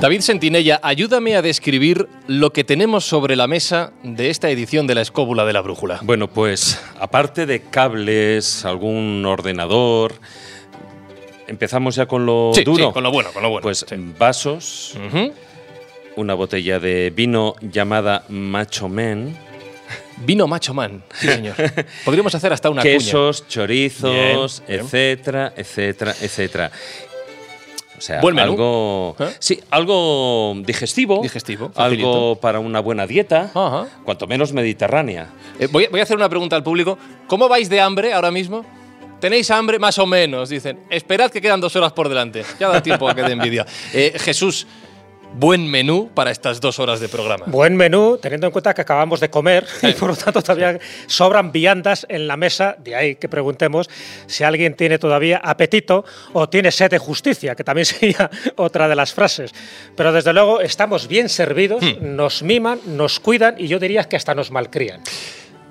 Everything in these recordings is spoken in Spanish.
David Sentinella, ayúdame a describir lo que tenemos sobre la mesa de esta edición de la Escóbula de la Brújula. Bueno, pues aparte de cables, algún ordenador, empezamos ya con lo Sí, duro. sí, con lo bueno, con lo bueno. Pues sí. vasos, una botella de vino llamada Macho Man, Vino Macho Man, sí señor. Podríamos hacer hasta una cuña. quesos, chorizos, Bien, bien. etcétera, etcétera, etcétera. O sea, Buen menú. algo, ¿Eh? sí, algo digestivo, Digestivo, facilito. algo para una buena dieta, Ajá. cuanto menos mediterránea. Eh, voy, a- voy a hacer una pregunta al público. ¿Cómo vais de hambre ahora mismo? ¿Tenéis hambre? Más o menos, dicen. Esperad que quedan dos horas por delante. Ya da tiempo a que dé envidia. Eh, Jesús, buen menú para estas dos horas de programa. Buen menú, teniendo en cuenta que acabamos de comer y por lo tanto todavía sobran viandas en la mesa. De ahí que preguntemos si alguien tiene todavía apetito o tiene sed de justicia, que también sería otra de las frases. Pero desde luego estamos bien servidos, nos miman, nos cuidan y yo diría que hasta nos malcrían.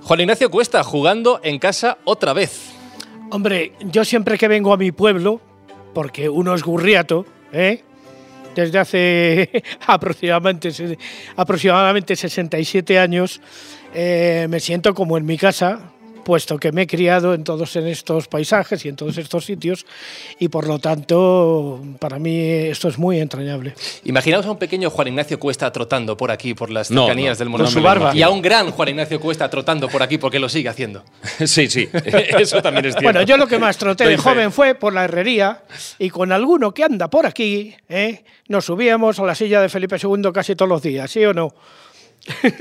Juan Ignacio Cuesta jugando en casa otra vez. Hombre, yo siempre que vengo a mi pueblo, porque uno es gurriato, ¿eh? Desde hace aproximadamente, aproximadamente 67 años, eh, me siento como en mi casa, puesto que me he criado en todos en estos paisajes y en todos estos sitios, y por lo tanto, para mí esto es muy entrañable. Imaginaos a un pequeño Juan Ignacio Cuesta trotando por aquí, por las cercanías no, del lo imagino. Y a un gran Juan Ignacio Cuesta trotando por aquí porque lo sigue haciendo. sí, sí, eso también es cierto. Bueno, yo lo que más troté de joven fue por la herrería y con alguno que anda por aquí, ¿eh? nos subíamos a la silla de Felipe II casi todos los días, ¿sí o no?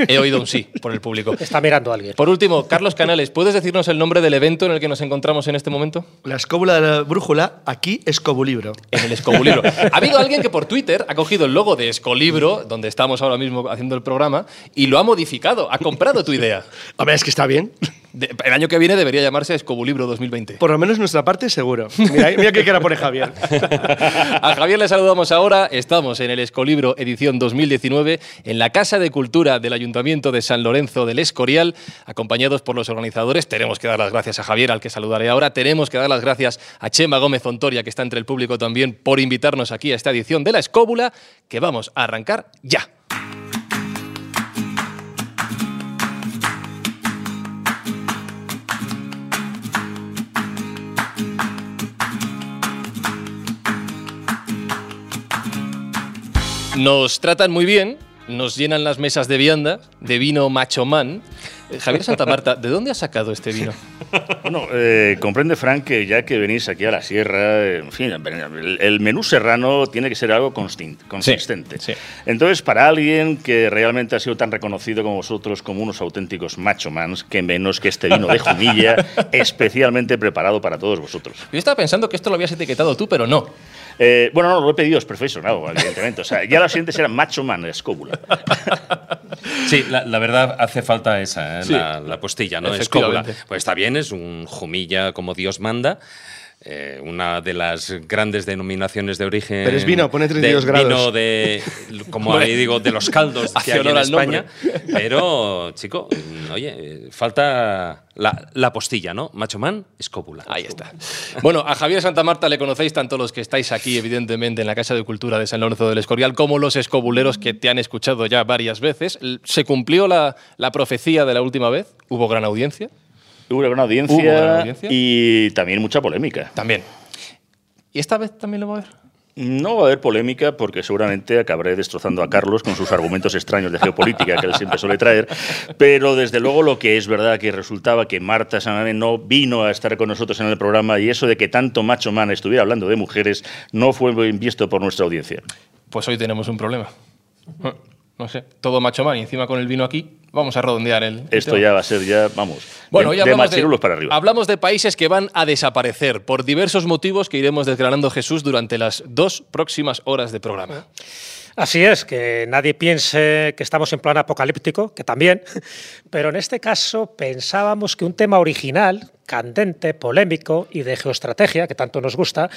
He oído un sí por el público. Está mirando a alguien. Por último, Carlos Canales, ¿puedes decirnos el nombre del evento en el que nos encontramos en este momento? La escóbula de la brújula, aquí Escobulibro. En el Escobulibro. ha habido alguien que por Twitter ha cogido el logo de Escolibro, donde estamos ahora mismo haciendo el programa, y lo ha modificado, ha comprado tu idea. Hombre, es que está bien. De- el año que viene debería llamarse Escobulibro 2020. Por lo menos nuestra parte, seguro. Mira, mira qué cara pone Javier. A Javier le saludamos ahora. Estamos en el Escolibro edición 2019 en la Casa de Cultura del Ayuntamiento de San Lorenzo del Escorial, acompañados por los organizadores. Tenemos que dar las gracias a Javier, al que saludaré ahora. Tenemos que dar las gracias a Chema Gómez Ontoria, que está entre el público también, por invitarnos aquí a esta edición de la Escóbula, que vamos a arrancar ya. Nos tratan muy bien, nos llenan las mesas de vianda, de vino macho man. Eh, Javier Santa Marta, ¿de dónde has sacado este vino? Bueno, eh, comprende, Frank, que ya que venís aquí a la sierra, eh, en fin, el, el menú serrano tiene que ser algo consistente. sí. Entonces, para alguien que realmente ha sido tan reconocido como vosotros como unos auténticos macho mans, que menos que este vino de Jumilla, especialmente preparado para todos vosotros. Yo estaba pensando que esto lo habías etiquetado tú, pero no. Eh, bueno, no, lo he pedido, es profesional, evidentemente. O sea, ya la siguiente será macho man, escóbula. Sí, la, la verdad hace falta esa, ¿eh? Sí. la, la postilla, ¿no? Escóbula. Pues está bien, es un jumilla como Dios manda. Eh, una de las grandes denominaciones de origen. Pero es vino, pone 32 de- grados. Vino de, como ahí digo, de los caldos que hay en España. nombre. Pero, chico, oye, falta la, la postilla, ¿no? Macho man, escóbula. Ahí está. Bueno, a Javier Santa Marta le conocéis tanto los que estáis aquí, evidentemente, en la Casa de Cultura de San Lorenzo del Escorial, como los escobuleros que te han escuchado ya varias veces. ¿Se cumplió la, la profecía de la última vez? ¿Hubo gran audiencia? Hubo una gran audiencia, Hubo gran audiencia. y también mucha polémica. También. ¿Y esta vez también lo va a haber? No va a haber polémica porque seguramente acabaré destrozando a Carlos con sus argumentos extraños de geopolítica que él siempre suele traer, pero desde luego lo que es verdad que resultaba que Marta Sanane no vino a estar con nosotros en el programa y eso de que tanto macho man estuviera hablando de mujeres no fue bien visto por nuestra audiencia. Pues hoy tenemos un problema. No sé, todo macho man y encima con el vino aquí, vamos a redondear el. Esto tema. ya va a ser ya, vamos, Bueno, de, de hablamos de, para arriba. hablamos de países que van a desaparecer por diversos motivos que iremos desgranando Jesús durante las dos próximas horas de programa. Así es, que nadie piense que estamos en plan apocalíptico, que también, pero en este caso pensábamos que un tema original, candente, polémico y de geoestrategia, que tanto nos gusta,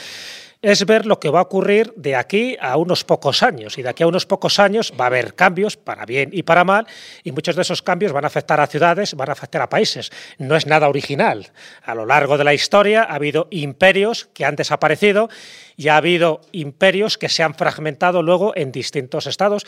es ver lo que va a ocurrir de aquí a unos pocos años. Y de aquí a unos pocos años va a haber cambios, para bien y para mal, y muchos de esos cambios van a afectar a ciudades, van a afectar a países. No es nada original. A lo largo de la historia ha habido imperios que han desaparecido y ha habido imperios que se han fragmentado luego en distintos estados,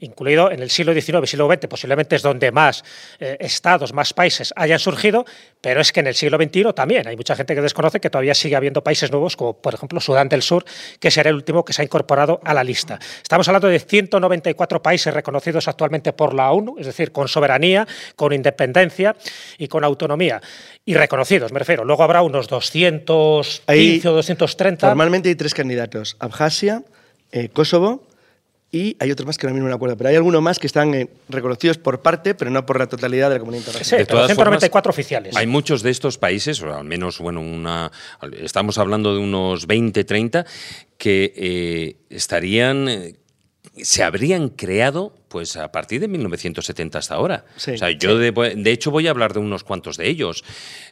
incluido en el siglo XIX, siglo XX, posiblemente es donde más eh, estados, más países hayan surgido, pero es que en el siglo XXI también hay mucha gente que desconoce que todavía sigue habiendo países nuevos, como por ejemplo Sudán del Sur, que será el último que se ha incorporado a la lista. Estamos hablando de 194 países reconocidos actualmente por la ONU, es decir, con soberanía, con independencia y con autonomía. Y reconocidos, me refiero. Luego habrá unos 215 Hay- o 230. Normalmente hay tres candidatos: Abjasia, eh, Kosovo y hay otros más que ahora mismo no me acuerdo. Pero hay algunos más que están eh, reconocidos por parte, pero no por la totalidad de la comunidad Sí, internacional. De pero todas 194 oficiales. Hay muchos de estos países, o al menos, bueno, una, estamos hablando de unos 20, 30, que eh, estarían, eh, se habrían creado pues a partir de 1970 hasta ahora. Sí. o sea, yo de, de hecho voy a hablar de unos cuantos de ellos.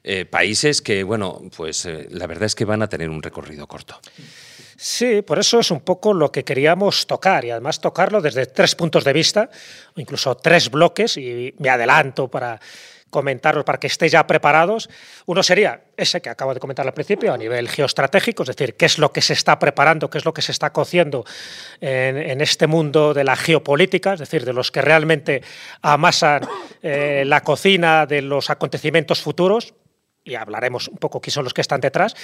Eh, países que, bueno, pues eh, la verdad es que van a tener un recorrido corto. Sí, por eso es un poco lo que queríamos tocar y además tocarlo desde tres puntos de vista, o incluso tres bloques, y me adelanto para comentarlos para que estéis ya preparados. Uno sería ese que acabo de comentar al principio, a nivel geoestratégico, es decir, qué es lo que se está preparando, qué es lo que se está cociendo en, en este mundo de la geopolítica, es decir, de los que realmente amasan eh, la cocina de los acontecimientos futuros, y hablaremos un poco quién son los que están detrás.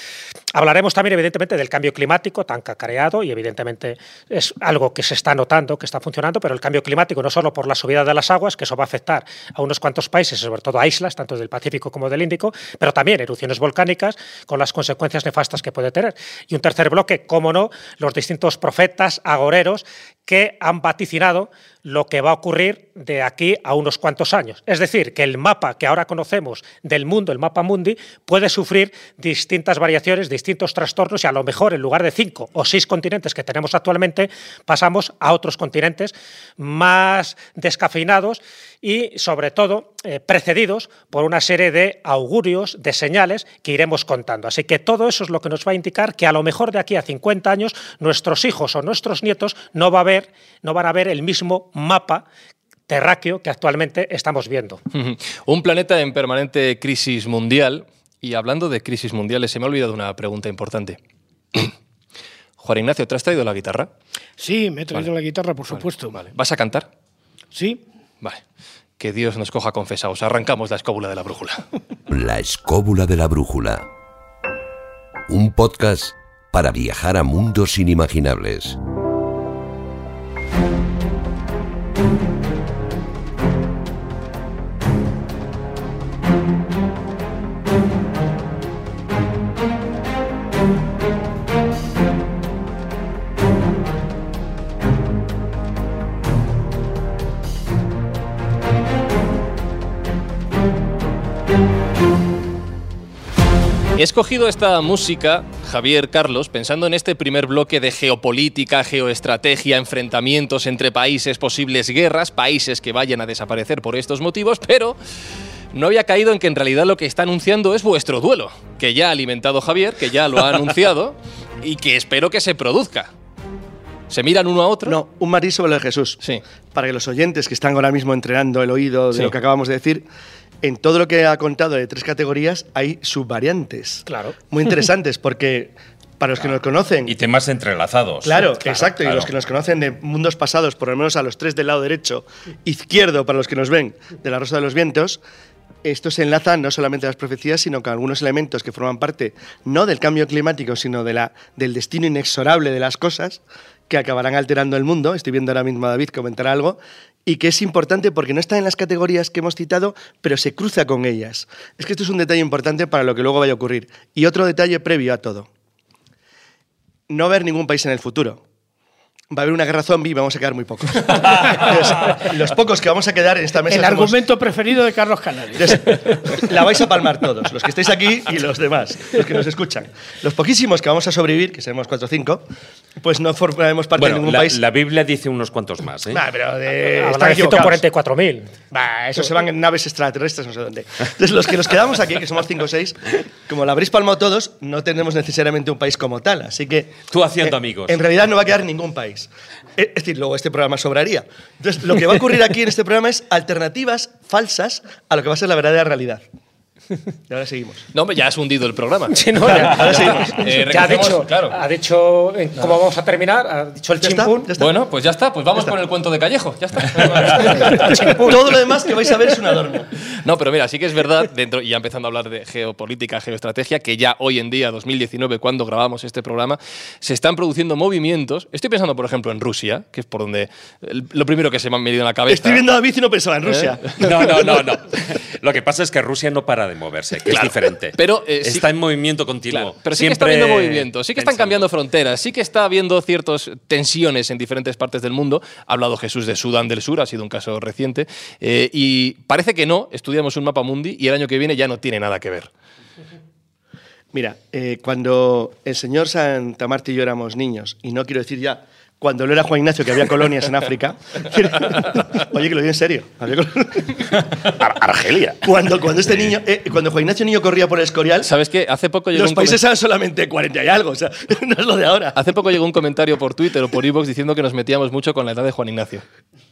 Hablaremos también, evidentemente, del cambio climático tan cacareado y, evidentemente, es algo que se está notando, que está funcionando, pero el cambio climático no solo por la subida de las aguas, que eso va a afectar a unos cuantos países, sobre todo a islas, tanto del Pacífico como del Índico, pero también erupciones volcánicas con las consecuencias nefastas que puede tener. Y un tercer bloque, cómo no, los distintos profetas, agoreros, que han vaticinado lo que va a ocurrir de aquí a unos cuantos años. Es decir, que el mapa que ahora conocemos del mundo, el mapa mundi, puede sufrir distintas variaciones, distintos trastornos y a lo mejor en lugar de cinco o seis continentes que tenemos actualmente, pasamos a otros continentes más descafeinados y sobre todo eh, precedidos por una serie de augurios, de señales que iremos contando. Así que todo eso es lo que nos va a indicar que a lo mejor de aquí a 50 años nuestros hijos o nuestros nietos no, va a ver, no van a ver el mismo mapa terráqueo que actualmente estamos viendo. Un planeta en permanente crisis mundial. Y hablando de crisis mundiales, se me ha olvidado una pregunta importante. Juan Ignacio, ¿te has traído la guitarra? Sí, me he traído la guitarra, por supuesto. Vale. ¿Vas a cantar? Sí. Vale. Que Dios nos coja confesados. Arrancamos la escóbula de la brújula. La escóbula de la brújula. Un podcast para viajar a mundos inimaginables. He escogido esta música, Javier Carlos, pensando en este primer bloque de geopolítica, geoestrategia, enfrentamientos entre países, posibles guerras, países que vayan a desaparecer por estos motivos, pero no había caído en que en realidad lo que está anunciando es vuestro duelo, que ya ha alimentado Javier, que ya lo ha anunciado y que espero que se produzca. ¿Se miran uno a otro? No, un matiz sobre lo de Jesús. Sí. Para que los oyentes que están ahora mismo entrenando el oído de Sí. lo que acabamos de decir, en todo lo que ha contado de tres categorías hay subvariantes. Claro. Muy interesantes, porque para los que nos conocen. Y temas entrelazados. Claro, exacto. Y claro. los que nos conocen de mundos pasados, por lo menos a los tres del lado derecho, izquierdo para los que nos ven, de la Rosa de los Vientos, esto se enlaza no solamente a las profecías, sino con algunos elementos que forman parte no del cambio climático, sino de la, del destino inexorable de las cosas que acabarán alterando el mundo. Estoy viendo ahora mismo a David comentar algo. Y que es importante porque no está en las categorías que hemos citado, pero se cruza con ellas. Es que esto es un detalle importante para lo que luego vaya a ocurrir. Y otro detalle previo a todo no ver ningún país en el futuro. Va a haber una guerra zombie y vamos a quedar muy pocos. Los pocos que vamos a quedar en esta mesa El somos- argumento preferido de Carlos Canales. la vais a palmar todos, los que estáis aquí y los demás, los que nos escuchan. Los poquísimos que vamos a sobrevivir, que seremos 4 o 5, pues no formaremos parte de ningún la, país. la Biblia dice unos cuantos más. ¿eh? Nah, pero de, están de equivocados. 144.000. Bah, eso se van en naves extraterrestres, no sé dónde. Entonces, los que nos quedamos aquí, que somos 5 o 6, como la habréis palmado todos, no tendremos necesariamente un país como tal. Así que. Tú haciendo eh, amigos. En realidad no va a quedar ningún país. Eh, Es decir, luego este programa sobraría. Entonces, lo que va a ocurrir aquí en este programa es alternativas falsas a lo que va a ser la verdadera realidad. Y ahora seguimos. No, hombre, ya has hundido el programa. Sí, no, ya, Ahora seguimos. Eh, ya ha dicho, claro. ha dicho eh, cómo vamos a terminar, ha dicho el chimpún. Bueno, pues ya está, pues vamos con el cuento de Callejo, ya está. Todo lo demás que vais a ver es un adorno. No, pero mira, sí que es verdad, dentro, y ya empezando a hablar de geopolítica, geoestrategia, que ya hoy en día, 2019, cuando grabamos este programa, se están produciendo movimientos. Estoy pensando, por ejemplo, en Rusia, que es por donde el- lo primero que se me ha venido en la cabeza. Estoy viendo a David y no pensaba en Rusia. No, no, no, no. Lo que pasa es que Rusia no para de moverse, que es diferente. Pero, eh, sí- está en movimiento continuo. Claro, pero sí que está habiendo movimientos, sí que están pensando. cambiando fronteras, sí que está habiendo ciertas tensiones en diferentes partes del mundo. Ha hablado Jesús de Sudán del Sur, ha sido un caso reciente. eh, y parece que no, estudiamos un mapa mundi y el año que viene ya no tiene nada que ver. Mira, eh, cuando el señor Santa Marta y yo éramos niños, y no quiero decir ya cuando lo era Juan Ignacio que había colonias en África, oye, que lo digo en serio, había col- Ar- Argelia. cuando, cuando este niño, eh, cuando Juan Ignacio niño corría por el Escorial, ¿Sabes qué? Hace poco llegó los un países eran solamente 40 y algo, o sea, no es lo de ahora. Hace poco llegó un comentario por Twitter o por iVoox diciendo que nos metíamos mucho con la edad de Juan Ignacio.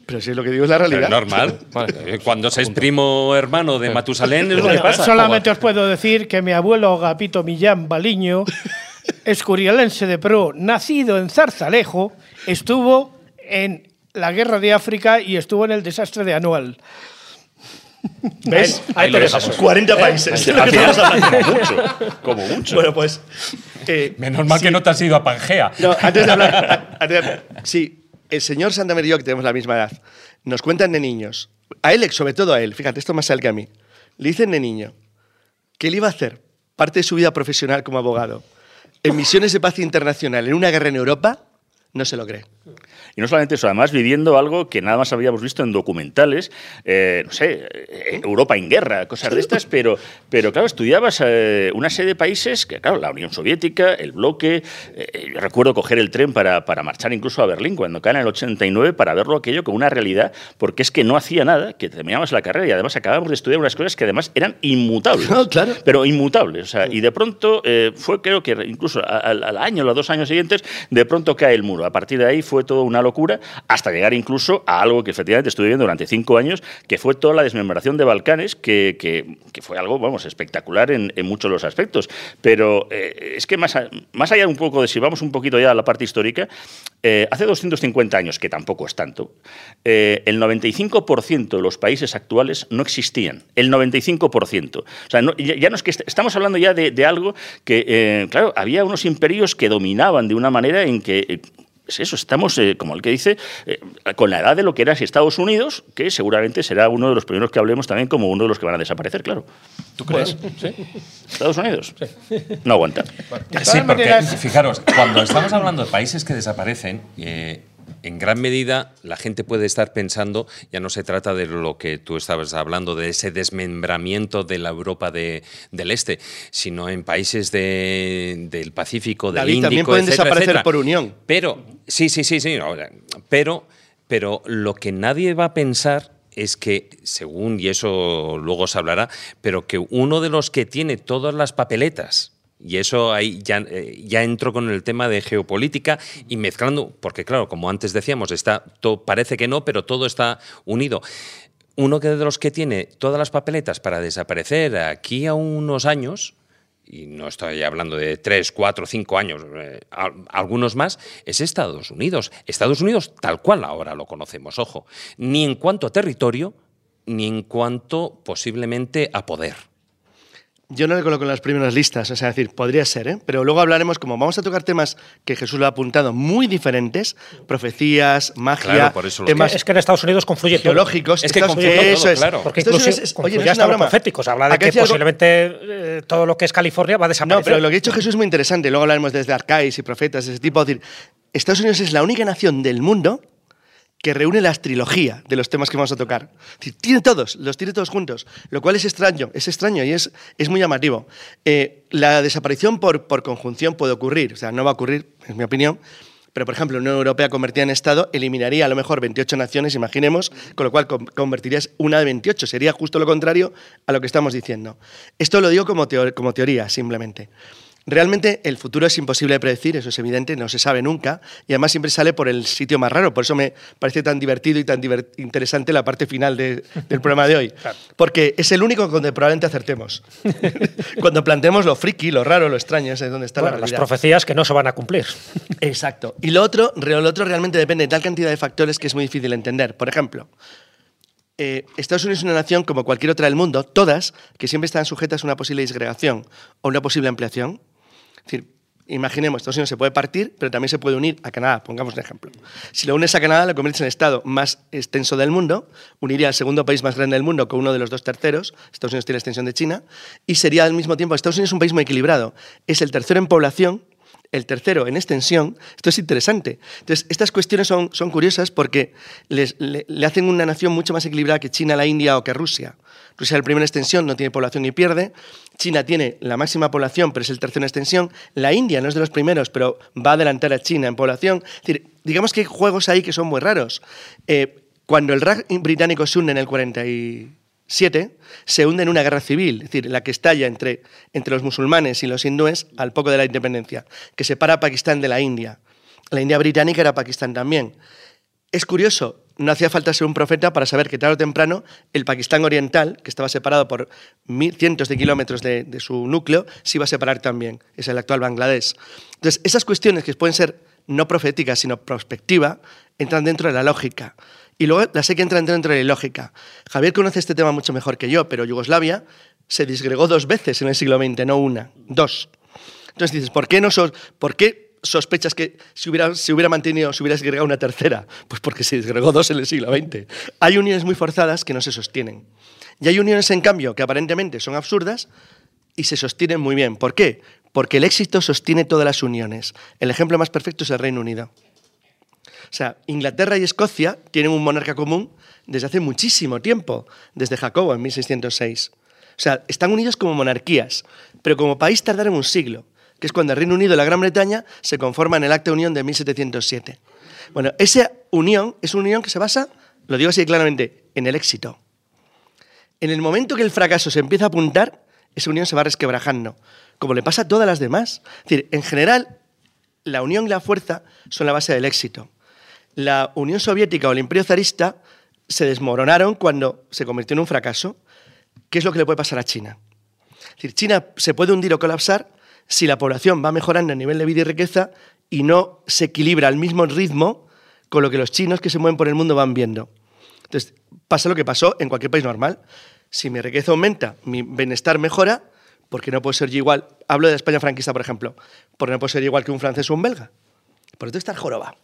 Pero sí, lo que digo es la Pero realidad. es normal. Eh, Cuando se es primo hermano de Matusalén es lo que pasa. Solamente os puedo decir que mi abuelo Agapito Millán Baliño, escurialense de pro, nacido en Zarzalejo, estuvo en la guerra de África y estuvo en el desastre de Anual. ¿Ves? Ahí dejamos. 40 países. de lo Al que final, estamos hablando. como mucho. Como mucho. Bueno, pues. eh, Menos mal sí. que no te has ido a Pangea. No, antes de hablar. antes de hablar- sí, el señor Santander y yo, que tenemos la misma edad, nos cuentan de niños. A él, sobre todo a él, fíjate, esto más a él que a mí. Le dicen de niño que él iba a hacer parte de su vida profesional como abogado en misiones de paz internacional en una guerra en Europa, no se lo cree. Y no solamente eso, además viviendo algo que nada más habíamos visto en documentales, eh, no sé, eh, Europa en guerra, cosas de estas, pero, pero claro, estudiabas eh, una serie de países que, claro, la Unión Soviética, el bloque, eh, yo recuerdo coger el tren para, para marchar incluso a Berlín cuando cae en el 89 para verlo aquello como una realidad, porque es que no hacía nada, que terminabas la carrera y además acabábamos de estudiar unas cosas que además eran inmutables. No, claro. Pero inmutables. O sea, y de pronto eh, fue, creo que incluso al, al año, los dos años siguientes, de pronto cae el muro. A partir de ahí fue toda una locura, hasta llegar incluso a algo que efectivamente estuve viendo durante cinco años, que fue toda la desmembración de Balcanes, que, que- fue algo, vamos, espectacular en, muchos de los aspectos. Pero eh, es que más, a- más allá un poco de si vamos un poquito ya a la parte histórica, eh, hace 250 años, que tampoco es tanto, eh, el 95% de los países actuales no existían. El 95%. O sea, ya, no es que est- estamos hablando ya de, algo que, eh, claro, había unos imperios que dominaban de una manera en que. Es eso, estamos, eh, como el que dice, eh, con la edad de lo que era Estados Unidos, que seguramente será uno de los primeros que hablemos también como uno de los que van a desaparecer, claro. ¿Tú crees? ¿Sí? Estados Unidos no aguanta. Sí, porque fijaros, cuando estamos hablando de países que desaparecen, eh, en gran medida la gente puede estar pensando, ya no se trata de lo que tú estabas hablando, de ese desmembramiento de la Europa de- del Este, sino en países de- del Pacífico, del David, Índico, también pueden etcétera, desaparecer etcétera. por unión. Pero, sí, sí, sí, sí, pero, pero lo que nadie va a pensar es que, según, y eso luego se hablará, pero que uno de los que tiene todas las papeletas, y eso ahí ya, eh, ya entro con el tema de geopolítica y mezclando, porque claro, como antes decíamos, está, to- parece que no, pero todo está unido. Uno de los que tiene todas las papeletas para desaparecer aquí a unos años, y no estoy hablando de tres, cuatro, cinco años, eh, al- algunos más, es Estados Unidos. Estados Unidos tal cual ahora lo conocemos, ojo, ni en cuanto a territorio, ni en cuanto posiblemente a poder. Yo no le coloco en las primeras listas, o sea, es decir, podría ser, ¿eh? pero luego hablaremos, como vamos a tocar temas que Jesús lo ha apuntado, muy diferentes, profecías, magia, Claro, por eso lo temas Es que en Estados Unidos confluye todo. geológicos. Es que Estados- confluye eso todo, es. claro. Porque incluso es- es- oye, no hasta lo profético. Se habla de que algo- posiblemente eh, todo lo que es California va a No, desaparecer. pero lo que ha dicho Jesús es muy interesante. Luego hablaremos desde arcáis y profetas, de ese tipo. Es decir, Estados Unidos es la única nación del mundo que reúne la trilogía de los temas que vamos a tocar. Es tiene todos, los tiene todos juntos, lo cual es extraño, es extraño y es, es muy llamativo. Eh, la desaparición por, por conjunción puede ocurrir, o sea, no va a ocurrir, en mi opinión, pero, por ejemplo, la Unión Europea convertida en Estado eliminaría a lo mejor 28 naciones, imaginemos, con lo cual con- convertirías una de 28. Sería justo lo contrario a lo que estamos diciendo. Esto lo digo como, teo- como teoría, simplemente. Realmente el futuro es imposible de predecir, eso es evidente, no se sabe nunca, y además siempre sale por el sitio más raro. Por eso me parece tan divertido y tan interesante la parte final de- del programa de hoy. Porque es el único donde probablemente acertemos. Cuando planteemos lo friki, lo raro, lo extraño, es donde está Bueno, la las realidad. profecías que no se van a cumplir. Exacto. Y lo otro, lo otro realmente depende de tal cantidad de factores que es muy difícil de entender. Por ejemplo, eh, Estados Unidos es una nación como cualquier otra del mundo, todas, que siempre están sujetas a una posible disgregación o una posible ampliación. Es decir, imaginemos, Estados Unidos se puede partir, pero también se puede unir a Canadá, pongamos un ejemplo. Si lo unes a Canadá, lo conviertes en el estado más extenso del mundo, uniría al segundo país más grande del mundo con uno de los dos terceros, Estados Unidos tiene la extensión de China, y sería al mismo tiempo, Estados Unidos es un país muy equilibrado, es el tercero en población, el tercero en extensión. Esto es interesante. Entonces, estas cuestiones son, curiosas porque les- le, le hacen una nación mucho más equilibrada que China, la India o que Rusia. Rusia es el primero en extensión, no tiene población y pierde. China tiene la máxima población, pero es el tercero en extensión. La India no es de los primeros, pero va a adelantar a China en población. Digamos que hay juegos ahí que son muy raros. Eh, cuando el RAC británico se hunde en el 47, se hunde en una guerra civil, es decir, la que estalla entre, entre los musulmanes y los hindúes al poco de la independencia, que separa a Pakistán de la India. La India británica era Pakistán también. Es curioso, no hacía falta ser un profeta para saber que tarde o temprano el Pakistán oriental, que estaba separado por cientos de kilómetros de, su núcleo, se iba a separar también. Es el actual Bangladesh. Entonces, esas cuestiones que pueden ser no proféticas, sino prospectiva, entran dentro de la lógica. Y luego las hay que entrar dentro de la ilógica. Javier conoce este tema mucho mejor que yo, pero Yugoslavia se disgregó dos veces en el siglo XX, no una, dos. Entonces dices, ¿por qué, no sos, ¿por qué sospechas que se hubiera, mantenido, se hubiera disgregado una tercera? Pues porque se disgregó dos en el siglo XX. Hay uniones muy forzadas que no se sostienen. Y hay uniones, en cambio, que aparentemente son absurdas y se sostienen muy bien. ¿Por qué? Porque el éxito sostiene todas las uniones. El ejemplo más perfecto es el Reino Unido. O sea, Inglaterra y Escocia tienen un monarca común desde hace muchísimo tiempo, desde Jacobo en 1606. O sea, están unidos como monarquías, pero como país tardaron un siglo, que es cuando el Reino Unido y la Gran Bretaña se conforman en el Acta de Unión de 1707. Bueno, esa unión es una unión que se basa, lo digo así claramente, en el éxito. En el momento que el fracaso se empieza a apuntar, esa unión se va resquebrajando, como le pasa a todas las demás. Es decir, en general, la unión y la fuerza son la base del éxito. La Unión Soviética o el Imperio zarista se desmoronaron cuando se convirtió en un fracaso. ¿Qué es lo que le puede pasar a China? Es decir, China se puede hundir o colapsar si la población va mejorando a nivel de vida y riqueza y no se equilibra al mismo ritmo con lo que los chinos que se mueven por el mundo van viendo. Entonces, pasa lo que pasó en cualquier país normal. Si mi riqueza aumenta, mi bienestar mejora, porque no puedo ser yo igual. Hablo de España franquista, por ejemplo, porque no puedo ser igual que un francés o un belga. Por esto está el joroba.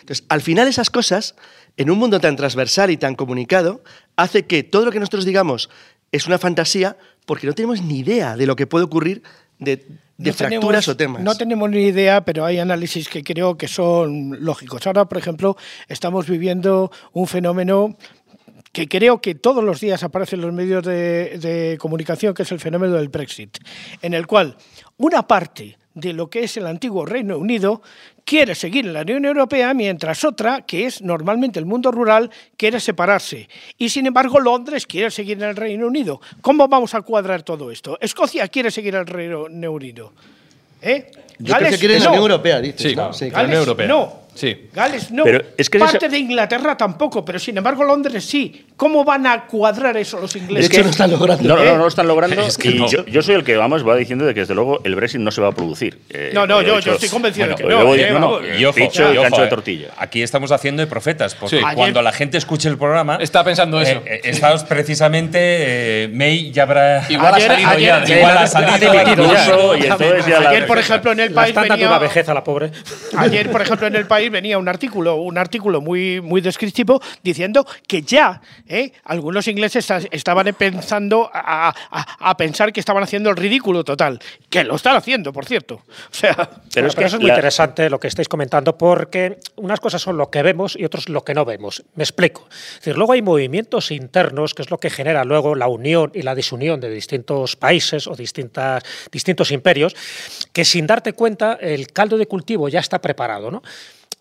Entonces, al final esas cosas, en un mundo tan transversal y tan comunicado, hace que todo lo que nosotros digamos es una fantasía porque no tenemos ni idea de lo que puede ocurrir de, de No fracturas tenemos- o temas. No tenemos ni idea, pero hay análisis que creo que son lógicos. Ahora, por ejemplo, estamos viviendo un fenómeno que creo que todos los días aparece en los medios de, de comunicación, que es el fenómeno del Brexit, en el cual una parte de lo que es el antiguo Reino Unido quiere seguir en la Unión Europea, mientras otra, que es normalmente el mundo rural, quiere separarse. Y sin embargo, Londres quiere seguir en el Reino Unido. ¿Cómo vamos a cuadrar todo esto? Escocia quiere seguir en el Reino Unido. ¿Eh? Yo creo que quiere la no. Unión Europea, dices. Sí, ¿no? Sí, la. Unión Europea. No. Sí. Gales no. Pero es que Parte esa- de Inglaterra tampoco, pero sin embargo Londres sí. ¿Cómo van a cuadrar eso los ingleses? hecho, no están logrando. No, no, ¿Eh? no, no lo están logrando. Es que y no. yo, yo soy el que, vamos, va diciendo de que desde luego el Brexit no se va a producir. Eh, No, no, yo, yo estoy convencido de que Bueno, no. luego eh, no, no, Y ojo, Dicho y ojo, de eh, tortilla. Aquí estamos haciendo de profetas, porque Sí. cuando Ayer- la gente escuche el programa. Está pensando eso. eh, eh, estamos precisamente. eh, May ya habrá. Igual ha salido ayer- ya. Igual ha salido. incluso, y entonces ya Ayer, por ejemplo, en el país venía- una vejez a la pobre. Ayer, por ejemplo, en el país País venía un artículo, un artículo muy, muy descriptivo diciendo que ya ¿eh? algunos ingleses estaban pensando a, a- a pensar que estaban haciendo el ridículo total. Que lo están haciendo, por cierto. O sea, Pero, Pero es que eso es muy la- interesante lo que estáis comentando, porque unas cosas son lo que vemos y otros lo que no vemos. Me explico. Es decir, luego hay movimientos internos, que es lo que genera luego la unión y la disunión de distintos países o distintas, distintos imperios, que sin darte cuenta el caldo de cultivo ya está preparado, ¿no?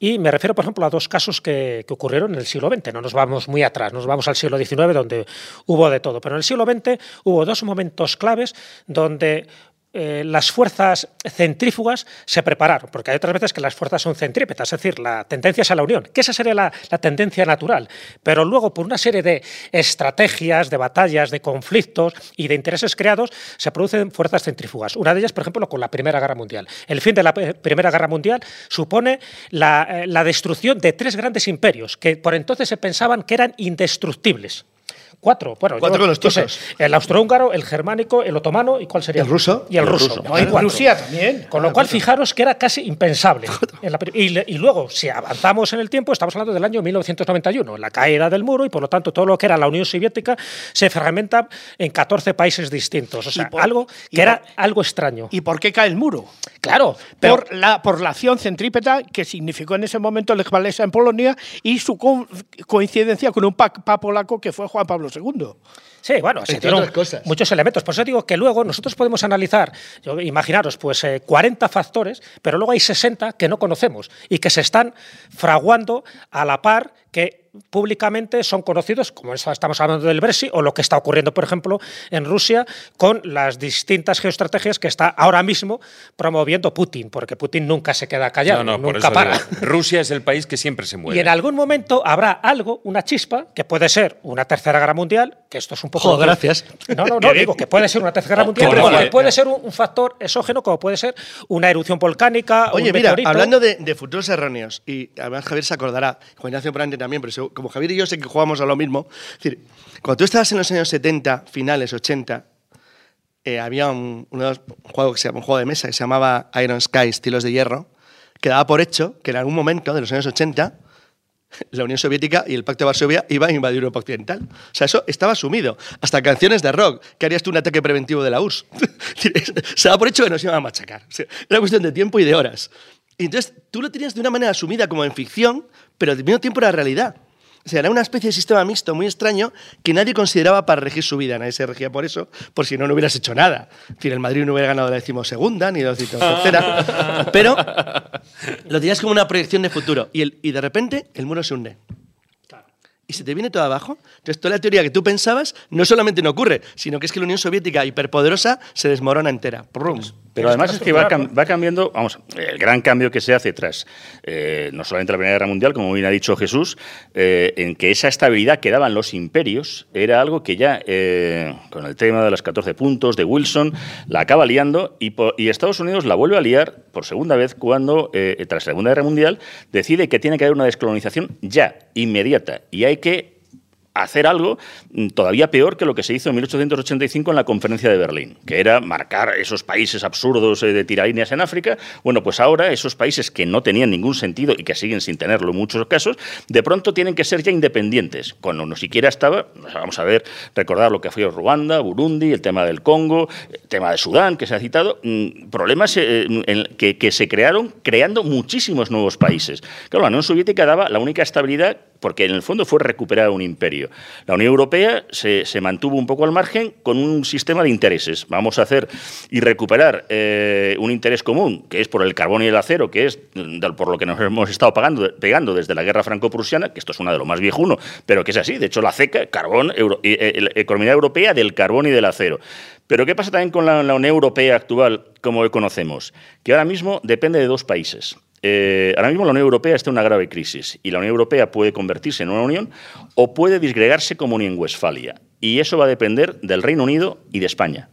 Y me refiero, por ejemplo, a dos casos que, que ocurrieron en el siglo XX. No nos vamos muy atrás, nos vamos al siglo XIX, donde hubo de todo. Pero en el siglo XX hubo dos momentos claves donde eh, las fuerzas centrífugas se prepararon, porque hay otras veces que las fuerzas son centrípetas, es decir, la tendencia es a la unión, que esa sería la, tendencia natural, pero luego por una serie de estrategias, de batallas, de conflictos y de intereses creados, se producen fuerzas centrífugas. Una de ellas, por ejemplo, con la Primera Guerra Mundial. El fin de la Primera Guerra Mundial supone eh, la destrucción de tres grandes imperios, que por entonces se pensaban que eran indestructibles. Cuatro, bueno, Cuatro con los yo sé, tusos. el austrohúngaro, el germánico, el otomano y cuál sería El ruso. y el, El ruso. ruso. No, hay en cuatro. Rusia también. Con lo cual, fijaros que era casi impensable. En la pri- y, y luego, si avanzamos en el tiempo, estamos hablando del año 1991, la caída del muro, y por lo tanto todo lo que era la Unión Soviética se fragmenta en 14 países distintos. O sea, por- algo y que era por- algo extraño. ¿Y por qué cae el muro? claro, pero por, la, por la acción centrípeta que significó en ese momento Lech Walesa en Polonia y su co- coincidencia con un pa- papa polaco que fue Juan Pablo II. Sí, bueno, se dieron cosas. muchos elementos. Por eso digo que luego nosotros podemos analizar, imaginaros, pues eh, 40 factores, pero luego hay 60 que no conocemos y que se están fraguando a la par que públicamente son conocidos, como eso estamos hablando del Brexit, o lo que está ocurriendo, por ejemplo, en Rusia, con las distintas geoestrategias que está ahora mismo promoviendo Putin, porque Putin nunca se queda callado, No, no, por nunca eso para. digo, Rusia es el país que siempre se mueve. Y en algún momento habrá algo, una chispa, que puede ser una tercera guerra mundial, que esto es un poco. Jo, gracias. No, no, no, digo que puede ser una tercera guerra mundial, pero que puede ser un, factor exógeno, como puede ser una erupción volcánica. Oye, un mira, meteorito. hablando de, de futuros erróneos, y además Javier se acordará, Juan Ignacio Brande también, pero como Javier y yo sé que jugamos a lo mismo. Es decir, cuando tú estabas en los años 70, finales 80, eh, había un, un juego que se un juego de mesa que se llamaba Iron Sky, estilos de hierro, que daba por hecho que en algún momento de los años 80 la Unión Soviética y el Pacto de Varsovia iban a invadir Europa Occidental. O sea, eso estaba asumido. Hasta canciones de rock. ¿Qué harías tú un ataque preventivo de la URSS? Se da por hecho que nos iban a machacar. O sea, era cuestión de tiempo y de horas. Y entonces tú lo tenías de una manera asumida como en ficción, pero al mismo tiempo era realidad. O sea, era una especie de sistema mixto muy extraño que nadie consideraba para regir su vida. Nadie se regía por eso, por si no, no hubieras hecho nada. Es decir, el Madrid no hubiera ganado la decimosegunda ni la decimotercera. pero lo tenías como una proyección de futuro. Y, el- y de repente el muro se hunde. Y se te viene todo abajo. Entonces, toda la teoría que tú pensabas no solamente no ocurre, sino que es que la Unión Soviética hiperpoderosa se desmorona entera. Prum. Pero además es que va, cam- va cambiando, vamos, el gran cambio que se hace tras eh, no solamente la Primera Guerra Mundial, como bien ha dicho Jesús, eh, en que esa estabilidad que daban los imperios era algo que ya, eh, con el tema de los 14 puntos de Wilson, la acaba liando y, y Estados Unidos la vuelve a liar por segunda vez cuando, eh, tras la Segunda Guerra Mundial, decide que tiene que haber una descolonización ya, inmediata, y hay que hacer algo todavía peor que lo que se hizo en 1885 en la conferencia de Berlín, que era marcar esos países absurdos eh, de tiralíneas en África. Bueno, pues ahora esos países que no tenían ningún sentido y que siguen sin tenerlo en muchos casos, de pronto tienen que ser ya independientes, cuando no siquiera estaba, vamos a ver, recordar lo que fue Ruanda, Burundi, el tema del Congo, el tema de Sudán, que se ha citado, mm, problemas eh, que, que se crearon creando muchísimos nuevos países. Claro, la Unión Soviética daba la única estabilidad porque en el fondo fue recuperar un imperio. La Unión Europea se, mantuvo un poco al margen con un sistema de intereses. Vamos a hacer y recuperar eh, un interés común, que es por el carbón y el acero, que es por lo que nos hemos estado pagando, pegando desde la guerra franco-prusiana, que esto es una de lo más viejuno, pero que es así. De hecho, la CECA, carbón, eh, eh, la economía europea del carbón y del acero. Pero ¿qué pasa también con la, la Unión Europea actual, como hoy conocemos? Que ahora mismo depende de dos países. Eh, ahora mismo la Unión Europea está en una grave crisis y la Unión Europea puede convertirse en una unión o puede disgregarse como Unión Westfalia. Y eso va a depender del Reino Unido y de España.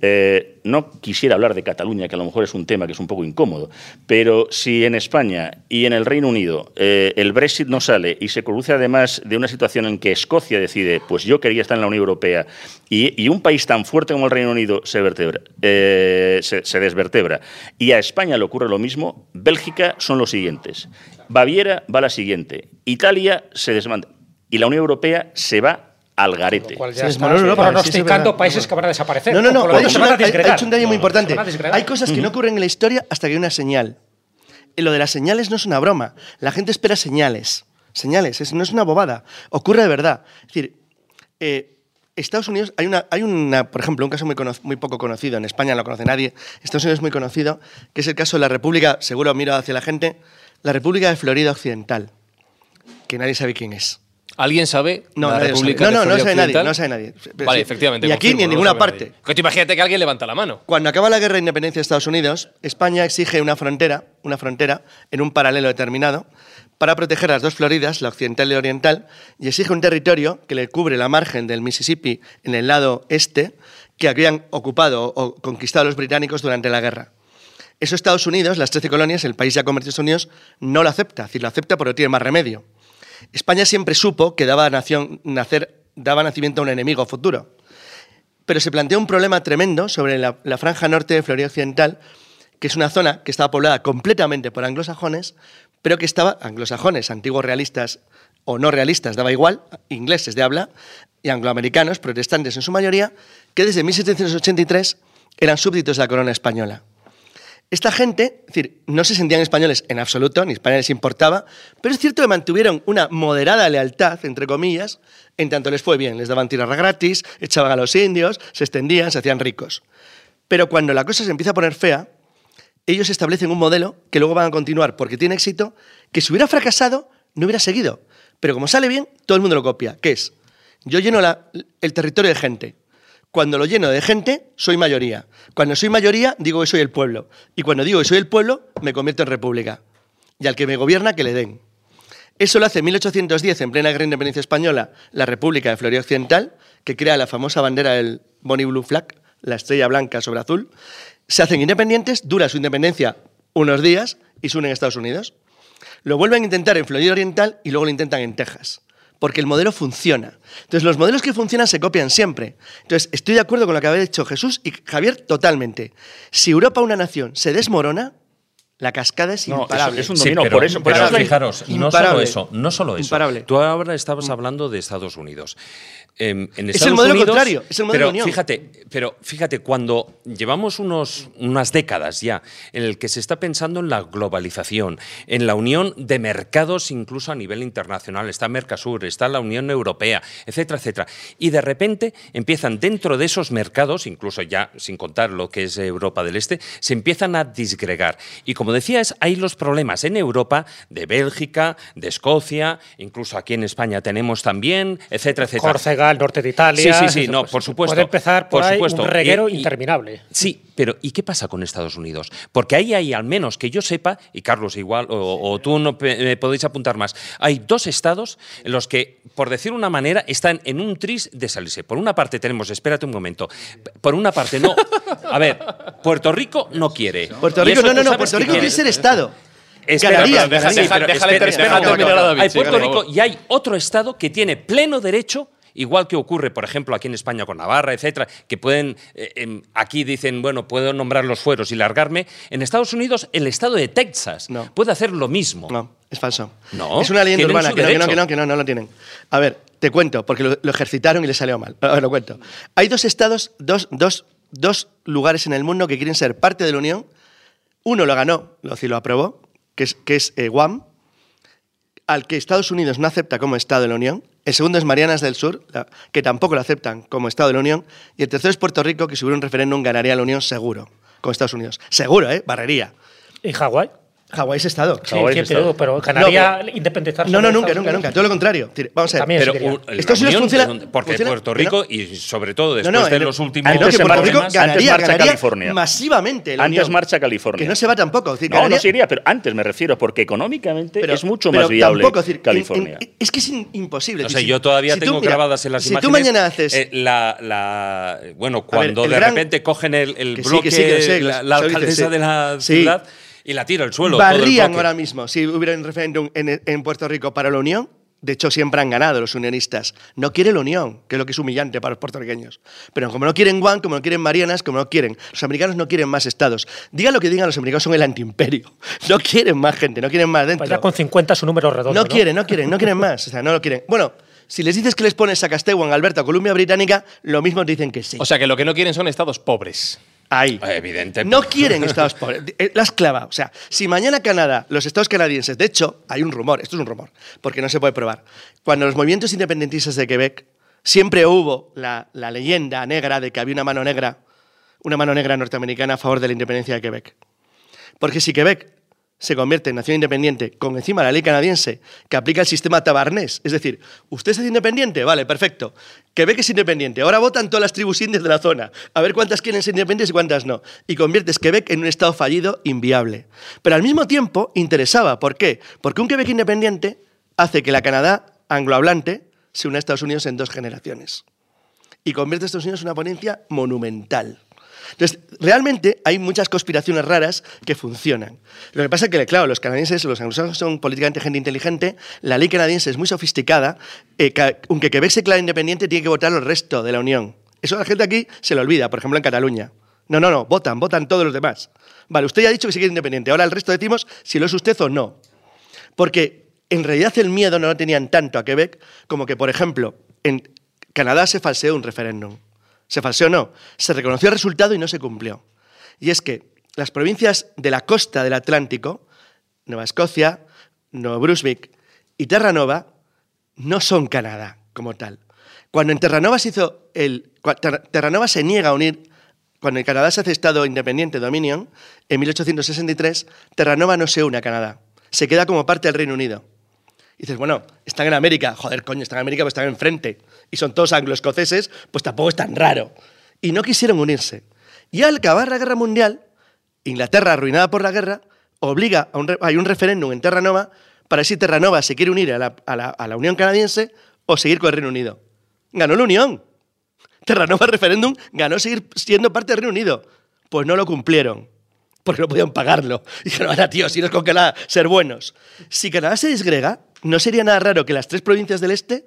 Eh, no quisiera hablar de Cataluña, que a lo mejor es un tema que es un poco incómodo, pero si en España y en el Reino Unido eh, el Brexit no sale y se produce además de una situación en que Escocia decide, pues yo quería estar en la Unión Europea, y, un país tan fuerte como el Reino Unido eh, se, se desvertebra, y a España le ocurre lo mismo, Bélgica son los siguientes. Baviera va la siguiente. Italia se desmanda. Y la Unión Europea se va al garete. Se desmoronó Europa, pronosticando países que van a desaparecer. No, no, no. Hay, disgregar. un detalle muy importante. Hay cosas que no ocurren en la historia hasta que hay una señal. Y lo de las señales no es una broma. La gente espera señales. Señales, es- no es una bobada. Ocurre de verdad. Es decir, eh, Estados Unidos, hay una, hay una, por ejemplo, un caso muy, cono- muy poco conocido, en España no lo conoce nadie, Estados Unidos es muy conocido, que es el caso de la República, seguro miro hacia la gente, la República de Florida Occidental, que nadie sabe quién es. ¿Alguien sabe No, la República sabe. no, no, no sabe nadie, no sabe nadie. Vale, sí. efectivamente. Ni aquí ni en no ninguna parte. Que tú imagínate que alguien levanta la mano. Cuando acaba la guerra de independencia de Estados Unidos, España exige una frontera, una frontera en un paralelo determinado para proteger las dos Floridas, la occidental y la oriental, y exige un territorio que le cubre la margen del Mississippi en el lado este, que habían ocupado o conquistado los británicos durante la guerra. Eso Estados Unidos, las 13 colonias, el país ya convertido en Estados Unidos, no lo acepta, es decir, lo acepta porque no tiene más remedio. España siempre supo que daba, nación, nacer, daba nacimiento a un enemigo futuro pero se plantea un problema tremendo sobre la, la franja norte de Florida Occidental, que es una zona que estaba poblada completamente por anglosajones, pero que estaba, anglosajones, antiguos realistas o no realistas, daba igual, ingleses de habla, y angloamericanos, protestantes en su mayoría, que desde 1783 eran súbditos de la corona española. Esta gente, es decir, no se sentían españoles en absoluto, ni España les importaba, pero es cierto que mantuvieron una moderada lealtad, entre comillas, en tanto les fue bien. Les daban tierra gratis, echaban a los indios, se extendían, se hacían ricos. Pero cuando la cosa se empieza a poner fea, ellos establecen un modelo que luego van a continuar porque tiene éxito, que si hubiera fracasado, no hubiera seguido. Pero como sale bien, todo el mundo lo copia. ¿Qué es? Yo lleno el territorio de gente. Cuando lo lleno de gente, soy mayoría. Cuando soy mayoría, digo que soy el pueblo. Y cuando digo que soy el pueblo, me convierto en república. Y al que me gobierna, que le den. Eso lo hace en 1810, en plena Guerra de Independencia Española, la República de Florida Occidental, que crea la famosa bandera del Bonnie Blue Flag, la estrella blanca sobre azul. Se hacen independientes, dura su independencia unos días y se unen a Estados Unidos. Lo vuelven a intentar en Florida Oriental y luego lo intentan en Texas. Porque el modelo funciona. Entonces, los modelos que funcionan se copian siempre. Entonces, estoy de acuerdo con lo que había dicho Jesús y Javier totalmente. Si Europa, una nación, se desmorona, la cascada es No, imparable. es- es un Sí, dominó, pero, por eso- por pero eso fijaros, no solo eso, no solo eso. Imparable. Tú ahora estabas hablando de Estados Unidos. Em, en el modelo Unidos- contrario, es el modelo pero de unión. Fíjate, pero fíjate, cuando llevamos unos, unas décadas ya en el que se está pensando en la globalización, en la unión de mercados incluso a nivel internacional, está Mercosur, está la Unión Europea, etcétera, etcétera, y de repente empiezan dentro de esos mercados, incluso ya sin contar lo que es Europa del Este, se empiezan a disgregar. Y como decías, hay los problemas en Europa de Bélgica, de Escocia, incluso aquí en España tenemos también, etcétera, etcétera. Córcega, el norte de Italia. Sí, sí, sí, no, pues, por supuesto. Puede empezar por, por ahí supuesto. un reguero Y- y- interminable. Sí, pero ¿y qué pasa con Estados Unidos? Porque ahí hay, al menos que yo sepa, y Carlos igual, o, o tú no me podéis apuntar más, hay dos estados en los que, por decir una manera, están en un tris de salirse. Por una parte tenemos, espérate un momento, por una parte no. A ver, Puerto Rico no quiere. Puerto Rico, no, no, no, Puerto Rico quiere. quiere ser Estado. Espera, Ganaría, pero deja- pero Déjale espera, espera, déjale terminar Hay Puerto Rico y hay otro estado que tiene pleno derecho Igual que ocurre, por ejemplo, aquí en España con Navarra, etcétera, que pueden, eh, em, aquí dicen, bueno, puedo nombrar los fueros y largarme. En Estados Unidos, el estado de Texas No. puede hacer lo mismo. No, es falso. No, Es una leyenda urbana, que no, que no, que no, que no, no lo tienen. A ver, te cuento, porque lo, lo ejercitaron y les salió mal. A ver, lo cuento. Hay dos estados, dos, dos, dos lugares en el mundo que quieren ser parte de la Unión. Uno lo ganó, lo, lo aprobó, que es, que es eh, Guam, al que Estados Unidos no acepta como Estado de la Unión. El segundo es Marianas del Sur, que tampoco lo aceptan como Estado de la Unión. Y el tercero es Puerto Rico, que si hubiera un referéndum ganaría la Unión seguro, con Estados Unidos. Seguro, ¿eh? Barrería. ¿Y Hawái? Hawái es Estado. Sí, Hawái sí, es pero, Estado. pero ganaría No, independizarse. No, no, nunca, nunca, nunca. Todo lo contrario. Vamos a ver. También Pero un- Estados Unidos unión, funciona- porque funciona- Puerto Rico y sobre todo después no, de los últimos Antes que Puerto antes marcha ganaría California. masivamente la Antes Unión. marcha California. Que no se va tampoco. decir, No, no se iría, pero antes me refiero, porque económicamente pero- es mucho pero más viable tampoco, decir, California. en- es que es imposible. Si- sé, yo todavía si tú- tengo mira, grabadas en las si imágenes. tú mañana haces. eh, la, bueno, cuando de repente cogen el, el Que sí, bloque, que sí, que sí, la, sí, alcaldesa sí. de la Sí. ciudad, y la tira al suelo. todo el barrían ahora mismo si hubiera un referéndum en, en Puerto Rico para la Unión. De hecho, siempre han ganado los unionistas. No quiere la Unión, que es lo que es humillante para los puertorriqueños. Pero como no quieren Guam, como no quieren Marianas, como no quieren. Los americanos no quieren más estados. Digan lo que digan, los americanos son el antiimperio. No quieren más gente, no quieren más dentro. Pues ya con 50 es un número redondo. No quieren, no quieren, no quieren más. O sea, no lo quieren. Bueno, si les dices que les pones a Castewan, Alberta, Columbia Británica, lo mismo te dicen que sí. O sea, que lo que no quieren son estados pobres. Ahí. Evidente. No quieren estados pobres. Eh, La esclava. O sea, si mañana Canadá, los estados canadienses, de hecho, hay un rumor, esto es un rumor, porque no se puede probar. Cuando los movimientos independentistas de Quebec, siempre hubo la, la leyenda negra de que había una mano negra, una mano negra norteamericana a favor de la independencia de Quebec. Porque si Quebec se convierte en nación independiente con encima la ley canadiense que aplica el sistema tabarnés, es decir, usted es independiente, vale, perfecto. Quebec es independiente, ahora votan todas las tribus indias de la zona, a ver cuántas quieren ser independientes y cuántas no. Y conviertes Quebec en un estado fallido, inviable. Pero al mismo tiempo interesaba, ¿por qué? Porque un Quebec independiente hace que la Canadá anglohablante se una a Estados Unidos en dos generaciones y convierte a Estados Unidos en una ponencia monumental. Entonces, realmente hay muchas conspiraciones raras que funcionan. Lo que pasa es que, claro, los canadienses, los anglosajones son políticamente gente inteligente, la ley canadiense es muy sofisticada, eh, aunque Quebec se declare independiente, tiene que votar el resto de la Unión. Eso la gente aquí se lo olvida, por ejemplo, en Cataluña. No, no, no, votan, votan todos los demás. Vale, usted ya ha dicho que se independiente, ahora el resto decimos si lo es usted o no. Porque en realidad el miedo no lo tenían tanto a Quebec como que, por ejemplo, en Canadá se falseó un referéndum. Se falseó no, se reconoció el resultado y no se cumplió. Y es que las provincias de la costa del Atlántico, Nueva Escocia, Nuevo Brunswick y Terranova, no son Canadá como tal. Cuando en Terranova se hizo el. Terranova se niega a unir. Cuando en Canadá se hace Estado independiente, Dominion, en 1863, Terranova no se une a Canadá. Se queda como parte del Reino Unido. Y dices, bueno, están en América. Joder, coño, están en América, pues están enfrente. Y son todos anglo-escoceses, pues tampoco es tan raro. Y no quisieron unirse. Y al acabar la guerra mundial, Inglaterra, arruinada por la guerra, obliga a un, hay un referéndum en Terranova para ver si Terranova se quiere unir a la, a la- a la Unión Canadiense o seguir con el Reino Unido. Ganó la Unión. Terranova referéndum ganó seguir siendo parte del Reino Unido. Pues no lo cumplieron. Porque no podían pagarlo. Y dijeron, ahora tío, si nos con Canadá, ser buenos. Si Canadá se disgrega, no sería nada raro que las tres provincias del este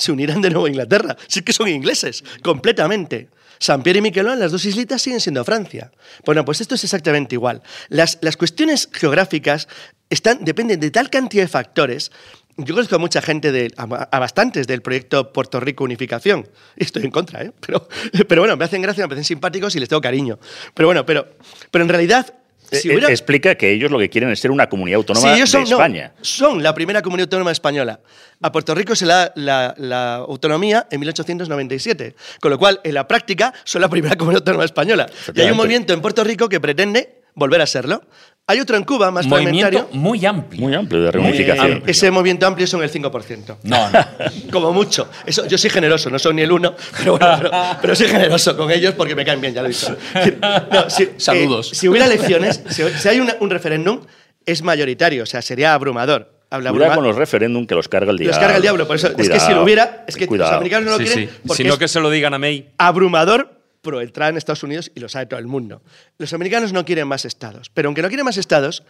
se unieran de nuevo a Inglaterra. Sí que son ingleses, completamente. San Pierre y Miquelón, las dos islitas siguen siendo Francia. Bueno, pues esto es exactamente igual. Las, las cuestiones geográficas están, dependen de tal cantidad de factores. Yo conozco a mucha gente, de, a, bastantes del proyecto Puerto Rico Unificación. Estoy en contra, ¿eh? Pero, pero bueno, me hacen gracia, me parecen simpáticos y les tengo cariño. Pero bueno, pero, pero en realidad, si Eh, hubiera... eh, Explica que ellos lo que quieren es ser una comunidad autónoma Sí, son, de no, España. son la primera comunidad autónoma española. A Puerto Rico se le da la, la autonomía en 1897, con lo cual, en la práctica, son la primera comunidad autónoma española. Y hay un movimiento en Puerto Rico que pretende volver a serlo. Hay otro en Cuba, más Movimiento fragmentario. muy amplio. Muy amplio de reunificación. Eh, ese movimiento amplio son el 5%. No, no. Como mucho. Eso, yo soy generoso, no soy ni el uno, pero bueno, pero, pero soy generoso con ellos porque me caen bien, ya lo he dicho. No, si, Saludos. eh, si hubiera elecciones, si, si hay una- un referéndum, es mayoritario, o sea, sería abrumador. Habla Cuidado con los referéndum que los carga el diablo. los carga el diablo, por eso. Es que si lo hubiera, es que Cuidado. los americanos no lo Sí, quieren sí. Sino es que se lo digan a May. abrumador pro entrada en Estados Unidos y lo sabe todo el mundo. Los americanos no quieren más estados, pero aunque no quieren más estados,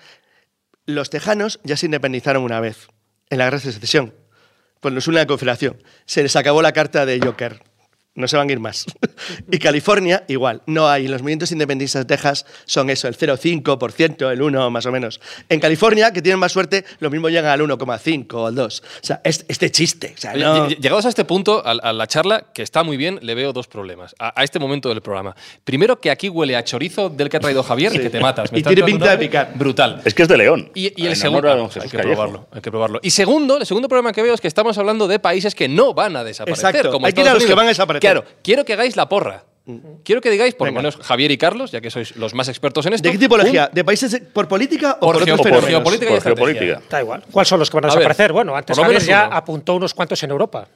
los tejanos ya se independizaron una vez en la guerra de secesión. Nos une la confederación. Se les acabó la carta de Joker. No se van a ir más. y California, igual. No hay. Los movimientos independentistas de Texas son eso, el 0,5%, el 1 más o menos. En California, que tienen más suerte, lo mismo llegan al 1,5 o al 2. O sea, es, es de chiste. O sea, Oye, no- ll- Llegados a este punto, a, a la charla, que está muy bien, le veo dos problemas. A, a este momento del programa. Primero, que aquí huele a chorizo del que ha traído Javier, que te matas. Me Y tiene pinta de picar. Brutal. Es que es de León. Y, y el segundo. Ah, hay que Callejo. probarlo, hay que probarlo. Y segundo, el segundo problema que veo es que estamos hablando de países que no van a desaparecer. Exacto, como hay que ir a los que van a desaparecer. Claro, quiero que hagáis la porra. Quiero que digáis, por lo menos Javier y Carlos, ya que sois los más expertos en esto. ¿De qué tipología? ¿De países por política o Por por, geo- otros por geopolítica y Por geopolítica. Da igual. ¿Cuáles son los que van a A ver, desaparecer? bueno, antes Javier ya uno. apuntó unos cuantos en Europa.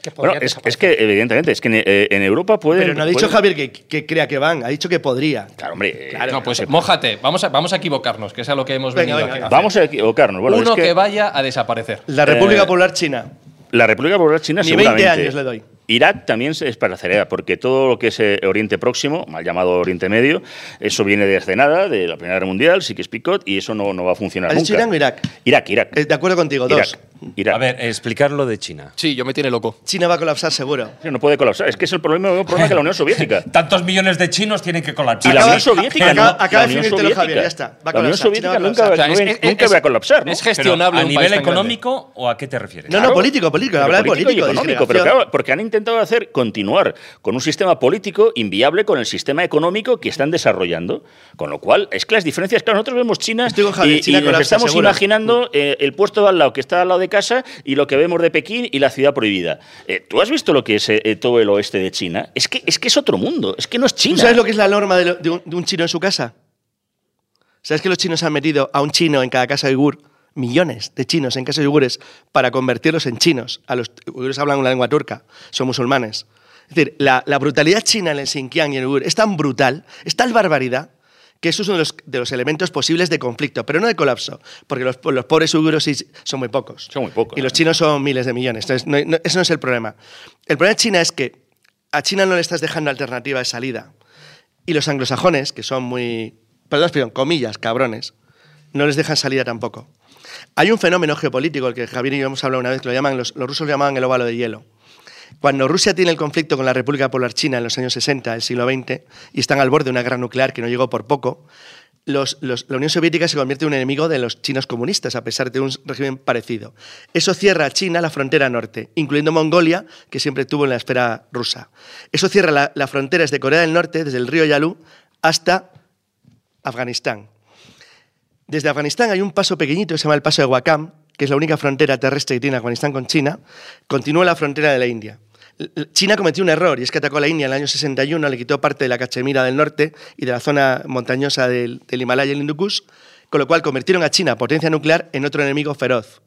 que Bueno, podrían es, que evidentemente, es que en, eh, en Europa puede. Pero no ha dicho Javier que, que crea que van, ha dicho que podría. Claro, hombre. eh, No, pues mójate, vamos a, vamos a equivocarnos, que es a lo que hemos Venga, venido venga, aquí. Vamos a equivocarnos. Bueno, Uno es que... que, vaya a desaparecer. La República Eh, Popular China. La República Popular China Ni 20 seguramente. años le doy. Irak también se desparecería, porque todo lo que es eh, Oriente Próximo, mal llamado Oriente Medio, eso viene desde nada, de la Primera Guerra Mundial, sí que es picot, y eso no, no va a funcionar ¿Has dicho nunca. Irán o Irak? Irak, Irak. Eh, de acuerdo contigo, dos. Irak. A ver, explicar lo de China. Sí, yo me tiene loco. China va a colapsar seguro. Sí, No puede colapsar. Es que es el problema, el mismo problema que la Unión Soviética. Tantos millones de chinos tienen que Y colapsar. la Acaba- Unión Soviética no. acaba- la de Unión definírtelo, Soviética. Javier, ya está. Va a La Unión colapsar, China va Soviética nunca, va- O sea, es- es- es- nunca es- va a colapsar. ¿no? Es Pero, gestionable ¿A un nivel país tan grande. económico o a qué te refieres? No, no, político, político. Habla de político, y de económico, pero claro, porque han intentado hacer continuar con un sistema político inviable con el sistema económico que están desarrollando. Con lo cual, es que las diferencias, claro, nosotros vemos China, Estoy con Javier, y, China y nos colapsa, estamos seguro. imaginando eh, el puesto de al lado que está al lado de casa y lo que vemos de Pekín y la ciudad prohibida. Eh, ¿Tú has visto lo que es eh, todo el oeste de China? Es que, es que es otro mundo, es que no es ¿Tú China. sabes lo que es la norma de, lo- de un, de un chino en su casa? ¿Sabes que los chinos han metido a un chino en cada casa uigur? Millones de chinos en casas uigures para convertirlos en chinos. A los uigures hablan una lengua turca, son musulmanes. Es decir, la, la brutalidad china en el Xinjiang y en el Uigur es tan brutal, es tal barbaridad, que eso es uno de los, de los elementos posibles de conflicto, pero no de colapso, porque los, los pobres uiguros son muy pocos. Son muy pocos, Y los chinos son miles de millones. Entonces, no- no es el problema. El problema de China es que a China no le estás dejando alternativa de salida. Y los anglosajones, que son muy, perdón, perdón, comillas, cabrones, no les dejan salida tampoco. Hay un fenómeno geopolítico, el que Javier y yo hemos hablado una vez, que lo llaman, los, rusos lo llamaban el óvalo de hielo. Cuando Rusia tiene el conflicto con la República Popular China en los años 60 del siglo XX y están al borde de una guerra nuclear que no llegó por poco, la Unión Soviética se convierte en un enemigo de los chinos comunistas, a pesar de un régimen parecido. Eso cierra a China la frontera norte, incluyendo Mongolia, que siempre tuvo en la esfera rusa. Eso cierra la, la frontera desde Corea del Norte, desde el río Yalu, hasta Afganistán. Desde Afganistán hay un paso pequeñito que se llama el paso de Wakam, que es la única frontera terrestre que tiene Afganistán con China. Continúa la frontera de la India. China cometió un error y es que atacó a la India en el año 61, le quitó parte de la Cachemira del norte y de la zona montañosa del, Himalaya y el Hindu Kush, con lo cual convirtieron a China, potencia nuclear, en otro enemigo feroz.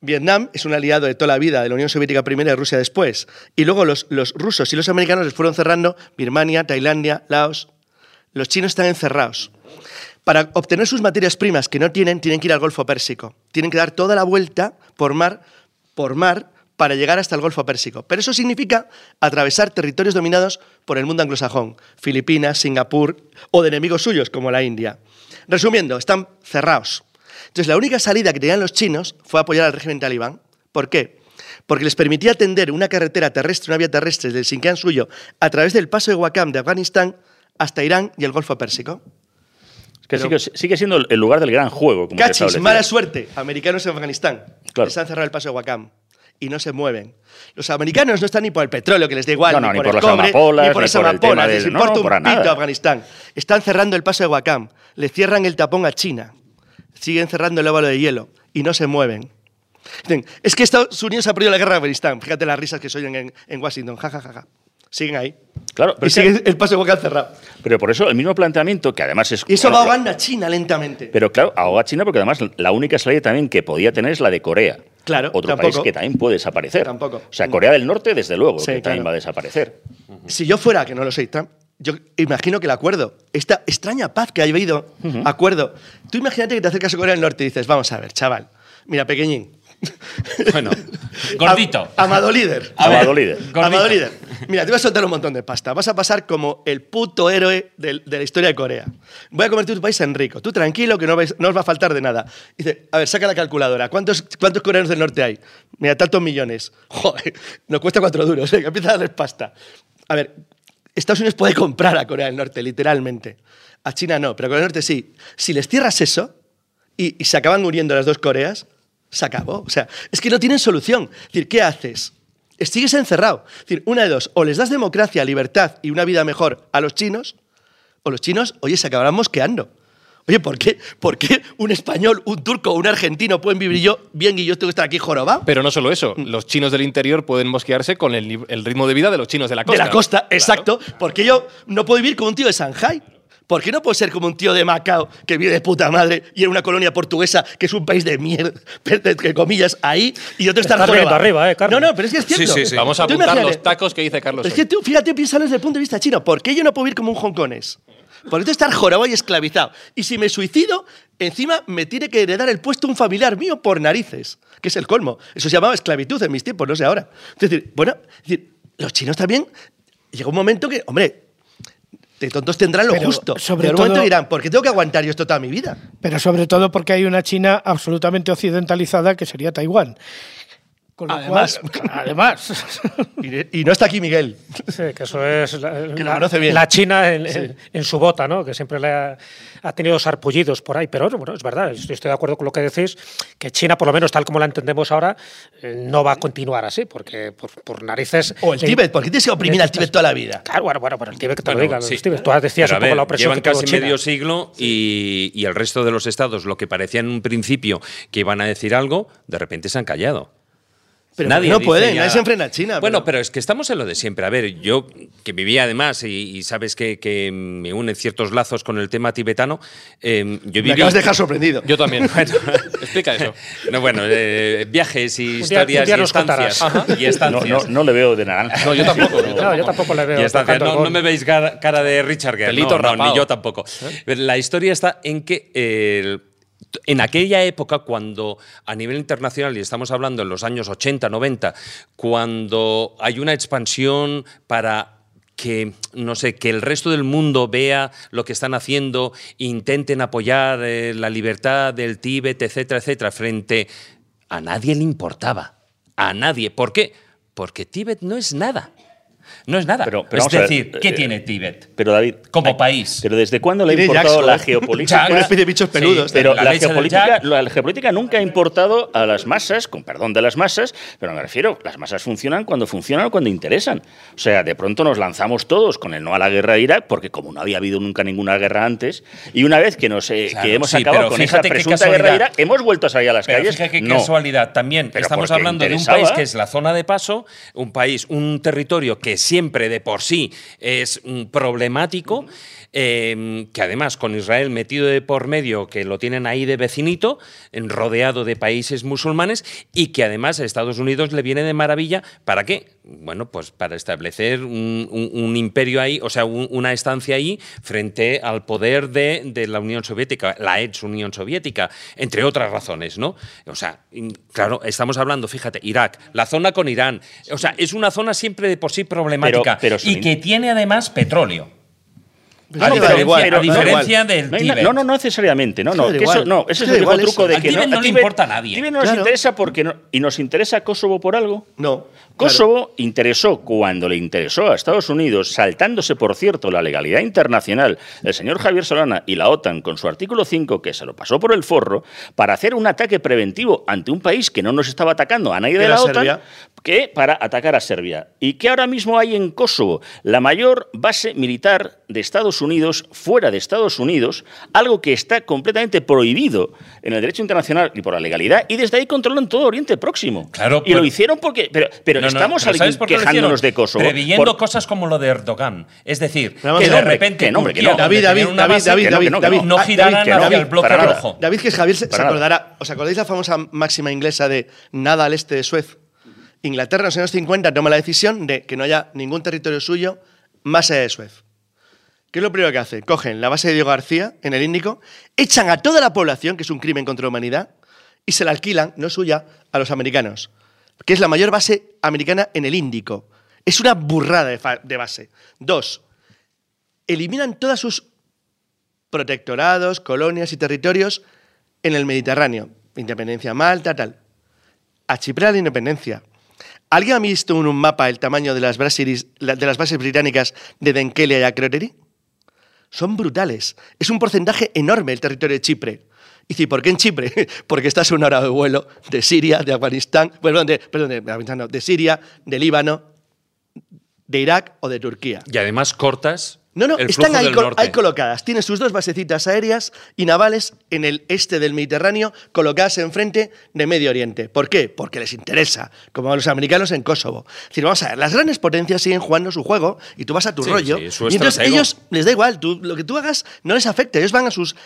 Vietnam es un aliado de toda la vida de la Unión Soviética primero y Rusia después. Y luego los rusos y los americanos les fueron cerrando Birmania, Tailandia, Laos. Los chinos están encerrados. Para obtener sus materias primas que no tienen, tienen que ir al Golfo Pérsico. Tienen que dar toda la vuelta por mar, por mar para llegar hasta el Golfo Pérsico. Pero eso significa atravesar territorios dominados por el mundo anglosajón, Filipinas, Singapur o de enemigos suyos como la India. Resumiendo, están cerrados. Entonces, la única salida que tenían los chinos fue apoyar al régimen talibán. ¿Por qué? Porque les permitía tender una carretera terrestre, una vía terrestre desde el Xinjiang suyo a través del paso de Wakam de Afganistán hasta Irán y el Golfo Pérsico. Que sigue, sigue siendo el lugar del gran juego. Como Cachis, mala suerte. Americanos en Afganistán. Claro. Les han cerrado el paso de Wakam. Y no se mueven. Los americanos no están ni por el petróleo, que les da igual, No, no, ni, ni por, por el las cobre, ni por ni las por el amapolas. Les importa no, un pito nada. Afganistán. Están cerrando el paso de Wakam. Le cierran el tapón a China. Siguen cerrando el óvalo de hielo. Y no se mueven. Dicen, es que Estados Unidos ha perdido la guerra de Afganistán. Fíjate las risas que se oyen en, en Washington. Ja, ja, ja, ja. Siguen ahí. Claro, pero, y que- sigue el paso de Wakam cerrado. pero por eso el mismo planteamiento, que además es. Y eso va bueno, ahogando a China lentamente. Pero claro, ahoga a China porque además la única salida también que podía tener es la de Corea. Claro, Otro tampoco. país que también puede desaparecer. Tampoco. O sea, Corea del Norte, desde luego, Sí, que también claro. va a desaparecer. Si yo fuera, que no lo soy, Trump, yo imagino que el acuerdo, esta extraña paz que ha habido, acuerdo. Tú imagínate que te acercas a Corea del Norte y dices, vamos a ver, chaval, mira, pequeñín. Bueno, gordito. Am- amado líder. A ver, Amado líder. gordito. Amado líder. Mira, te voy a soltar un montón de pasta. Vas a pasar como el puto héroe del- de, la historia de Corea. Voy a convertir tu país en rico. Tú tranquilo, que no, vais- no os va a faltar de nada. Dice, a ver, saca la calculadora. ¿Cuántos, ¿Cuántos coreanos del norte hay? Mira, tantos millones. Joder, nos cuesta cuatro duros. Venga, empieza a darles pasta. A ver, Estados Unidos puede comprar a Corea del Norte, literalmente. A China no, pero a Corea del Norte sí. Si les cierras eso y, y se acaban muriendo las dos Coreas, se acabó. O sea, es que no tienen solución. Es decir, ¿qué haces? Sigues encerrado. Es decir, una de dos, o les das democracia, libertad y una vida mejor a los chinos, o los chinos, oye, se acabarán mosqueando. Oye, ¿por qué, ¿por qué un español, un turco, un argentino pueden vivir yo bien y yo tengo que estar aquí jorobado? Pero no solo eso, los chinos del interior pueden mosquearse con el, ritmo de vida de los chinos de la de costa. la costa, Claro. exacto. Porque yo no puedo vivir como un tío de Shanghai. ¿Por qué no puedo ser como un tío de Macao que vive de puta madre y en una colonia portuguesa que es un país de mierda, entre comillas, ahí y otro viendo jorobado? arriba, eh, Carlos. No, no, pero es que es cierto. Sí, sí, sí. Vamos a apuntar imagínate, los tacos que dice Carlos. Es hoy. que tú, fíjate, piénsalo desde el punto de vista chino. ¿Por qué yo no puedo vivir como un hongkonés? Por qué estar jorobado y esclavizado. Y si me suicido, encima me tiene que heredar el puesto un familiar mío por narices, que es el colmo. Eso se llamaba esclavitud en mis tiempos, no sé ahora. Es decir, bueno, es decir, los chinos también, llega un momento que, hombre, de tontos tendrán lo Pero, justo. sobre Pero un momento todo- dirán, ¿por qué tengo que aguantar yo esto toda mi vida? Pero sobre todo porque hay una China absolutamente occidentalizada que sería Taiwán. Con Además. cual- además. Y, y no está aquí Miguel. Sí, que eso es la, Que lo la- conoce bien. la China en, en- en su bota, ¿no? Que siempre le ha, ha tenido sarpullidos por ahí. Pero bueno, es verdad, estoy, estoy de acuerdo con lo que decís, que China, por lo menos tal como la entendemos ahora, eh, no va a continuar así, porque por, por narices. O el le- Tíbet, ¿por qué tienes que oprimir al Tíbet toda la vida? Claro, bueno, bueno, pero el Tíbet que te Bueno, lo digan. sí. los Tíbet. Tú decías un poco ver, la opresión llevan que tuvo casi China. medio siglo y, y el resto de los estados, lo que parecía en un principio que iban a decir algo, de repente se han callado. Pero no dice pueden, ya- nadie se enfrena a China. Bueno, pero- pero es que estamos en lo de siempre. A ver, yo que vivía además y, y sabes que, que me unen ciertos lazos con el tema tibetano, eh, yo Me viví... acabas de dejar sorprendido. Yo también. Explica eso. No, bueno, eh, viajes y día- un historias día y estancias. Y No, estancias. no, no le veo de naranja. No, yo tampoco. No, yo tampoco le veo. Y estancias. tocando el No, me veis cara, de Richard Gere. Pelito no, ni yo tampoco. La historia está en que eh, en aquella época, cuando a nivel internacional, y estamos hablando en los años 80, 90, cuando hay una expansión para que, no sé, que el resto del mundo vea lo que están haciendo, intenten apoyar eh, la libertad del Tíbet, etcétera, etcétera, frente a nadie le importaba. A nadie. ¿Por qué? Porque Tíbet no es nada. No es nada. Pero- pero es ver, decir, ¿qué eh, tiene Tíbet? Pero David. Como país. Pero ¿desde cuándo le ha importado Jackson, la geopolítica? Una especie de bichos peludos. Pero La geopolítica, la geopolítica nunca ha importado a las masas, con perdón de las masas, pero me refiero, las masas funcionan cuando funcionan o cuando interesan. O sea, de pronto nos lanzamos todos con el no a la guerra de Irak, porque como no había habido nunca ninguna guerra antes, y una vez que, nos, eh, Claro, que hemos sí, acabado con esa presunta guerra de. Irak, hemos vuelto a salir a las Pero calles. fíjate qué no. casualidad también. Pero Estamos hablando de un país que es la zona de paso, un país, un territorio que siempre de por sí es mm, problemático, eh, que además con Israel metido de por medio, que lo tienen ahí de vecinito, rodeado de países musulmanes, y que además a Estados Unidos le viene de maravilla. ¿Para qué? Bueno, pues para establecer un, un- un imperio ahí, o sea, un- una estancia ahí frente al poder de, de la Unión Soviética, la ex Unión Soviética, entre otras razones, ¿no? O sea, claro, estamos hablando, fíjate, Irak, la zona con Irán, o sea, es una zona siempre de por sí problemática pero y que tiene además petróleo. Pues a diferencia, del No, Tíbet. no, no, no necesariamente. No, no, eso, igual. no, Es ese es el mismo truco eso. de que Tíbet no le importa a nadie. Tíbet no nos interesa porque no, y nos interesa Kosovo por algo. No. Kosovo interesó cuando le interesó a Estados Unidos, saltándose, por cierto, la legalidad internacional, el señor Javier Solana y la OTAN con su artículo 5, que se lo pasó por el forro, para hacer un ataque preventivo ante un país que no nos estaba atacando a nadie de la OTAN, Serbia. que para atacar a Serbia. Y que ahora mismo hay en Kosovo la mayor base militar de Estados Unidos fuera de Estados Unidos, algo que está completamente prohibido en el derecho internacional y por la legalidad, y desde ahí controlan todo Oriente Próximo. Claro, y lo pero- hicieron porque... Pero, pero No, no, estamos pero alguien ¿sabes por quejándonos de Kosovo. Preveyendo por- cosas como lo de Erdogan. Es decir, que de repente no, que no. David, David, David, David, no, David, no, David. no Ah, giraran no, hacia David, el bloque rojo. David, que Javier se, se acordará. ¿Os acordáis la famosa máxima inglesa de nada al este de Suez? Inglaterra en los años 50 toma la decisión de que no haya ningún territorio suyo más allá de Suez. ¿Qué es lo primero que hace? Cogen la base de Diego García en el Índico, echan a toda la población, que es un crimen contra la humanidad, y se la alquilan, no suya, a los americanos, que es la mayor base americana en el Índico. Es una burrada de, base. Dos, eliminan todas sus protectorados, colonias y territorios en el Mediterráneo. Independencia Malta, tal. A Chipre la independencia. ¿Alguien ha visto en un mapa el tamaño de las, la- de las bases británicas de Denkelia y Akrotiri? Son brutales. Es un porcentaje enorme el territorio de Chipre. Y dice, ¿por qué en Chipre? Porque estás una hora de vuelo de Siria, de Afganistán, de, perdón, de, Afganistán de Siria, de Líbano, de Irak o de Turquía. Y además cortas No, no, el están ahí, del col- norte. ahí colocadas. Tiene sus dos basecitas aéreas y navales en el este del Mediterráneo, colocadas enfrente de Medio Oriente. ¿Por qué? Porque les interesa, como a los americanos en Kosovo. Es decir, vamos a ver, las grandes potencias siguen jugando su juego y tú vas a tu Sí, rollo. sí, y entonces estratego. ellos les da igual, tú, lo que tú hagas no les afecta, ellos van a sus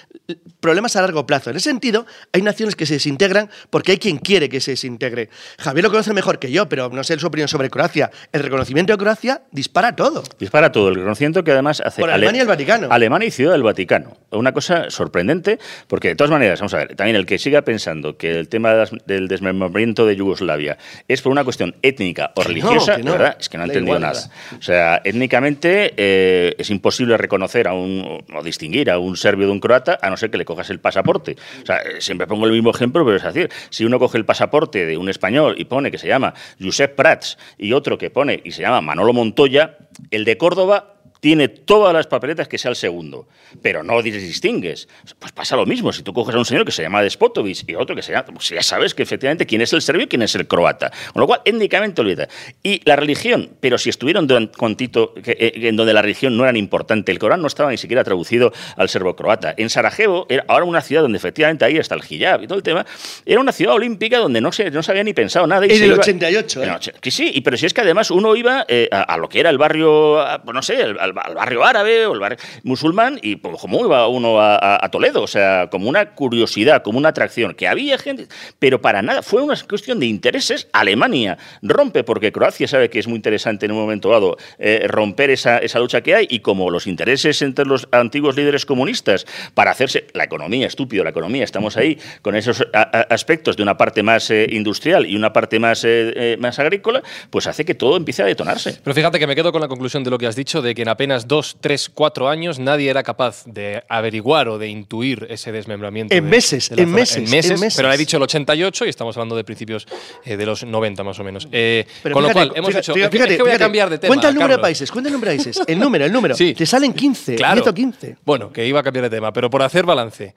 problemas a largo plazo. En ese sentido, hay naciones que se desintegran porque hay quien quiere que se desintegre. Javier lo conoce mejor que yo, pero no sé su opinión sobre Croacia. El reconocimiento de Croacia dispara todo. Dispara todo el reconocimiento que además hace Por Ale- Alemania y el Vaticano. Alemania y Ciudad del Vaticano. Una cosa sorprendente, porque de todas maneras, vamos a ver, también el que siga pensando que el tema del desmembramiento de Yugoslavia es por una cuestión étnica o no, religiosa, no. verdad, es que no ha entendido nada. O sea, étnicamente eh, es imposible reconocer a un, o distinguir a un serbio de un croata a no ser que le cojas el pasaporte. O sea, siempre pongo el mismo ejemplo, pero es decir, si uno coge el pasaporte de un español y pone que se llama Josep Prats y otro que pone y se llama Manolo Montoya, el de Córdoba tiene todas las papeletas que sea el segundo, pero no distingues. Pues pasa lo mismo, si tú coges a un señor que se llama Despotovic y otro que se llama, pues ya sabes que efectivamente quién es el serbio y quién es el croata. Con lo cual, étnicamente olvida. Y la religión, pero si estuvieron con Tito, eh, en donde la religión no era importante, el Corán no estaba ni siquiera traducido al serbo-croata. En Sarajevo, era ahora una ciudad donde efectivamente ahí está el hijab y todo el tema, era una ciudad olímpica donde no se, no se había ni pensado nada. Y En el iba- 88, ¿eh? En el och- Que sí, pero si es que además uno iba eh, a, a lo que era el barrio, pues no sé, al- al barrio árabe o el barrio musulmán, y pues, como iba uno a, a- a Toledo, o sea, como una curiosidad, como una atracción, que había gente, pero para nada, fue una cuestión de intereses. Alemania rompe, porque Croacia sabe que es muy interesante en un momento dado eh, romper esa, esa lucha que hay, y como los intereses entre los antiguos líderes comunistas para hacerse la economía, estúpido, la economía, estamos ahí con esos a- aspectos de una parte más eh, industrial y una parte más, eh, eh, más agrícola, pues hace que todo empiece a detonarse. Pero fíjate que me quedo con la conclusión de lo que has dicho, de que en apenas dos, tres, cuatro años nadie era capaz de averiguar o de intuir ese desmembramiento. En de- meses, de en meses, en meses. en meses. Pero le he dicho el 88 y estamos hablando de principios eh, de los 90 más o menos. Eh, Pero con lo cual, hemos fíjate, hecho. fíjate, es que- voy a cambiar de tema. Cuenta el número de países, cuenta el número de países. El número, el número. Sí. Te salen 15, Claro. 10 o 15. Bueno, que iba a cambiar de tema, pero por hacer balance.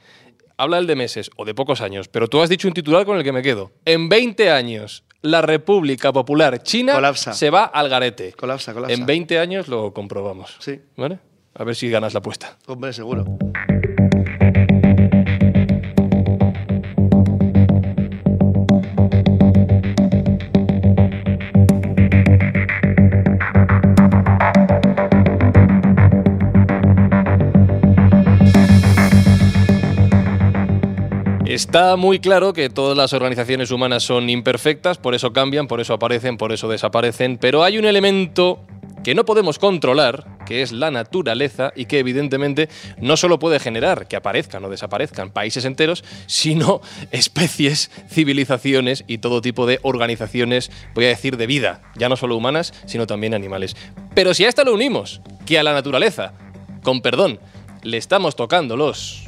Habla el de meses o de pocos años, pero tú has dicho un titular con el que me quedo. En 20 años, la República Popular China Colapsa. se va al garete. Colapsa, colapsa. En 20 años lo comprobamos. Sí. ¿Vale? A ver si ganas la apuesta. Hombre, seguro. Está muy claro que todas las organizaciones humanas son imperfectas, por eso cambian, por eso aparecen, por eso desaparecen, pero hay un elemento que no podemos controlar, que es la naturaleza y que evidentemente no solo puede generar que aparezcan o desaparezcan países enteros, sino especies, civilizaciones y todo tipo de organizaciones, voy a decir, de vida, ya no solo humanas, sino también animales. Pero si a esta lo unimos, que a la naturaleza, con perdón, le estamos tocando los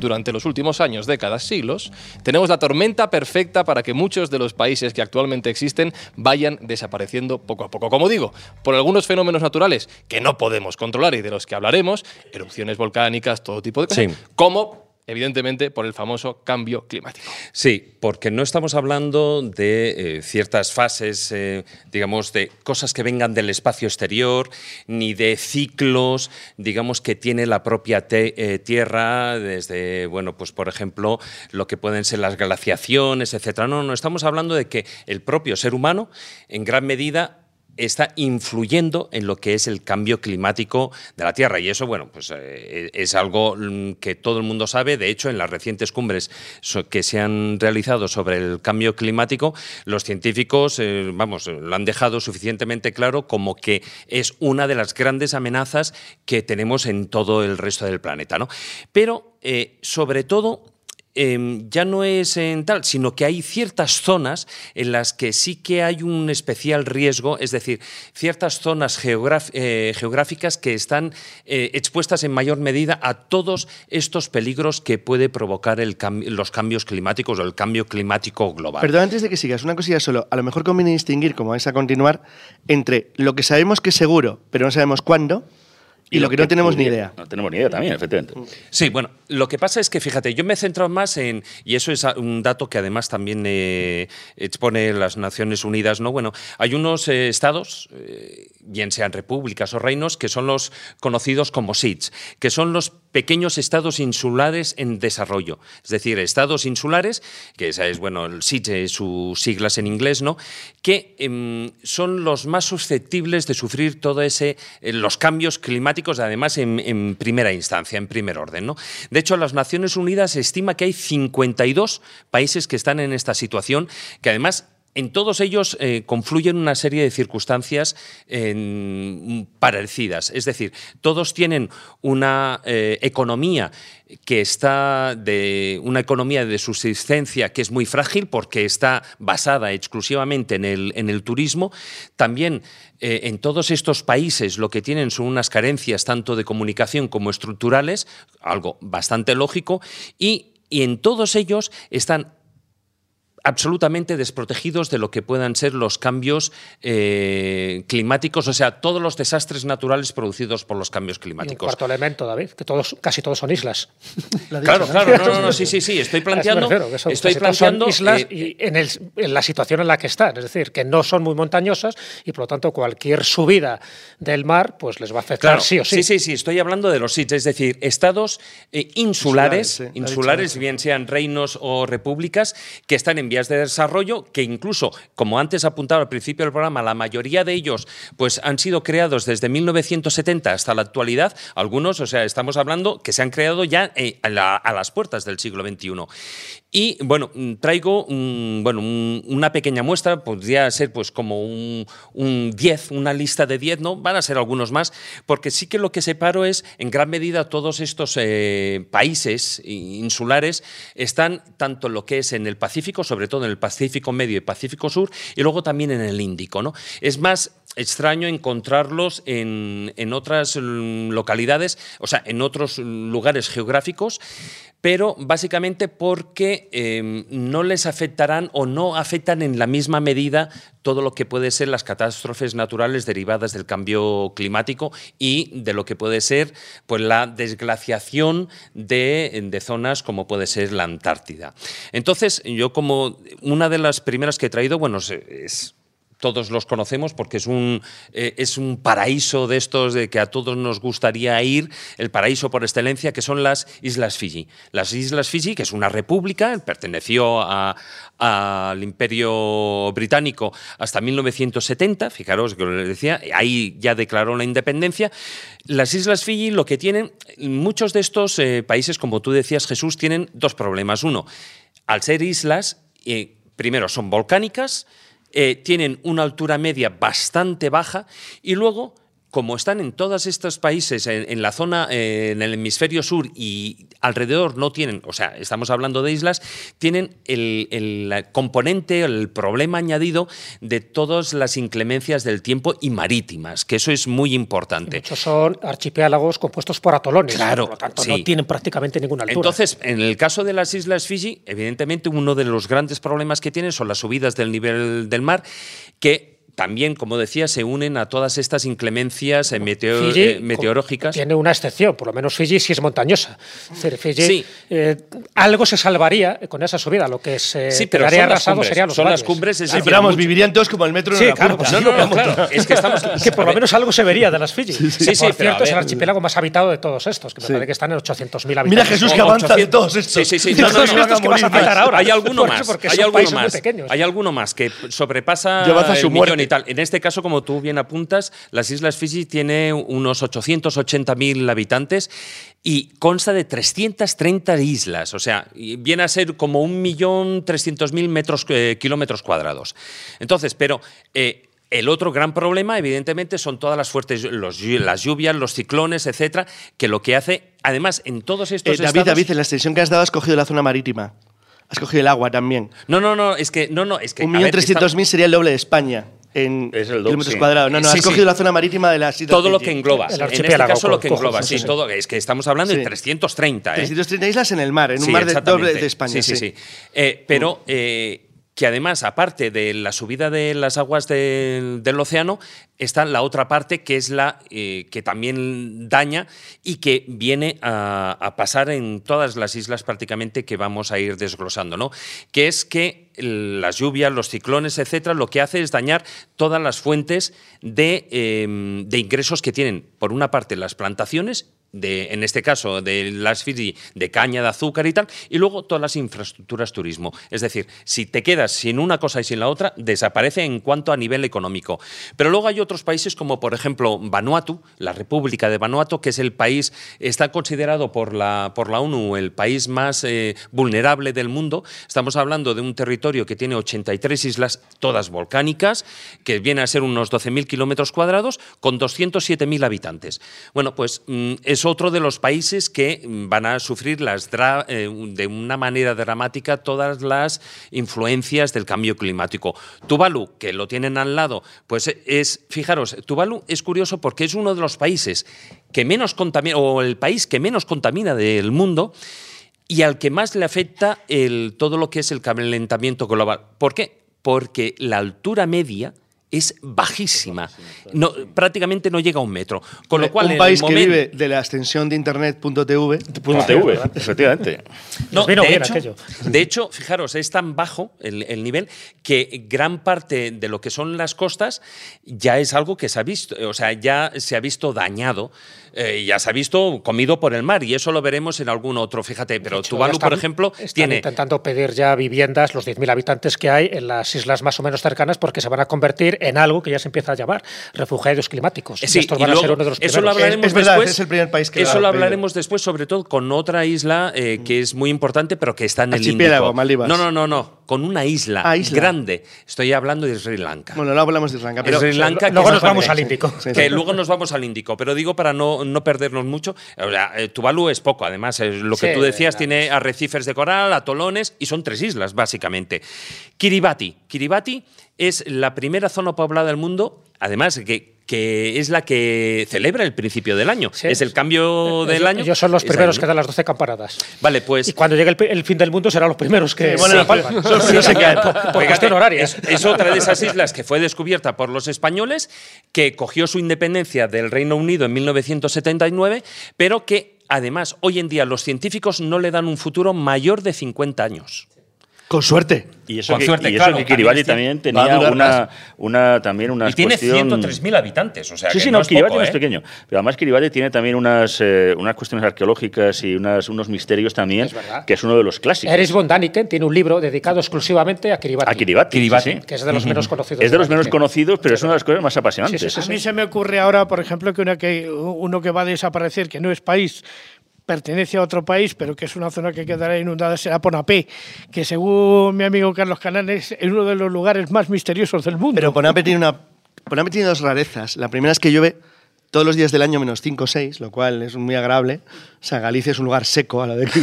durante los últimos años, décadas, siglos, tenemos la tormenta perfecta para que muchos de los países que actualmente existen vayan desapareciendo poco a poco. Como digo, por algunos fenómenos naturales que no podemos controlar y de los que hablaremos, erupciones volcánicas, todo tipo de cosas, Sí. como evidentemente por el famoso cambio climático. Sí, porque no estamos hablando de eh, ciertas fases, eh, digamos, de cosas que vengan del espacio exterior, ni de ciclos, digamos, que tiene la propia eh, Tierra, desde, bueno, pues por ejemplo, lo que pueden ser las glaciaciones, etcétera. No, no, estamos hablando de que el propio ser humano, en gran medida, está influyendo en lo que es el cambio climático de la Tierra. Y eso, bueno, pues eh, es algo mm, que todo el mundo sabe. De hecho, en las recientes cumbres que se han realizado sobre el cambio climático, los científicos, eh, vamos, lo han dejado suficientemente claro como que es una de las grandes amenazas que tenemos en todo el resto del planeta, ¿no? Pero, eh, sobre todo, em, ya no es en tal, sino que hay ciertas zonas en las que sí que hay un especial riesgo, es decir, ciertas zonas eh, geográficas que están eh, expuestas en mayor medida a todos estos peligros que puede provocar los cambios climáticos o el cambio climático global. Perdón, antes de que sigas, una cosilla solo. A lo mejor conviene distinguir, como vais a continuar, entre lo que sabemos que es seguro, pero no sabemos cuándo, y, lo que no tenemos ni idea. No tenemos ni idea también, efectivamente. Sí, bueno, lo que pasa es que, fíjate, yo me he centrado más en, y eso es un dato que además también eh, expone las Naciones Unidas, ¿no? Bueno, hay unos eh, estados, eh, bien sean repúblicas o reinos, que son los conocidos como SIDS, que son los pequeños estados insulares en desarrollo. Es decir, estados insulares, que esa es, bueno, el SIDS, sus siglas en inglés, ¿no? Que em, son los más susceptibles de sufrir todo ese, eh, los cambios climáticos, además en, en, primera instancia, en primer orden, ¿no? De hecho, las Naciones Unidas estima que hay 52 países que están en esta situación, que además en todos ellos eh, confluyen una serie de circunstancias eh, parecidas. Es decir, todos tienen una eh, economía que está de una economía de subsistencia que es muy frágil porque está basada exclusivamente en el, en el turismo. También en todos estos países lo que tienen son unas carencias tanto de comunicación como estructurales, algo bastante lógico, y, y en todos ellos están absolutamente desprotegidos de lo que puedan ser los cambios eh, climáticos, o sea, todos los desastres naturales producidos por los cambios climáticos. Y un cuarto elemento, David, que todos, casi todos son islas. claro, claro, no, no, no, sí, sí, sí, estoy planteando, son, estoy planteando islas eh, y en, el, en, la situación en la que están, es decir, que no son muy montañosas y por lo tanto cualquier subida del mar pues les va a afectar claro, sí o sí. Sí, sí, sí, estoy hablando de los sitios, es decir, estados eh, insulares, insulares, sí, insulares bien sean reinos o repúblicas, que están en vías de desarrollo que incluso, como antes apuntaba al principio del programa, la mayoría de ellos pues, han sido creados desde 1970 hasta la actualidad. Algunos, o sea, estamos hablando que se han creado ya eh, a, a las puertas del siglo XXI. Y bueno, traigo un, bueno, un, una pequeña muestra, podría ser pues como un, un 10, una lista de 10, ¿no? Van a ser algunos más, porque sí que lo que separo es, en gran medida, todos estos eh, países insulares están tanto lo que es en el Pacífico, sobre todo en el Pacífico Medio y Pacífico Sur, y luego también en el Índico, ¿no? Es más extraño encontrarlos en, en otras localidades, o sea, en otros lugares geográficos, pero básicamente porque eh, no les afectarán o no afectan en la misma medida todo lo que puede ser las catástrofes naturales derivadas del cambio climático y de lo que puede ser pues, la desglaciación de, de zonas como puede ser la Antártida. Entonces, yo como una de las primeras que he traído, bueno, es todos los conocemos porque es un, eh, es un paraíso de estos de que a todos nos gustaría ir, el paraíso por excelencia, que son las Islas Fiji. Las Islas Fiji, que es una república, perteneció al Imperio Británico hasta 1970, fijaros que les decía, ahí ya declaró la independencia. Las Islas Fiji lo que tienen, muchos de estos eh, países, como tú decías Jesús, tienen dos problemas. Uno, al ser islas, eh, primero son volcánicas, eh, tienen una altura media bastante baja y luego como están en todos estos países, en, en la zona, eh, en el hemisferio sur y alrededor no tienen, o sea, estamos hablando de islas, tienen el, el, componente, el problema añadido de todas las inclemencias del tiempo y marítimas, que eso es muy importante. Muchos son archipiélagos compuestos por atolones, claro, por lo tanto sí. no tienen prácticamente ninguna altura. Entonces, en el caso de las islas Fiji, evidentemente uno de los grandes problemas que tienen son las subidas del nivel del mar, que también, como decía, se unen a todas estas inclemencias meteo Fiji, eh, meteorológicas. Tiene una excepción, por lo menos Fiji sí es montañosa. Es decir, Fiji, sí. eh, algo se salvaría con esa subida, lo que se sí, pero quedaría arrasado cumbres, serían los son valles. las cumbres. Es Sí, decir, pero vamos, mucho- vivirían todos como el metro Sí, la claro, curva. pues No, no, no, claro. Es que estamos. que por lo menos algo se vería de las Fiji. sí, que, sí, por cierto, es el archipiélago más habitado de todos estos, que me Sí. parece que están en 800.000 habitantes. Mira Jesús que avanza de 800. todos estos. Sí, sí, sí. De No, no, todos no, van a estos que vas a morir. matar ahora. Hay alguno más, hay alguno más, pequeños. hay alguno más que sobrepasa su millón y tal. En este caso, como tú bien apuntas, las Islas Fiji tiene unos 880.000 habitantes y consta de 330 islas, o sea, viene a ser como un millón trescientos mil metros eh, kilómetros cuadrados. Entonces, pero eh, el otro gran problema, evidentemente, son todas las fuertes, los las lluvias, los ciclones, etcétera, que lo que hace, además, en todos Eh, estos David, estados- David, en la extensión que has dado has cogido la zona marítima. Has cogido el agua también. No, no, no, es que no, no, es que Un a millón ver, trescientos mil sería el doble de España en Es el doble, kilómetros sí. cuadrados. No, no, Sí, has sí. cogido la zona marítima de las islas todo lo que engloba. El En este caso lo que engloba, cojo, sí, sí, sí. todo. Es que estamos hablando de Sí. 330, ¿eh? 330 islas en el mar, en un Sí, mar de doble de España. Sí, sí, sí. Eh, pero eh, que además, aparte de la subida de las aguas del, océano, está la otra parte que es la eh, que también daña y que viene a, pasar en todas las islas prácticamente que vamos a ir desglosando, ¿no? Que es que las lluvias, los ciclones, etcétera, lo que hace es dañar todas las fuentes de, eh, de ingresos que tienen, por una parte, las plantaciones de, en este caso, de las Fiji, de caña de azúcar y tal, y luego todas las infraestructuras turismo. Es decir, si te quedas sin una cosa y sin la otra, desaparece en cuanto a nivel económico. Pero luego hay otros países como, por ejemplo, Vanuatu, la República de Vanuatu, que es el país, está considerado por la, por la ONU el país más eh, vulnerable del mundo. Estamos hablando de un territorio que tiene 83 islas, todas volcánicas, que viene a ser unos 12.000 kilómetros cuadrados, con 207.000 habitantes. Bueno, pues mm, es otro de los países que mm, van a sufrir eh, de una manera dramática todas las influencias del cambio climático. Tuvalu, que lo tienen al lado, pues es, fijaros, Tuvalu es curioso porque es uno de los países que menos contamina, o el país que menos contamina del mundo y al que más le afecta todo lo que es el calentamiento global. ¿Por qué? Porque la altura media es bajísima, no, prácticamente no llega a un metro. Con lo cual, en un el país que momento- vive de la extensión de internet.tv. Efectivamente. No, de, hecho, aquello. de hecho, fijaros, es tan bajo el, el nivel que gran parte de lo que son las costas ya es algo que se ha visto, o sea, ya se ha visto dañado, eh, ya se ha visto comido por el mar y eso lo veremos en algún otro, fíjate, pero hecho, Tuvalu, están- por ejemplo, están tiene... intentando pedir ya viviendas, los 10.000 habitantes que hay en las islas más o menos cercanas, porque se van a convertir en algo que ya se empieza a llamar refugiados climáticos. Eh, Y sí, estos y van a ser uno de los eso lo primeros. hablaremos Es- es verdad, después. es el primer país que lo eso lo pedido. hablaremos después, sobre todo con otra isla eh, que es muy importante, pero que está en el Archipiélago, Índico. Maldivas. No, no, no, no, con una isla, Ah, isla. grande. Estoy hablando de Sri Lanka. Bueno, no hablamos de Sri Lanka, pero Sri Lanka, que Luego nos vamos al Índico. Sí, que sí. luego nos vamos al Índico, pero digo para no, no perdernos mucho. O sea, eh, Tuvalu es poco, además, es lo que Sí, tú decías, tiene arrecifes de coral, atolones y son tres islas, básicamente. Kiribati. Kiribati es la primera zona poblada del mundo, además que, que es la que celebra el principio del año. Sí. es el cambio del Ellos- año. Ellos son los primeros ahí, que ¿no? dan las 12 campanadas. Vale, pues. Y cuando llegue el, fin del mundo serán los primeros que bueno, se los- palman. son los primeros que caen. Por, por Fíjate, cuestión horaria. Es, es otra de esas islas que fue descubierta por los españoles, que cogió su independencia del Reino Unido en 1979, pero que además hoy en día los científicos no le dan un futuro mayor de 50 años. Con suerte. Y eso, Con que, suerte, y eso claro, que Kiribati también tenía una, una, también una y tiene cuestión... 103.000 habitantes, o sea Sí, que sí, no, no, es Kiribati poco, no es ¿eh? pequeño. Pero además Kiribati tiene también unas, eh, unas cuestiones arqueológicas y unas, unos misterios también, Es verdad. que es uno de los clásicos. Erich von Daniken tiene un libro dedicado exclusivamente a Kiribati. A Kiribati. Kiribati. sí, sí. Que es de los menos conocidos. Es de los menos conocidos, pero es una de las cosas más apasionantes. Sí, sí, A sí. mí se me ocurre ahora, por ejemplo, que, una que uno que va a desaparecer, que no es país, pertenece a otro país, pero que es una zona que quedará inundada, será Ponapé, que según mi amigo Carlos Canales es uno de los lugares más misteriosos del mundo. Pero Ponape tiene, una, Ponape tiene dos rarezas. La primera es que llueve todos los días del año menos 5 o 6, lo cual es muy agradable. O sea, Galicia es un lugar seco a lo de aquí.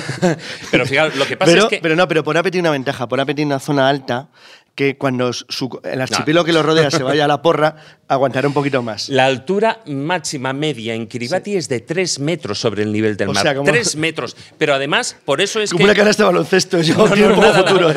Pero fíjate, lo que pasa pero, es que. pero no, pero Ponape tiene una ventaja. Ponape tiene una zona alta que cuando su- el archipiélago que lo rodea se vaya a la porra, aguantará un poquito más. La altura máxima media en Kiribati es de 3 metros sobre el nivel del O mar. sea, como- 3 metros. Pero además, por eso es Como que. una de baloncesto, yo No, no, nada, futuro. ¿eh?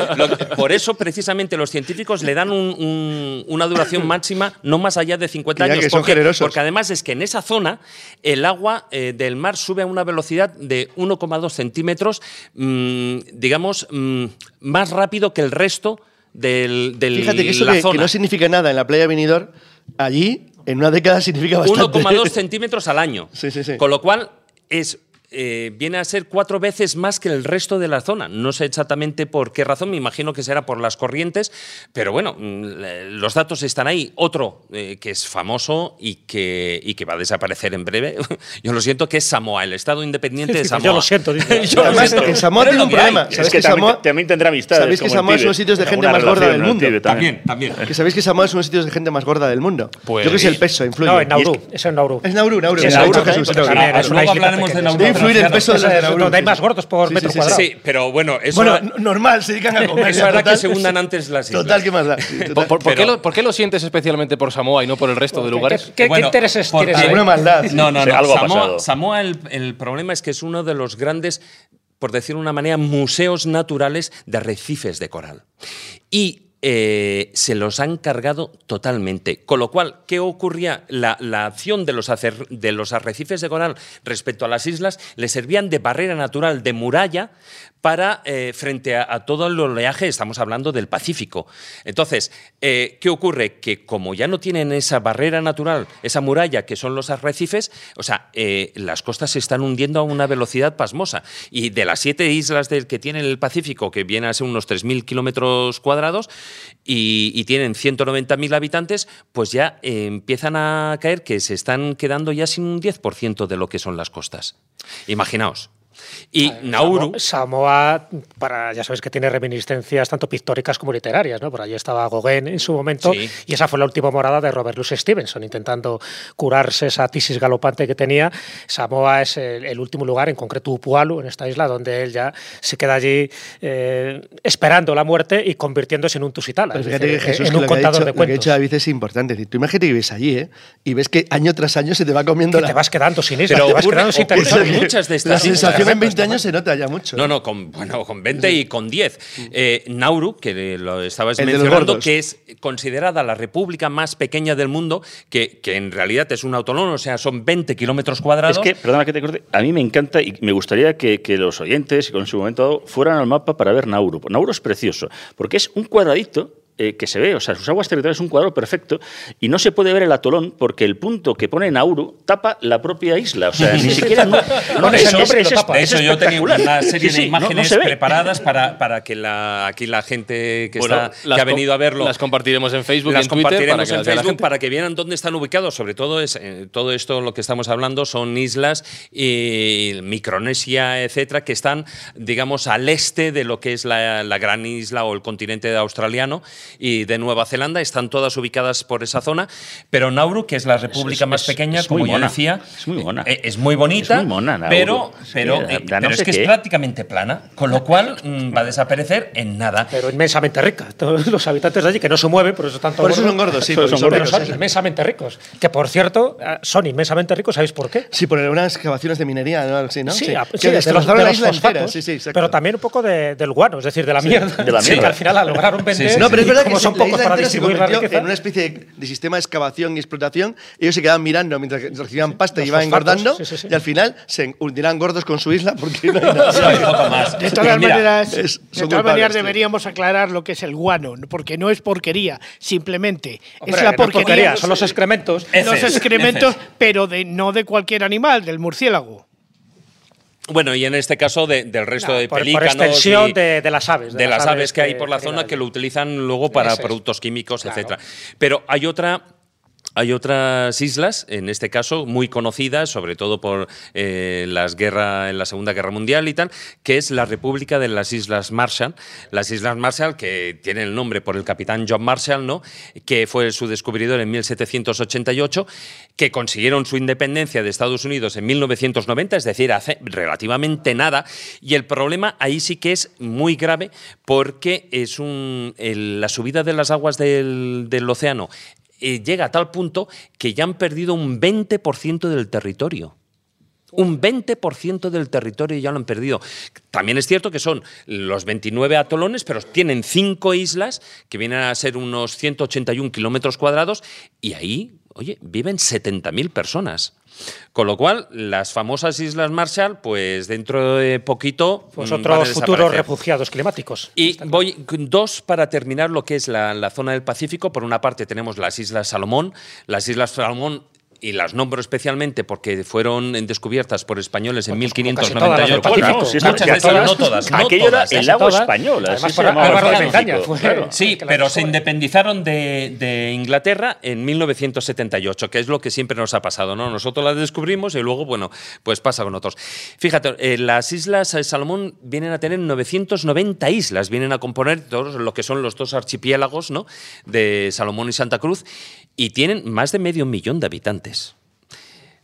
Por eso, precisamente, los científicos le dan un- un- una duración máxima no más allá de 50 Mira años. que son porque, generosos. porque además es que en esa zona el agua eh, del mar sube a una velocidad de 1,2 centímetros, mm, digamos, mm, más rápido que el resto del, del Fíjate que eso la que, que zona. no significa nada en la playa Benidorm, allí en una década significa bastante. 1,2 centímetros al año. Sí, sí, sí. Con lo cual es eh, viene a ser cuatro veces más que el resto de la zona. No sé exactamente por qué razón, me imagino que será por las corrientes, pero bueno, mm, los datos están ahí. Otro eh, que es famoso y que, y que va a desaparecer en breve, yo lo siento, que es Samoa, el Estado independiente de Dice, Samoa. yo lo siento, dice. Yo lo siento. en Samoa tiene es un que problema. Es ¿Sabes que que también, Samoa- también tendrá amistades. ¿Sabéis que Samoa es Tíbet. unos sitios de gente más gorda del mundo? También, también. Que sabéis que Samoa es uno de los sitios de gente más gorda del mundo. Pues- Yo creo que es el peso, influye. No, en Nauru. Es en Nauru. Es Nauru, Nauru. Sí, es Nauru, Nauru, Jesús, también, Nauru. también, es una Luego hablaremos de. Nauru. Influir el peso de donde hay más gordos por metro cuadrado. Sí, pero bueno, eso, Bueno, normal, se dedican a comer. eso hará que se hundan antes las islas. Total, ¿qué más da? ¿Por, qué lo, sientes especialmente por Samoa y no por el resto de ¿Qué- lugares? ¿Qué, intereses tienes ahí? Alguna maldad. No, no, no. Samoa, pasado. Samoa, el, el problema es que es uno de los grandes, por decirlo de una manera, museos naturales de arrecifes de coral. Y eh, se los han cargado totalmente. Con lo cual, ¿qué ocurría? La, la acción de los, de los arrecifes de coral respecto a las islas le servían de barrera natural, de muralla, para eh, frente a, todo el oleaje, estamos hablando del Pacífico. Entonces, eh, ¿qué ocurre? Que como ya no tienen esa barrera natural, esa muralla que son los arrecifes, o sea, eh, las costas se están hundiendo a una velocidad pasmosa. Y de las siete islas del que tiene el Pacífico, que viene a ser unos 3.000 kilómetros cuadrados, y, y tienen 190.000 habitantes, pues ya empiezan a caer que se están quedando ya sin un 10% de lo que son las costas. Imaginaos. Y Nauru... Samo- Samoa, para, ya sabes que tiene reminiscencias tanto pictóricas como literarias, ¿no? Por allí estaba Gauguin en su momento Sí. y esa fue la última morada de Robert Louis Stevenson, intentando curarse esa tisis galopante que tenía. Samoa es el, el último lugar, en concreto Upualu, en esta isla, donde él ya se queda allí eh, esperando la muerte y convirtiéndose en un tusitala, Pero es fíjate decir, que Jesús, en un contador dicho, de lo que ha cuentos. dicho David es importante. Es decir, tú imagínate que vives allí, ¿eh? Y ves que año tras año se te va comiendo Que la... te vas quedando sin islas, Pero te vas ocurre- quedando sin territorio. muchas de estas La sensación en 20 años se nota ya mucho. No, no, con, bueno, con 20 y con 10. Eh, Nauru, que lo estabas El mencionando, que es considerada la república más pequeña del mundo, que, que en realidad es un autolón, o sea, son 20 kilómetros cuadrados. Es que, perdona que te corte, a mí me encanta y me gustaría que, que los oyentes, y con su momento dado, fueran al mapa para ver Nauru. Nauru es precioso, porque es un cuadradito eh, que se ve, o sea, sus aguas territoriales es un cuadrado perfecto y no se puede ver el atolón porque el punto que pone Nauru tapa la propia isla. O sea, ni siquiera. No, no, Pones es- el nombre y es- tapa. de es hecho, yo tenía una serie Sí, sí, de no- no imágenes preparadas para, para que la, aquí la gente que, Bueno, está, las que ha venido a verlo Las compartiremos en Facebook las y en Twitter para compartiremos que en Facebook para que vieran dónde están ubicados. Sobre todo, es, eh, todo esto lo que estamos hablando son islas, y Micronesia, etcétera, que están, digamos, al este de lo que es la, la gran isla o el continente australiano y de Nueva Zelanda. Están todas ubicadas por esa zona. Pero Nauru, que es la república es- más es- pequeña, es como yo mona. decía, Es muy mona. eh, es muy bonita, Es muy mona, Nauru. pero, Sí, pero, eh, no pero es que qué. es prácticamente plana, con lo cual mm, va a desaparecer en nada. Pero inmensamente rica. Todos los habitantes de allí que no se mueven, por eso tanto Por eso son gordos, sí, Pero porque son ricos, son sí. inmensamente ricos. Que por cierto, eh, son inmensamente ricos, ¿sabéis por qué? Sí, por unas excavaciones de minería, ¿no? Así, ¿no? Sí, a- Que sí, de los- destrozaron de la isla entera. Sí, sí. Pero también un poco de- del guano, es decir, de la mierda. de la Sí, mierda. que al final la lograron vender. sí, No, pero es y verdad como que son la pocos para distribuir la convirtió riqueza. en una especie de, de sistema de excavación y explotación. Ellos se quedaban mirando mientras recibían pasta y iban engordando. sí, sí, sí. Y al final se hundirán gordos con su isla porque no hay nada. Sí, un poco más. De todas mira, maneras, es- de todas maneras deberíamos aclarar lo que es el guano, porque no es porquería, simplemente Hombre, es la no porquería. porquería, son los excrementos. los excrementos, pero de, no de cualquier animal, del murciélago. Bueno, y en este caso de- del resto de por, por pelícanos. extensión y- de, de las aves. de las aves que hay por la zona que lo utilizan luego para es. productos químicos, Claro. etcétera. Pero hay otra. Hay otras islas, en este caso muy conocidas, sobre todo por eh, las guerras en la Segunda Guerra Mundial y tal, que es la República de las Islas Marshall. Las Islas Marshall, que tienen el nombre por el capitán John Marshall, ¿no? que fue su descubridor en 1788, que consiguieron su independencia de Estados Unidos en 1990, es decir, hace relativamente nada. Y el problema ahí sí que es muy grave porque es un, la subida de las aguas del océano eh, llega a tal punto que ya han perdido un 20% del territorio. Un 20% del territorio ya lo han perdido. También es cierto que son los 29 atolones, pero tienen cinco islas que vienen a ser unos 181 kilómetros cuadrados y ahí, oye, viven 70.000 personas. Con lo cual, las famosas Islas Marshall, pues dentro de poquito. Pues mm, futuros refugiados climáticos. Y voy dos para terminar lo que es la, la zona del Pacífico. Por una parte tenemos las Islas Salomón. Las Islas Salomón y las nombro especialmente porque fueron descubiertas por españoles en Pues como casi todas las del 1598. Pacífico. Vamos, si es Muchas que de ellas, todas- no todas, no Aquello era el lago español. Sí, pero se independizaron de, de Inglaterra en 1978, que es lo que siempre nos ha pasado, ¿no? Nosotros las descubrimos y luego, bueno, pues pasa con otros. Fíjate, eh, las islas Salomón vienen a tener 990 islas, vienen a componer todos lo que son los dos archipiélagos, ¿no? De Salomón y Santa Cruz, y tienen más de medio millón de habitantes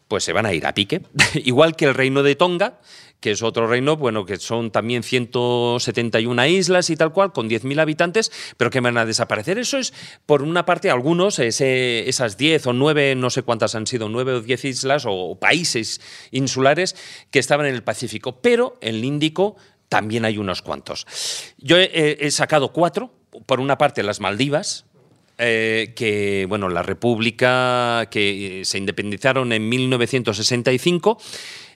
pues se van a ir a pique. Igual que el reino de Tonga, que es otro reino, bueno, que son también 171 islas y tal cual, con 10.000 habitantes, pero que van a desaparecer. Eso es, por una parte, algunos, esas 10 o 9, no sé cuántas han sido, 9 o 10 islas o países insulares que estaban en el Pacífico, pero en el Índico también hay unos cuantos. Yo he sacado cuatro por una parte, las Maldivas, eh, que, bueno, la República que se independizaron en 1965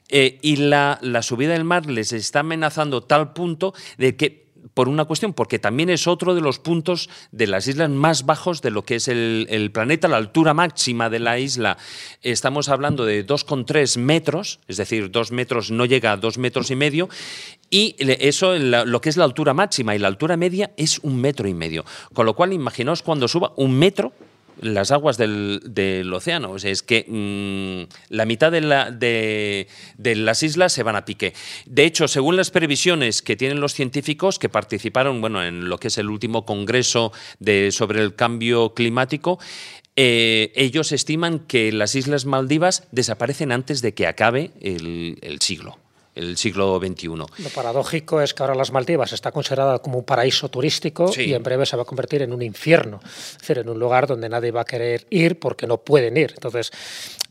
eh, y la, la subida del mar les está amenazando tal punto de que por una cuestión, porque también es otro de los puntos de las islas más bajos de lo que es el, planeta, la altura máxima de la isla. Estamos hablando de 2,3 metros, es decir, 2 metros no llega a 2 metros y medio, y eso, lo que es la altura máxima y la altura media es un metro y medio. Con lo cual, imaginaos cuando suba un metro las aguas del, océano. O sea, es que mm, la mitad de, la- de- las islas se van a pique. De hecho, según las previsiones que tienen los científicos que participaron bueno, en lo que es el último congreso sobre el cambio climático, eh, ellos estiman que las Islas Maldivas desaparecen antes de que acabe el siglo, el siglo XXI. Lo paradójico es que ahora las Maldivas está considerada como un paraíso turístico Sí. y en breve se va a convertir en un infierno, es decir, en un lugar donde nadie va a querer ir porque no pueden ir. Entonces,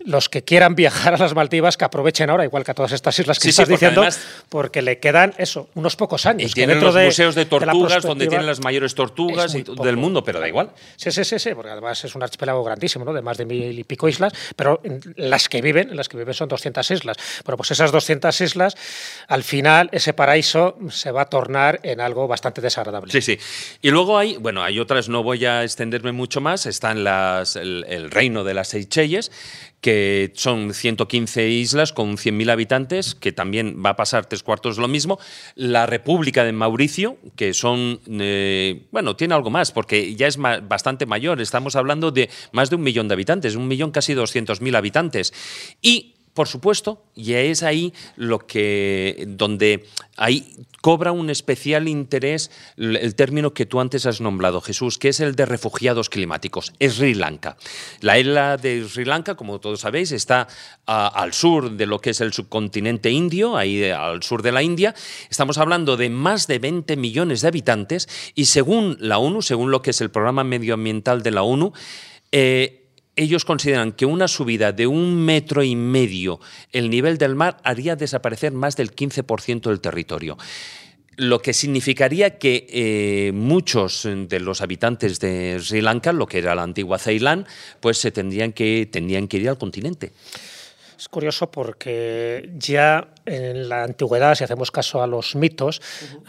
los que quieran viajar a las Maldivas que aprovechen ahora, igual que a todas estas islas que Sí, sí, estás porque diciendo, además- porque le quedan eso, unos pocos años. Y tienen los de- museos de tortugas donde tienen las mayores tortugas y- del mundo, pero da igual. Sí, sí, sí, sí, porque además es un archipiélago grandísimo, ¿no? De más de mil y pico islas, pero las que viven, en las que viven son 200 islas. Bueno, pues esas 200 islas, al final, ese paraíso se va a tornar en algo bastante desagradable. Sí, sí. Y luego hay, bueno, hay otras, no voy a extenderme mucho más, están las, el, el reino de las Seychelles, que son 115 islas con 100.000 habitantes, que también va a pasar tres cuartos lo mismo. La República de Mauricio, que son, eh, bueno, tiene algo más, porque ya es bastante mayor, estamos hablando de más de un millón de habitantes, un millón casi 200.000 habitantes. Y por supuesto, y es ahí lo que donde ahí cobra un especial interés el término que tú antes has nombrado, Jesús, que es el de refugiados climáticos, es Sri Lanka. La isla de Sri Lanka, como todos sabéis, está al sur de lo que es el subcontinente indio, ahí al sur de la India. Estamos hablando de más de 20 millones de habitantes y según la ONU, según lo que es el programa medioambiental de la ONU, eh, ellos consideran que una subida de un metro y medio el nivel del mar haría desaparecer más del 15% del territorio. Lo que significaría que eh, muchos de los habitantes de Sri Lanka, lo que era la antigua Ceilán, pues se tendrían que, tendrían que ir al continente. Es curioso porque ya en la antigüedad, si hacemos caso a los mitos,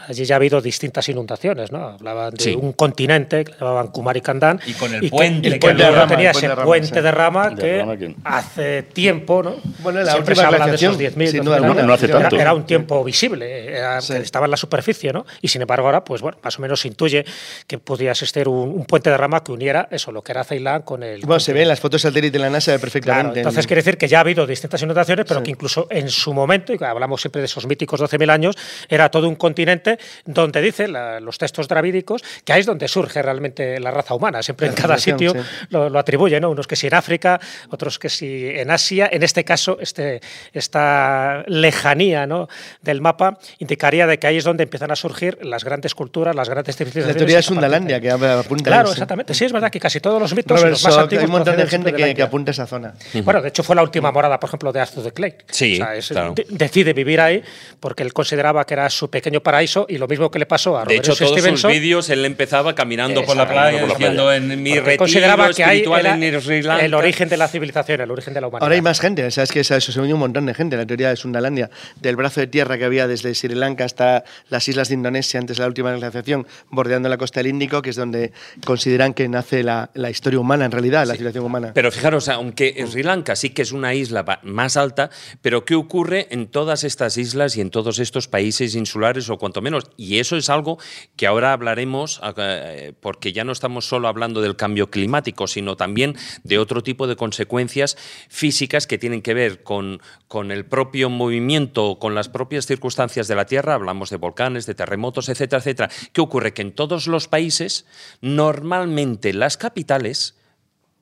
allí ya ha habido distintas inundaciones, ¿no? Hablaban de Sí. un continente que llamaban Kumari Kandán. Y con el que- puente y que que había. luego El tenía puente ese de Rama, puente de rama De que Rama que- hace tiempo, ¿no? Bueno, la Siempre última se habla de esos 10.000, sin 12.000 duda alguna. años. No hace Era- tanto. Era un tiempo visible, era- Sí. estaba en la superficie, ¿no? Y sin embargo ahora, pues bueno, más o menos se intuye que podía existir un, un puente de rama que uniera eso, lo que era Ceilán con el... Bueno, se ve en las fotos satélite de la NASA perfectamente. Claro, entonces quiere decir que ya ha habido distintas inundaciones, pero Sí. que incluso en su momento, y hablamos siempre de esos míticos 12.000 años, era todo un continente donde dice la- los textos dravídicos que ahí es donde surge realmente la raza humana. Siempre en La cada sitio sí. lo, lo atribuye, ¿no? Unos que si en África, otros que si en Asia. En este caso, este, esta lejanía ¿no? del mapa indicaría de que ahí es donde empiezan a surgir las grandes culturas, las grandes La civilizaciones. teoría de a partir Sundalandia, que apunta Claro, exactamente. Sí, es verdad que casi todos los mitos, Robert los más antiguos, hay un montón de gente de la que, que apunta a esa zona. Bueno, de hecho fue la última morada, por ejemplo, de Arthur de Clay. Sí, O sea, es- claro. de- decide vivir ahí porque él consideraba que era su pequeño paraíso y lo mismo que le pasó a De Robert hecho, todos sus Stevenson. vídeos él empezaba caminando por la playa, por la diciendo en mi retiro consideraba que ahí espiritual era en Sri Lanka. el origen de la civilización, el origen de la humanidad. Ahora hay más gente, sabes que eso se unió un montón de gente, la teoría de Sundalandia, del brazo de tierra que había desde Sri Lanka hasta las islas de Indonesia antes de la última glaciación, bordeando la costa del Índico, que es donde consideran que nace la, la historia humana, en realidad, la civilización humana. Pero fijaros, aunque Sri Lanka sí que es una isla más alta, pero ¿qué ocurre en todas estas islas y en todos estos países insulares o cuanto menos? Y eso es algo que ahora hablaremos, eh, porque ya no estamos solo hablando del cambio climático, sino también de otro tipo de consecuencias físicas que tienen que ver con, con el propio movimiento, con las propias circunstancias de la Tierra, hablamos de volcanes, de terremotos, etcétera, etcétera. ¿Qué ocurre? Que en todos los países, normalmente las capitales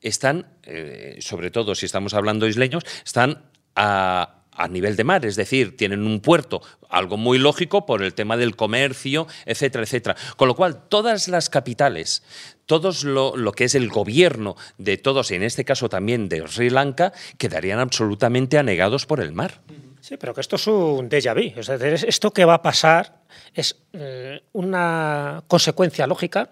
están, eh, sobre todo si estamos hablando isleños, están a, nivel de mar, es decir, tienen un puerto, algo muy lógico por el tema del comercio, etcétera, etcétera. Con lo cual, todas las capitales, todos lo, lo que es el gobierno de todos, y en este caso también de Sri Lanka, quedarían absolutamente anegados por el mar. Sí, pero que esto es un déjà vu. Decir, es- esto que va a pasar es una consecuencia lógica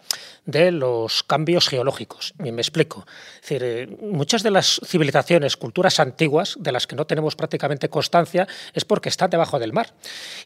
de los cambios geológicos. Me explico. Es decir, eh, muchas de las civilizaciones, culturas antiguas, de las que no tenemos prácticamente constancia, es porque están debajo del mar.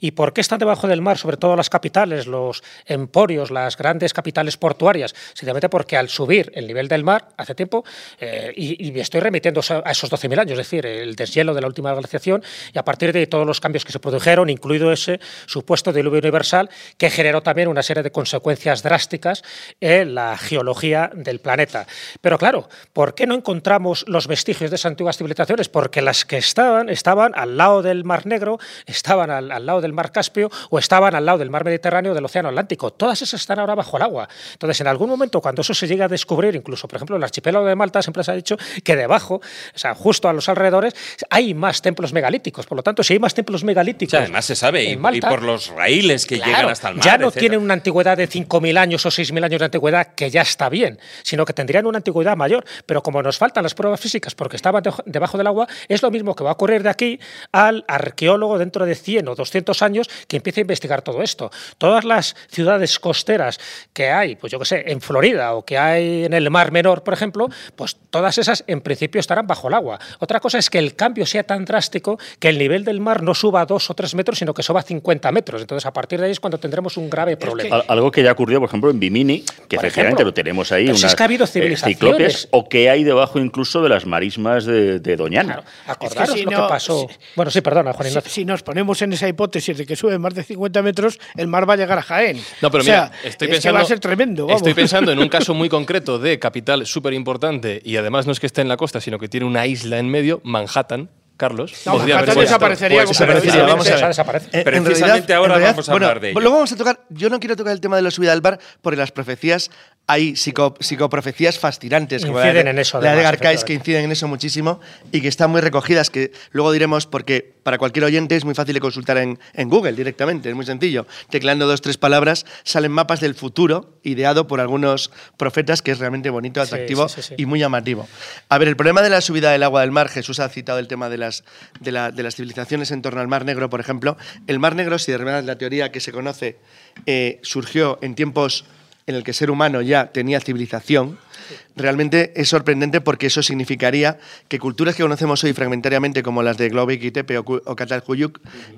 ¿Y por qué están debajo del mar? Sobre todo las capitales, los emporios, las grandes capitales portuarias. Sencillamente porque al subir el nivel del mar hace tiempo, eh, y, y, me estoy remitiendo a esos 12.000 años, es decir, el deshielo de la última glaciación, y a partir de todos los cambios que se produjeron, incluido ese supuesto diluvio universal, que generó también una serie de consecuencias drásticas en la geología del planeta. Pero claro, ¿por qué no encontramos los vestigios de esas antiguas civilizaciones? Porque las que estaban, estaban al lado del Mar Negro, estaban al, al lado del Mar Caspio o estaban al lado del Mar Mediterráneo del Océano Atlántico. Todas esas están ahora bajo el agua. Entonces, en algún momento, cuando eso se llega a descubrir, incluso, por ejemplo, el archipiélago de Malta, siempre se ha dicho que debajo, o sea, justo a los alrededores, hay más templos megalíticos. Por lo tanto, si hay más templos megalíticos. O sea, además se sabe, y, Malta, y, por los raíles que claro, llegan hasta el mar. Ya no etcétera. tienen una antigüedad de 5.000 años o 6.000 años de antigüedad, que ya está bien, sino que tendrían una antigüedad mayor. Pero como nos faltan las pruebas físicas porque estaban de, debajo del agua, es lo mismo que va a ocurrir de aquí al arqueólogo dentro de 100 o 200 años que empiece a investigar todo esto. Todas las ciudades costeras que hay, pues yo que sé, en Florida o que hay en el Mar Menor, por ejemplo, pues todas esas en principio estarán bajo el agua. Otra cosa es que el cambio sea tan drástico que el nivel del mar no suba a 2 o 3 metros, sino que suba a 50 metros. Entonces, a partir de ahí es cuando tendremos un grave problema. Que... Algo que ya ocurrió, por ejemplo, en Bimini, que por efectivamente ejemplo, lo tenemos ahí, unas es que ha habido ciclópeas, o que hay debajo incluso de las marismas de, de Doñana. Claro. Acordaros es que si lo no, que pasó. Si, bueno, sí, perdona, Juan si, Ignacio. si, nos ponemos en esa hipótesis de que sube más de 50 metros, el mar va a llegar a Jaén. No, pero o sea, mira, estoy es pensando, que va a ser tremendo. Vamos. Estoy pensando en un caso muy concreto de capital súper importante y además no es que esté en la costa, sino que tiene una isla en medio, Manhattan. Carlos. No, Manhattan desaparecería, pues, desaparecería vamos a ver. Desaparece. Eh, Precisamente en realidad, ahora realidad, vamos a bueno, hablar de ello. Luego vamos a tocar. Yo no quiero tocar el tema de la subida al bar porque las profecías hay psico, psicoprofecías fascinantes como Inciden la de, en eso, la de Cayce que inciden en eso muchísimo y que están muy recogidas que luego diremos porque para cualquier oyente es muy fácil de consultar en, en Google directamente es muy sencillo. Tecleando dos tres palabras salen mapas del futuro ideado por algunos profetas que es realmente bonito atractivo sí, sí, sí. y muy llamativo. A ver el problema de la subida del agua del mar Jesús ha citado el tema de las de, la- de las civilizaciones en torno al Mar Negro por ejemplo. El Mar Negro si de verdad la teoría que se conoce eh, surgió en tiempos en el que el ser humano ya tenía civilización, realmente es sorprendente porque eso significaría que culturas que conocemos hoy fragmentariamente, como las de Globek y Tepe o, o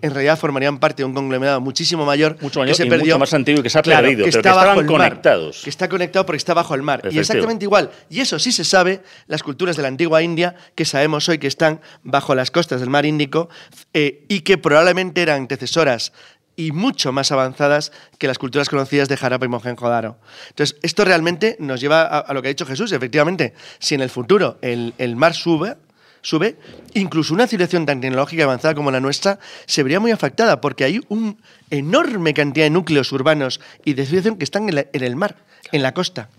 en realidad formarían parte de un conglomerado muchísimo mayor Mucho que se y perdió. mucho más antiguo y que se ha Claro, perdido, pero que está estaban el mar, conectados. que está conectado porque está bajo el mar. Y exactamente igual. Y eso sí se sabe, las culturas de la antigua India, que sabemos hoy que están bajo las costas del mar Índico eh, y que probablemente eran antecesoras y mucho más avanzadas que las culturas conocidas de Harappa y Mohenjo-Daro. Entonces, esto realmente nos lleva a, lo que ha dicho Jesús. Efectivamente, si en el futuro el, el mar sube, sube, incluso una civilización tan tecnológica avanzada como la nuestra se vería muy afectada porque hay una enorme cantidad de núcleos urbanos y de civilización que están en el mar, en la costa.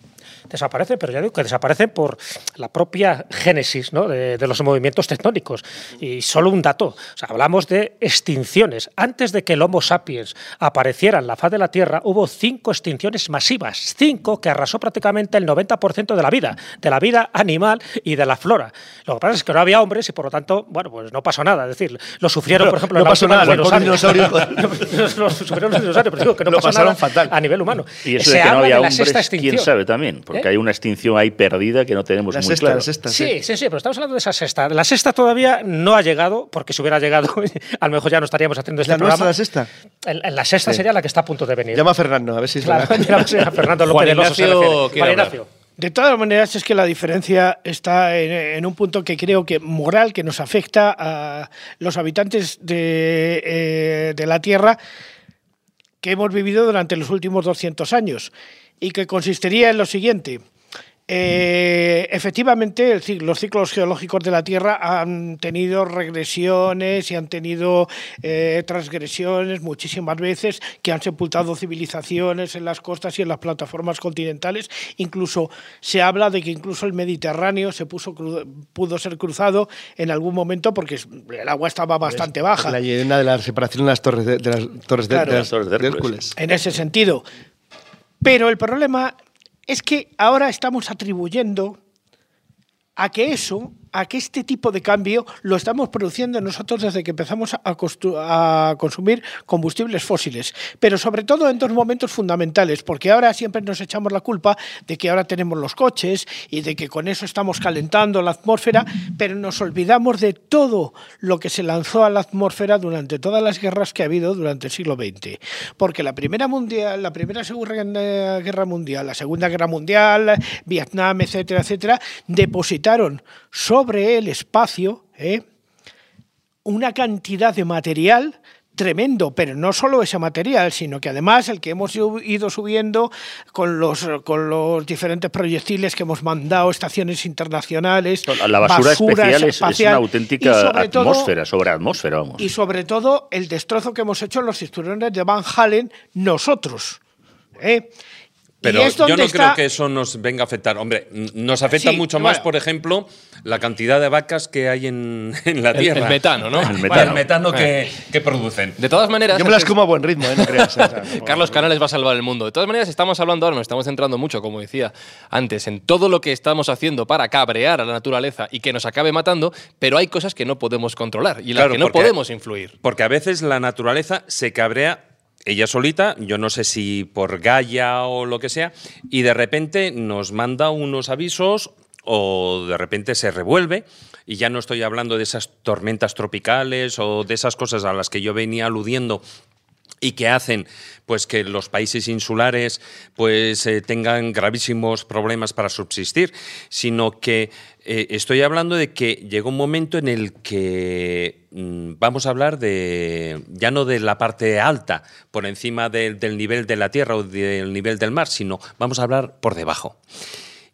Desaparece, pero ya digo que desaparece por la propia génesis ¿no? de, de los movimientos tectónicos. Y solo un dato, o sea, hablamos de extinciones. Antes de que el Homo sapiens apareciera en la faz de la Tierra, hubo cinco extinciones masivas, cinco que arrasó prácticamente el 90% de la vida, de la vida animal y de la flora. Lo que pasa es que no había hombres y por lo tanto, bueno, pues no pasó nada. Es decir, lo sufrieron, por ejemplo, no en la pasó nada, de los dinosaurios. los sufrieron los dinosaurios, pero digo que no Lo pasó pasaron nada fatal. a nivel humano. Y eso Se de que no había hombres, quién sabe también, porque ¿Eh? hay una extinción ahí perdida que no tenemos La muy sexta, claro. la sexta. Sí, sí, sí, pero estamos hablando de esa sexta. La sexta todavía no ha llegado, porque si hubiera llegado, a lo mejor ya no estaríamos haciendo ¿Es este la programa. la sexta? En- en la sexta Sí. sería la que está a punto de venir. Llama a Fernando, a ver si es Claro, a Fernando López se Ignacio. Ignacio. De todas maneras, es que la diferencia está en, en un punto que creo que moral, que nos afecta a los habitantes de, eh, de la Tierra que hemos vivido durante los últimos 200 años y que consistiría en lo siguiente. Eh, efectivamente, el los ciclos geológicos de la Tierra han tenido regresiones y han tenido eh, transgresiones muchísimas veces que han sepultado civilizaciones en las costas y en las plataformas continentales. Incluso se habla de que incluso el Mediterráneo se puso pudo ser cruzado en algún momento porque el agua estaba bastante baja. La leyenda de la separación de las torres de, de las torres de, Claro. de Las torres de de Hércules. en ese sentido. Pero el problema es que ahora estamos atribuyendo a que eso a que este tipo de cambio lo estamos produciendo nosotros desde que empezamos a, consumir combustibles fósiles, pero sobre todo en dos momentos fundamentales, porque ahora siempre nos echamos la culpa de que ahora tenemos los coches y de que con eso estamos calentando la atmósfera, pero nos olvidamos de todo lo que se lanzó a la atmósfera durante todas las guerras que ha habido durante el siglo XX, porque la primera mundial, la primera segunda guerra mundial, la segunda guerra mundial, Vietnam, etcétera, etcétera, depositaron sobre el espacio ¿eh? una cantidad de material tremendo, pero no solo ese material, sino que además el que hemos ido subiendo con los, con los diferentes proyectiles que hemos mandado, estaciones internacionales. La basura especial es- es, espacial, una auténtica sobre todo- atmósfera, sobre atmósfera, vamos. y sobre todo el destrozo que hemos hecho en los cinturones de Van Halen nosotros. ¿eh? Pero yo no está- creo que eso nos venga a afectar. Hombre, nos afecta Sí, mucho más, bueno. por ejemplo, la cantidad de vacas que hay en, en la El- tierra. el metano, ¿no? El Bueno, metano. el metano que, que producen. De todas maneras, Yo me las como a buen ritmo, ¿eh? No creas. o sea, Carlos Canales va a salvar el mundo. De todas maneras, estamos hablando ahora, nos estamos centrando mucho, como decía antes, en todo lo que estamos haciendo para cabrear a la naturaleza y que nos acabe matando, pero hay cosas que no podemos controlar y en las Claro, que no porque- podemos influir. Porque a veces la naturaleza se cabrea ella solita, yo no sé si por Gaia o lo que sea, y de repente nos manda unos avisos o de repente se revuelve, y ya no estoy hablando de esas tormentas tropicales o de esas cosas a las que yo venía aludiendo y que hacen pues que los países insulares pues eh, tengan gravísimos problemas para subsistir, sino que eh, estoy hablando de que llegó un momento en el que mm, vamos a hablar de ya no de la parte alta por encima del nivel de la tierra o del nivel del mar, sino vamos a hablar por debajo.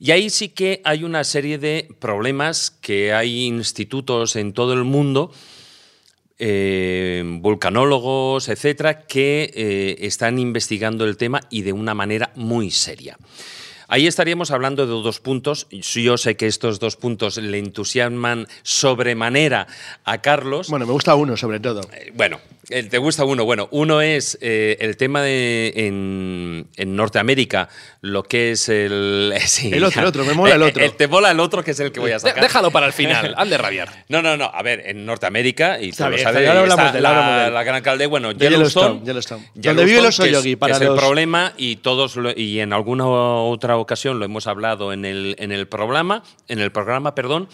Y ahí sí que hay una serie de problemas que hay institutos en todo el mundo eh, vulcanólogos, etcétera, que eh, están investigando el tema y de una manera muy seria. Ahí estaríamos hablando de dos puntos. Yo sé que estos dos puntos le entusiasman sobremanera a Carlos. Bueno, me gusta uno sobre todo. Eh, Bueno, te gusta uno. Bueno, uno es eh, el tema de en, en Norteamérica, lo que es el. sí, El otro, el otro, me mola el Eh, otro. eh, te mola el otro, que es el que voy a sacar. déjalo para el final, han de rabiar. No, no, no. A ver, en Norteamérica, y tú lo sabes, ahora hablamos de la, gran calde, bueno, De Yellowstone. Yellowstone, Yellowstone. Donde vive el oso que es- yogi, para es el los- problema y todos lo- y en alguna otra ocasión lo hemos hablado en el, en el programa, en el programa, perdón.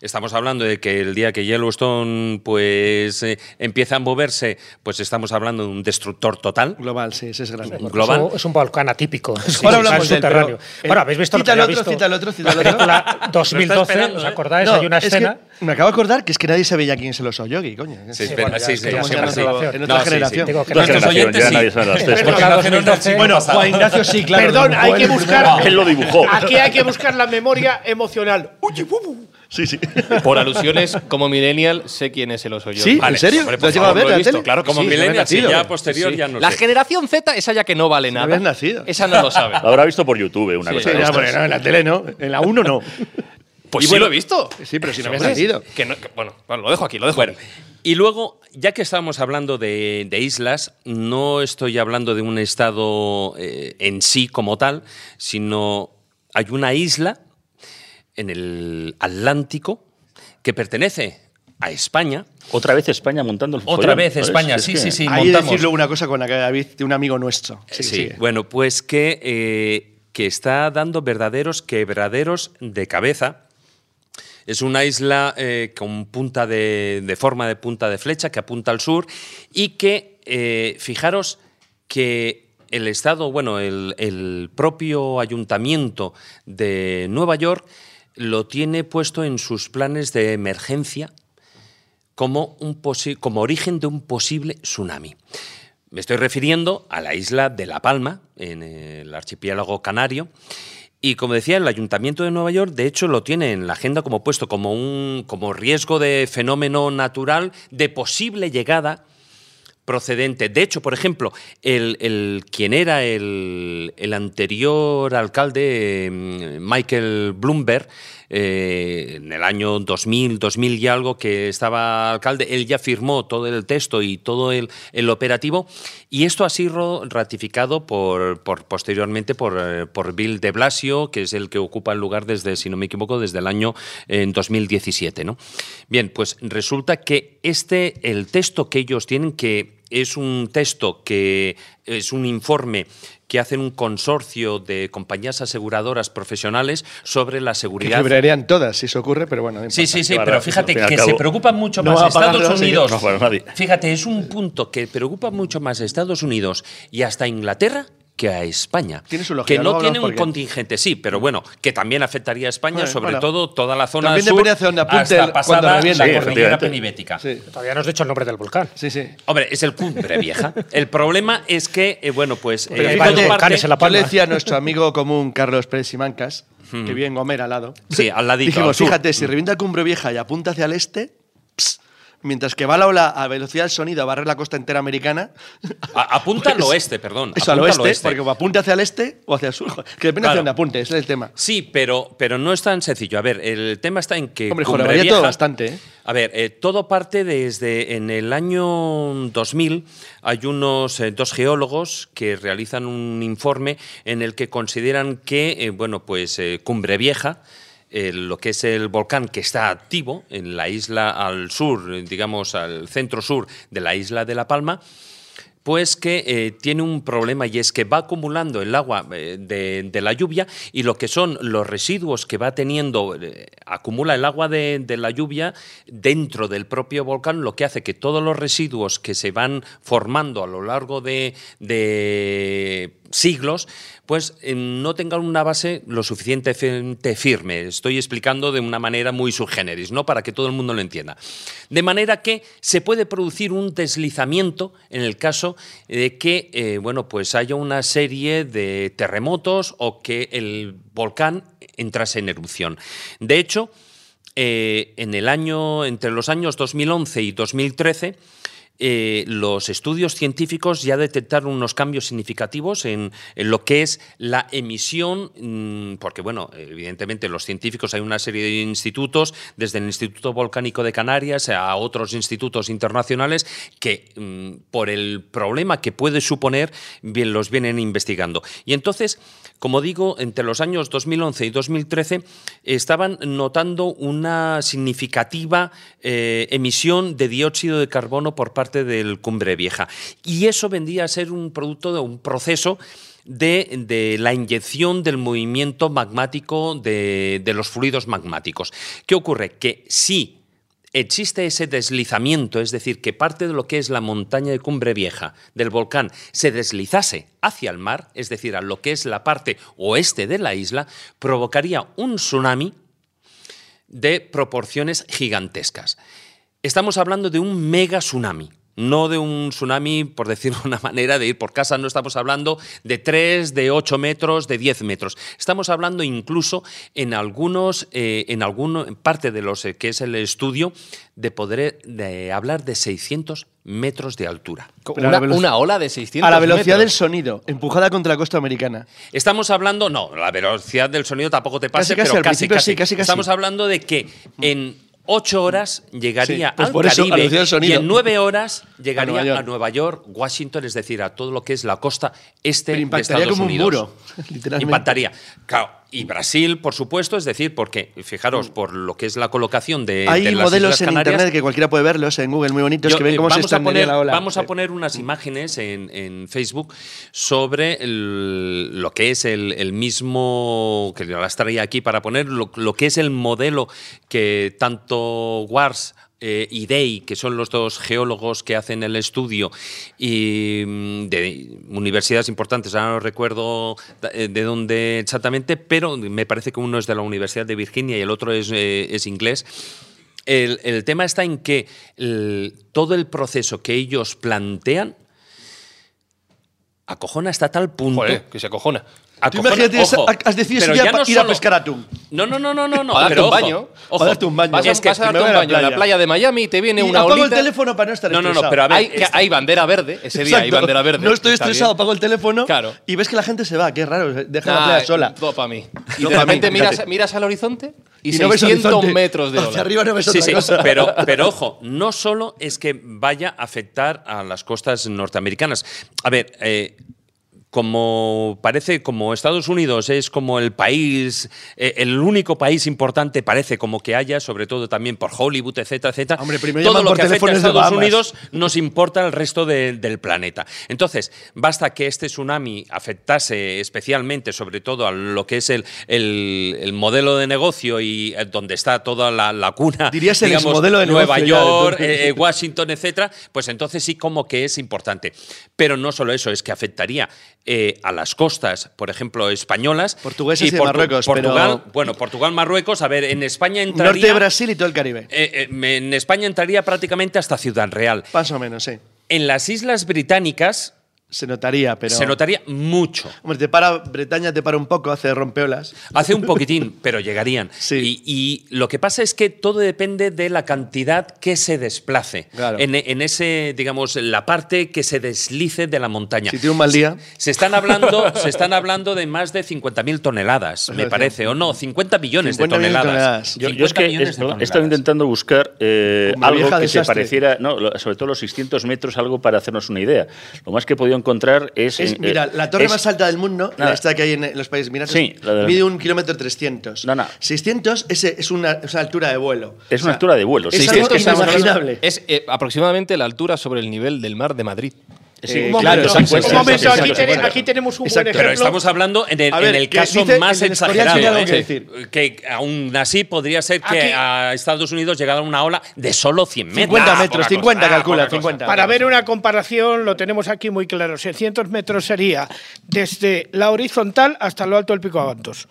Estamos hablando de que el día que Yellowstone pues eh, empieza a moverse, pues estamos hablando de un destructor total. Global, sí, ese es grande. Global. Es un- Es un volcán atípico. Es Ahora hablamos de él, subterráneo. pero, bueno, habéis visto lo cita que el otro, cita el otro, cita el la otro. película 2012, esperando, ¿os acordáis? No, Hay una es que escena. me acabo de acordar que es que nadie sabe ya quién es el oso yogi, coño. Sí, Sí, bueno, ya sí, es sí, sí, es sí. En otra No, sí, sí. generación. Nuestros generación, oyentes ya sí. nadie sabe las tres. Pero cosas. la Generación 2012 del Bueno. Juan Ignacio sí, claro. Perdón, hay que buscar. Él lo dibujó. Aquí hay que buscar la memoria emocional. Sí, sí. Por alusiones, como millennial, sé quién es el oso yogi. ¿Sí? ¿En serio? hombre, ¿Lo has llegado a ver la tele? Claro Como sí, millennial, sí, ya posterior Sí. ya no La sé. generación Z, esa ya que no vale nada. habías nacido. Esa no lo sabe. Lo habrá visto por YouTube, una Sí, cosa Sí, ya, bueno, no, en la tele no. En la 1 no. Pues Y sí bueno- lo he visto. Sí, pero si no habías Hombre, nacido. Que no- que- bueno, bueno, lo dejo aquí, lo dejo Bueno, aquí. y luego, ya que estamos hablando de, de islas, no estoy hablando de un estado eh, en sí como tal, sino hay una isla en el Atlántico que pertenece a España. Otra vez España montando el Otra follón, vez. España, Es sí, que- sí, sí, Ahí montamos. decirlo una cosa con la que David, de un amigo nuestro. Sí, Sí, sigue. bueno, pues que, eh, que está dando verdaderos quebraderos de cabeza. Es una isla eh, con punta de, de forma de punta de flecha que apunta al sur y que, eh, fijaros que el Estado, bueno, el, el propio ayuntamiento de Nueva York lo tiene puesto en sus planes de emergencia como, un como origen de un posible tsunami. Me estoy refiriendo a la isla de La Palma, en el archipiélago canario. Y como decía, el Ayuntamiento de Nueva York, de hecho, lo tiene en la agenda como puesto como un como riesgo de fenómeno natural de posible llegada procedente. De hecho, por ejemplo, el, el- quien era el, el anterior alcalde, mm, Michael Bloomberg, eh, en el año 2000, 2000 y algo, que estaba alcalde, él ya firmó todo el texto y todo el, el operativo, y esto ha sido ratificado por, por posteriormente por, eh, por Bill de Blasio, que es el que ocupa el lugar desde, si no me equivoco, desde el año en 2017. ¿no? Bien, pues resulta que este, el texto que ellos tienen, que es un texto que es un informe que hacen un consorcio de compañías aseguradoras profesionales sobre la Que seguridad. quebrarían todas si eso ocurre, pero bueno. no Sí, sí, sí, pero fíjate que cabo, se preocupan mucho no más Estados los Unidos. No nadie. Fíjate, es un punto que preocupa mucho más a Estados Unidos y hasta Inglaterra que a España. Tiene su lógica, que no tiene un contingente, sí, pero bueno, que también afectaría a España, Bueno, sobre bueno. todo toda la zona También sur depende hacia apunte hasta el- cuando pasada la Sí, cordillera penibética. Sí, Todavía no has dicho el nombre del volcán. sí, sí. Hombre, es el cumbre vieja. El problema es que, eh, bueno, pues... Pero eh, parte- en La Yo le decía a nuestro amigo común Carlos Pérez Simancas, que vive en Gomera al lado. Sí, al ladito, Dijimos, fíjate, si revienta Cumbre Vieja y apunta hacia el este, mientras que va la ola a velocidad del sonido a barrer la costa entera americana. A- apunta al oeste, perdón. Eso al oeste, porque apunte hacia el este o hacia el sur. Que depende Claro. hacia dónde apunte, ese es el tema. Sí, pero, pero no es tan sencillo. A ver, el tema está en que. Hombre, Cumbre todo bastante, ¿eh? A ver, eh, todo parte desde en el año 2000. Hay unos eh, dos geólogos que realizan un informe en el que consideran que, bueno, pues Cumbre Vieja. Eh, lo que es el volcán que está activo en la isla al sur, digamos al centro sur de la isla de La Palma, pues que eh, tiene un problema y es que va acumulando el agua eh, de, la lluvia y lo que son los residuos que va teniendo, acumula el agua de, la lluvia dentro del propio volcán, lo que hace que todos los residuos que se van formando a lo largo de siglos, pues eh, no tengan una base lo suficientemente firme. Estoy explicando de una manera muy subgéneris, ¿no? Para que todo el mundo lo entienda. De manera que se puede producir un deslizamiento en el caso de que, eh, bueno, pues haya una serie de terremotos o que el volcán entrase en erupción. De hecho, eh, en el año, entre los años 2011 y 2013, eh, los estudios científicos ya detectaron unos cambios significativos en, lo que es la emisión, mm, porque, bueno, evidentemente los científicos hay una serie de institutos, desde el Instituto Volcánico de Canarias a otros institutos internacionales, que mm, por el problema que puede suponer, los vienen investigando. Y entonces, como digo, entre los años 2011 y 2013 estaban notando una significativa eh, emisión de dióxido de carbono por parte del Cumbre Vieja. Y eso vendría a ser un producto de un proceso de, de la inyección del movimiento magmático de, de los fluidos magmáticos. ¿Qué ocurre? Que si existe ese deslizamiento, es decir, que parte de lo que es la montaña de Cumbre Vieja del volcán se deslizase hacia el mar, es decir, a lo que es la parte oeste de la isla, provocaría un tsunami de proporciones gigantescas. Estamos hablando de un mega tsunami. No de un tsunami, por decirlo de una manera, de ir por casa, no estamos hablando de 3, de 8 metros, de 10 metros. Estamos hablando incluso en algunos, eh, en alguno, en parte de los eh, que es el estudio, de poder de hablar de 600 metros de altura. Una, ola de 600 A la velocidad del sonido, empujada contra la costa americana. Estamos hablando, no, la velocidad del sonido tampoco te casi, pero casi, casi, casi. Estamos hablando de que en ocho horas llegaría Sí, pues al por eso, a Caribe sonido. y en nueve horas llegaría Nueva a York. Nueva, York. Washington, es decir, a todo lo que es la costa este Pero de impactaría Estados como un Unidos. muro, literalmente. Impactaría. Claro, y Brasil, por supuesto, es decir, porque fijaros, por lo que es la colocación de, Hay de las modelos Islas en Canarias, internet que cualquiera puede verlos en Google muy bonitos yo, que ven eh, cómo se vamos a expandería poner, la ola. Vamos a poner unas imágenes en, en Facebook sobre el- lo que es el, el mismo, que las traía aquí para poner, lo, lo que es el modelo que tanto Wars eh, y Day, que son los dos geólogos que hacen el estudio y mm, de universidades importantes, ahora no recuerdo eh, de dónde exactamente, pero me parece que uno es de la Universidad de Virginia y el otro es, eh, es inglés. El, el tema está en que todo el proceso que ellos plantean acojona hasta tal punto que se acojona. Tú imagínate, ojo, has decidido pero ya no ir a pescar atún. No, no, no, no, no, no. Para darte un baño. ojo. Para darte un baño. Vas a, Es que vas a darte un baño en la playa. de Miami y te viene Y una apago el olita. teléfono para no estar No, no, no, estresado. pero a ver, hay, que- hay bandera verde. Ese día hay bandera verde. No estoy estresado, apago el teléfono Claro. y ves que la gente se va. Qué raro, deja la playa sola. Todo para mí. Y de repente miras, miras al horizonte y, Y no ves 600 horizonte. metros de Hacia ola. arriba no ves Sí, otra sí, cosa. pero, pero ojo, no solo es que vaya a afectar a las costas norteamericanas. A ver, eh, como parece, como Estados Unidos es como el país, eh, el único país importante parece como que haya, sobre todo también por Hollywood, etcétera, etcétera. Hombre, primero todo lo que afecta a Estados. Unidos nos importa al resto de- del planeta. Entonces, basta que este tsunami afectase especialmente, sobre todo a lo que es el, el- el modelo de negocio y eh, donde está toda la, la cuna, Dirías el digamos, exmodelo de Nueva York, eh, Washington, etcétera, pues entonces sí como que es importante. Pero no solo eso, es que afectaría eh, a las costas, por ejemplo, españolas. Portuguesas y de Portu- Marruecos, Portugal, pero- bueno, Portugal, Marruecos, a ver, en España entraría... Norte de Brasil y todo el Caribe. eh, eh, en España entraría prácticamente hasta Ciudad Real. Más o menos, sí. En las Islas Británicas Se notaría, pero. se notaría mucho. Hombre, te para, Bretaña te para un poco, hace rompeolas. Hace un poquitín, pero llegarían. Sí. Y, y lo que pasa es que todo depende de la cantidad que se desplace. Claro. En, en ese, digamos, la parte que se deslice de la montaña. Si tiene un mal día. Se están hablando, se están hablando de más de 50.000 toneladas, me parece, o no, 50 millones de 50 millones de toneladas. toneladas. Yo, yo es 50 que es- perdón, he estado intentando buscar eh, algo que se desastre. pareciera, no, sobre todo los 600 metros, algo para hacernos una idea. Lo más que he podido encontrar es... Es, eh, mira, la torre es- más alta del mundo, Nada. esta que hay en los Países Emiratos, Sí, la de- mide un kilómetro 300. No, no. 600 es, es, una, es una altura de vuelo. Es una altura de vuelo, Es sí, algo es que inimaginable. Es eh, aproximadamente la altura sobre el nivel del mar de Madrid. Sí, Eh, Un claro, momento, exacto, un momento, exacto, aquí, exacto. tene- aquí tenemos un Exacto. buen Pero ejemplo. estamos hablando en el, A ver, en el caso dice más el exagerado. algo ¿eh? que decir. Que aún así podría ser que Aquí- a Estados Unidos llegara una ola de solo 100 metros. 50 Ah, metros, poca 50 cosa, ah, calcula, cosa. 50. Para ver una comparación, lo tenemos aquí muy claro. 600 metros sería desde la horizontal hasta lo alto del Pico Avantos.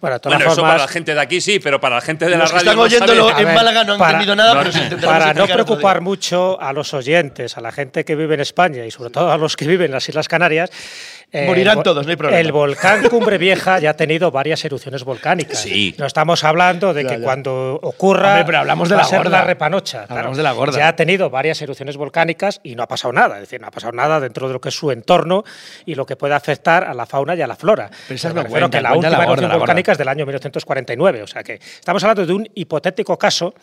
Bueno, de todas Bueno, eso formas, para la gente de aquí sí, pero para la gente de la radio están no oyéndolo en ver, Málaga no han para- entendido nada, no, pero para no preocupar mucho a los oyentes, a la gente que vive en España y sobre todo a los que viven en las Islas Canarias. Eh, Morirán todos, no hay problema. El volcán Cumbre Vieja ya ha tenido varias erupciones volcánicas. Sí. No estamos hablando de Ya, que ya. cuando ocurra Hombre, pero hablamos de va la gorda. la repanocha. Hablamos de la gorda. Ya ha tenido varias erupciones volcánicas y no ha pasado nada. Es decir, no ha pasado nada dentro de lo que es su entorno y lo que puede afectar a la fauna y a la flora. Pero me refiero cuenta, que la última la gorda, erupción la volcánica es del año 1949. O sea que estamos hablando de un hipotético caso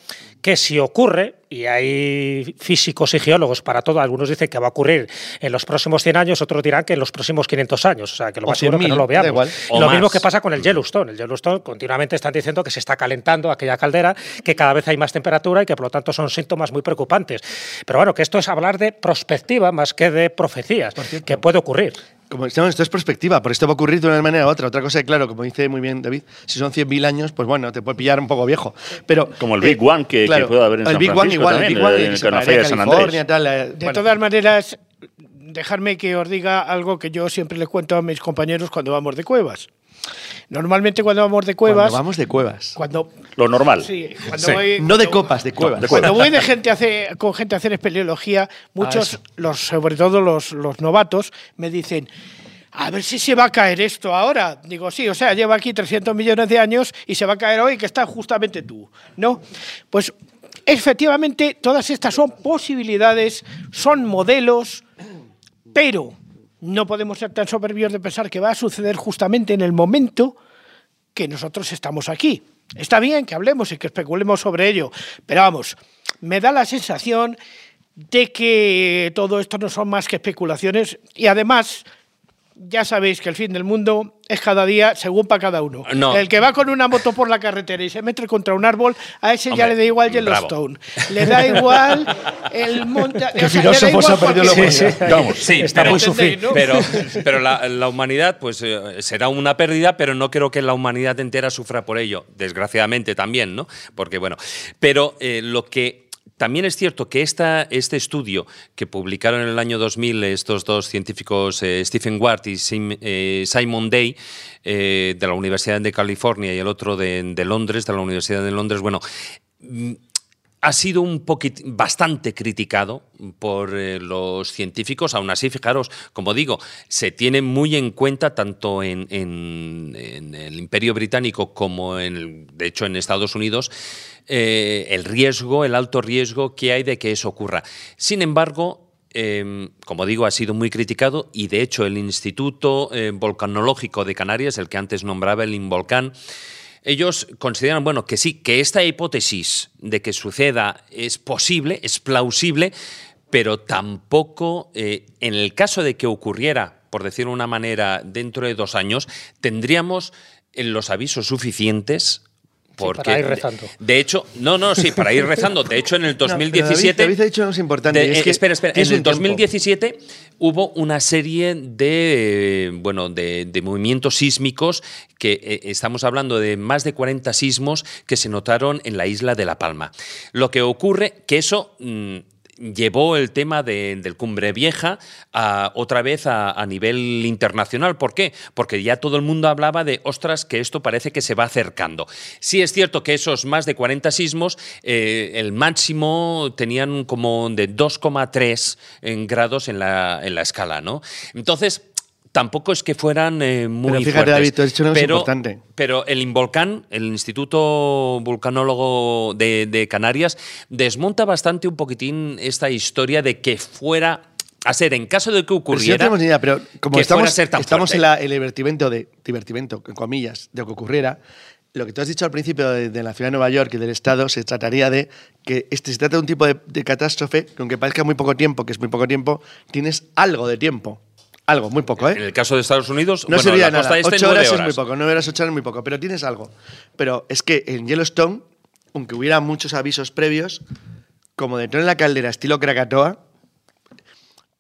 que si ocurre, y hay físicos y geólogos para todo, algunos dicen que va a ocurrir en los próximos 100 años, otros dirán que en los próximos 500 años. O sea que lo más seguro que 100.000, no lo veamos. igual. Lo más. mismo que pasa con el Yellowstone. El Yellowstone continuamente están diciendo que se está calentando aquella caldera, que cada vez hay más temperatura y que por lo tanto son síntomas muy preocupantes. Pero bueno, que esto es hablar de prospectiva más que de profecías, que puede ocurrir. Como decíamos, esto es perspectiva, porque esto va a ocurrir de una manera u otra. Otra cosa, claro, como dice muy bien David, si son 100.000 años, pues bueno, te puede pillar un poco viejo. Pero, Como el Big One que- que puede haber en el San Big One Francisco igual, también, el Big One en el se Canafea pararía de San California, Andrés. tal. eh, De bueno. todas maneras, dejarme que os diga algo que yo siempre les cuento a mis compañeros cuando vamos de cuevas. Normalmente cuando vamos de cuevas, Cuando vamos de cuevas. cuando Lo normal. sí, cuando Sí. voy- No de copas, de cuevas. de Cuando voy de gente a hacer- con gente a hacer espeleología, muchos, eso. los, sobre todo los, los novatos, me dicen, a ver si se va a caer esto ahora. Digo, sí, o sea, lleva aquí 300 millones de años y se va a caer hoy que está justamente tú. ¿No? Pues efectivamente todas estas son posibilidades, son modelos, pero no podemos ser tan soberbios de pensar que va a suceder justamente en el momento que nosotros estamos aquí. Está bien que hablemos y que especulemos sobre ello, pero vamos, me da la sensación de que todo esto no son más que especulaciones y además ya sabéis que el fin del mundo es cada día según para cada uno. No. El que va con una moto por la carretera y se mete contra un árbol, a ese ya le da igual bravo. Yellowstone. Le da igual el le da filósofo se ha perdido la cualquier- humanidad. Vamos. Sí, Está pero, muy sufí. ¿entendéis, no? pero, pero la, la humanidad pues eh, será una pérdida, pero no creo que la humanidad entera sufra por ello, desgraciadamente también, ¿no? Porque bueno, pero eh, lo que también es cierto que este estudio que publicaron en el año 2000 estos dos científicos, eh, Stephen Ward y eh, Simon Day, eh, de la Universidad de California y el otro de, Londres, de la Universidad de Londres, bueno, mm, ha sido un poquit- bastante criticado por los científicos. Aún así, fijaros, como digo, se tiene muy en cuenta tanto en, en- el Imperio Británico como, en, de hecho, en Estados Unidos, eh, el riesgo, el alto riesgo que hay de que eso ocurra. Sin embargo, eh, como digo, ha sido muy criticado y de hecho el Instituto eh, Volcanológico de Canarias, el que antes nombraba el Involcán, ellos consideran, bueno, que sí, que esta hipótesis de que suceda es posible, es plausible, pero tampoco, eh, en el caso de que ocurriera, por decirlo de una manera, dentro de dos años, tendríamos los avisos suficientes. Porque, para ir rezando. De, de hecho, no, no, sí, para ir rezando. De hecho, en el No, pero 2017. David, David ha dicho cosa importante. De- es eh, que espera, espera. En el un tiempo. 2017 hubo una serie de, bueno, de, de movimientos sísmicos que eh, estamos hablando de más de 40 sismos que se notaron en la isla de La Palma. Lo que ocurre que eso mm, llevó el tema de- del Cumbre Vieja a, otra vez a, nivel internacional. ¿Por qué? Porque ya todo el mundo hablaba de, ostras, que esto parece que se va acercando. Sí es cierto que esos más de 40 sismos, eh, el máximo tenían como de 2,3 en grados en la, en la escala, ¿no? Entonces... Tampoco es que fueran eh, muy Pero fíjate, fuertes. David, tú has dicho una cosa pero, importante. pero el Involcán, el Instituto Vulcanólogo de, de Canarias, desmonta bastante un poquitín esta historia de que fuera a ser, en caso de que Pero si no ocurriera, tenemos ni idea, pero como estamos, ser tan estamos en la- el divertimento de, divertimento, en comillas, de lo que ocurriera, lo que tú has dicho al principio de, de la ciudad de Nueva York y del Estado, se trataría de que este, se trata de un tipo de, de catástrofe que aunque parezca muy poco tiempo, que es muy poco tiempo, tienes algo de tiempo. Algo, muy poco, ¿eh? en el caso de Estados Unidos, No bueno, sería la costa nada. este Ocho horas, horas. es muy poco, nueve horas, ocho horas es muy poco, pero tienes algo. Pero es que en Yellowstone, aunque hubiera muchos avisos previos, como dentro en la caldera estilo Krakatoa,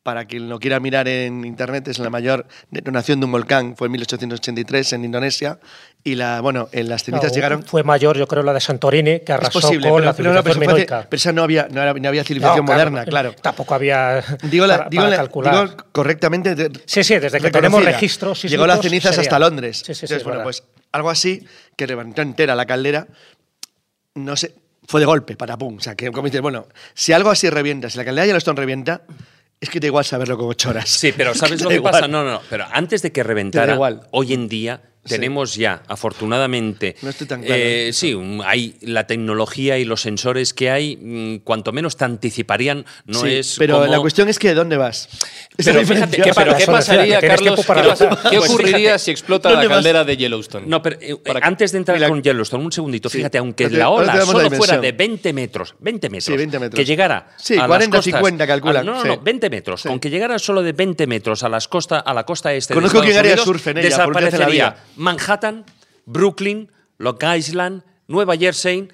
para quien lo quiera mirar en internet, es la mayor detonación de un volcán, fue en 1883 en Indonesia, y la, bueno, en las cenizas No, llegaron... Fue mayor, yo creo, la de Santorini, que Es arrasó posible, con pero, la pero no, pero civilización esa no había, no, había civilización moderna, claro. Tampoco había. Digo, la- para- digo para la- calcular. digo correctamente. de- Sí, sí, desde que tenemos registros Llegó las cenizas sería. hasta Londres. Sí, sí, Entonces, es bueno, pues algo así que levantó entera la caldera, no sé, fue de golpe, para pum. O sea, que como dices, bueno, si algo así revienta, si la caldera de Yellowstone revienta, es que da igual saberlo con ocho horas. Sí, pero ¿sabes lo que igual. pasa? No, no, no. Pero antes de que reventara, igual. hoy en día tenemos ya, afortunadamente, No estoy tan claro eh, sí, hay la tecnología y los sensores que hay, mm, cuanto menos te anticiparían, no Sí, es pero como- la cuestión es que ¿de dónde vas? Esa Pero es la fíjate. ¿qué- pero ¿Qué pasaría, que Carlos? ¿Qué, qué Pues ocurriría fíjate, si explota ¿dónde la vas? caldera de Yellowstone? No, pero eh, Para- antes de entrar Mira- con Yellowstone, un segundito, Sí. fíjate, aunque la ola la solo fuera de 20 metros, 20 metros, Sí, 20 metros. que llegara Sí, a las 40, costas- 50 calculan, a- no, no, sí. no, 20 metros, Sí. con que llegara solo de 20 metros a, las costa, a la costa este Conozco de ella, hace la desaparecería vía. Manhattan, Brooklyn, Long Island, Nueva Jersey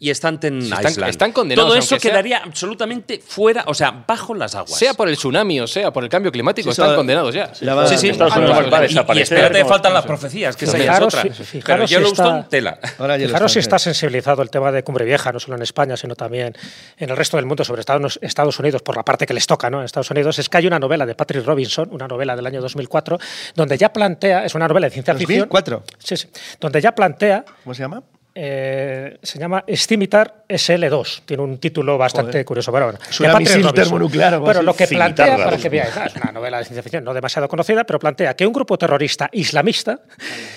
y están- Island. están condenados, Todo eso sea- quedaría absolutamente fuera, o sea, bajo las aguas. Sea por el tsunami o sea por el cambio climático, Sí, están condenados ya. Va- Sí, sí, Estados Unidos va a. Y- Y, espérate, ¿no? faltan las profecías, que esa ya es Fijaros, otra. Pero fijaros si Yellowstone, está- tela. Fijaros si sí. está sensibilizado el tema de Cumbre Vieja, no solo en España, sino también en el resto del mundo, sobre Estados Estados Unidos, por la parte que les toca, ¿no? En Estados Unidos, es que hay una novela de Patrick Robinson, una novela del año 2004, donde ya plantea, es una novela de ciencia ficción. 2004. Sí, sí. Donde ya plantea ¿Cómo se llama? Eh, se llama Scimitar SL2. Tiene un título bastante Joder. curioso. Pero bueno, Suena de Patrick misil termonuclear o algo Pero así. lo que Cimitarra. plantea, para que veáis, ah, es una novela de ciencia ficción no demasiado conocida, pero plantea que un grupo terrorista islamista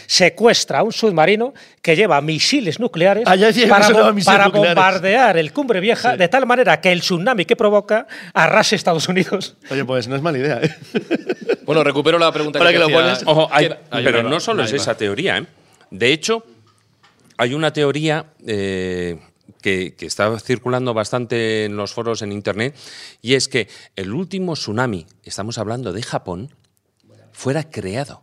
secuestra un submarino que lleva misiles nucleares Ah, ya para, sonaba bom- misiles para nucleares. bombardear el Cumbre Vieja de tal manera que el tsunami que provoca arrase Estados Unidos. Oye, pues no es mala idea, ¿eh? Bueno, recupero la pregunta Para que, que lo pones. Ojo, hay- pero no solo es va. esa teoría. ¿eh? De hecho, hay una teoría eh, que, que está circulando bastante en los foros en Internet y es que el último tsunami, estamos hablando de Japón, fuera creado.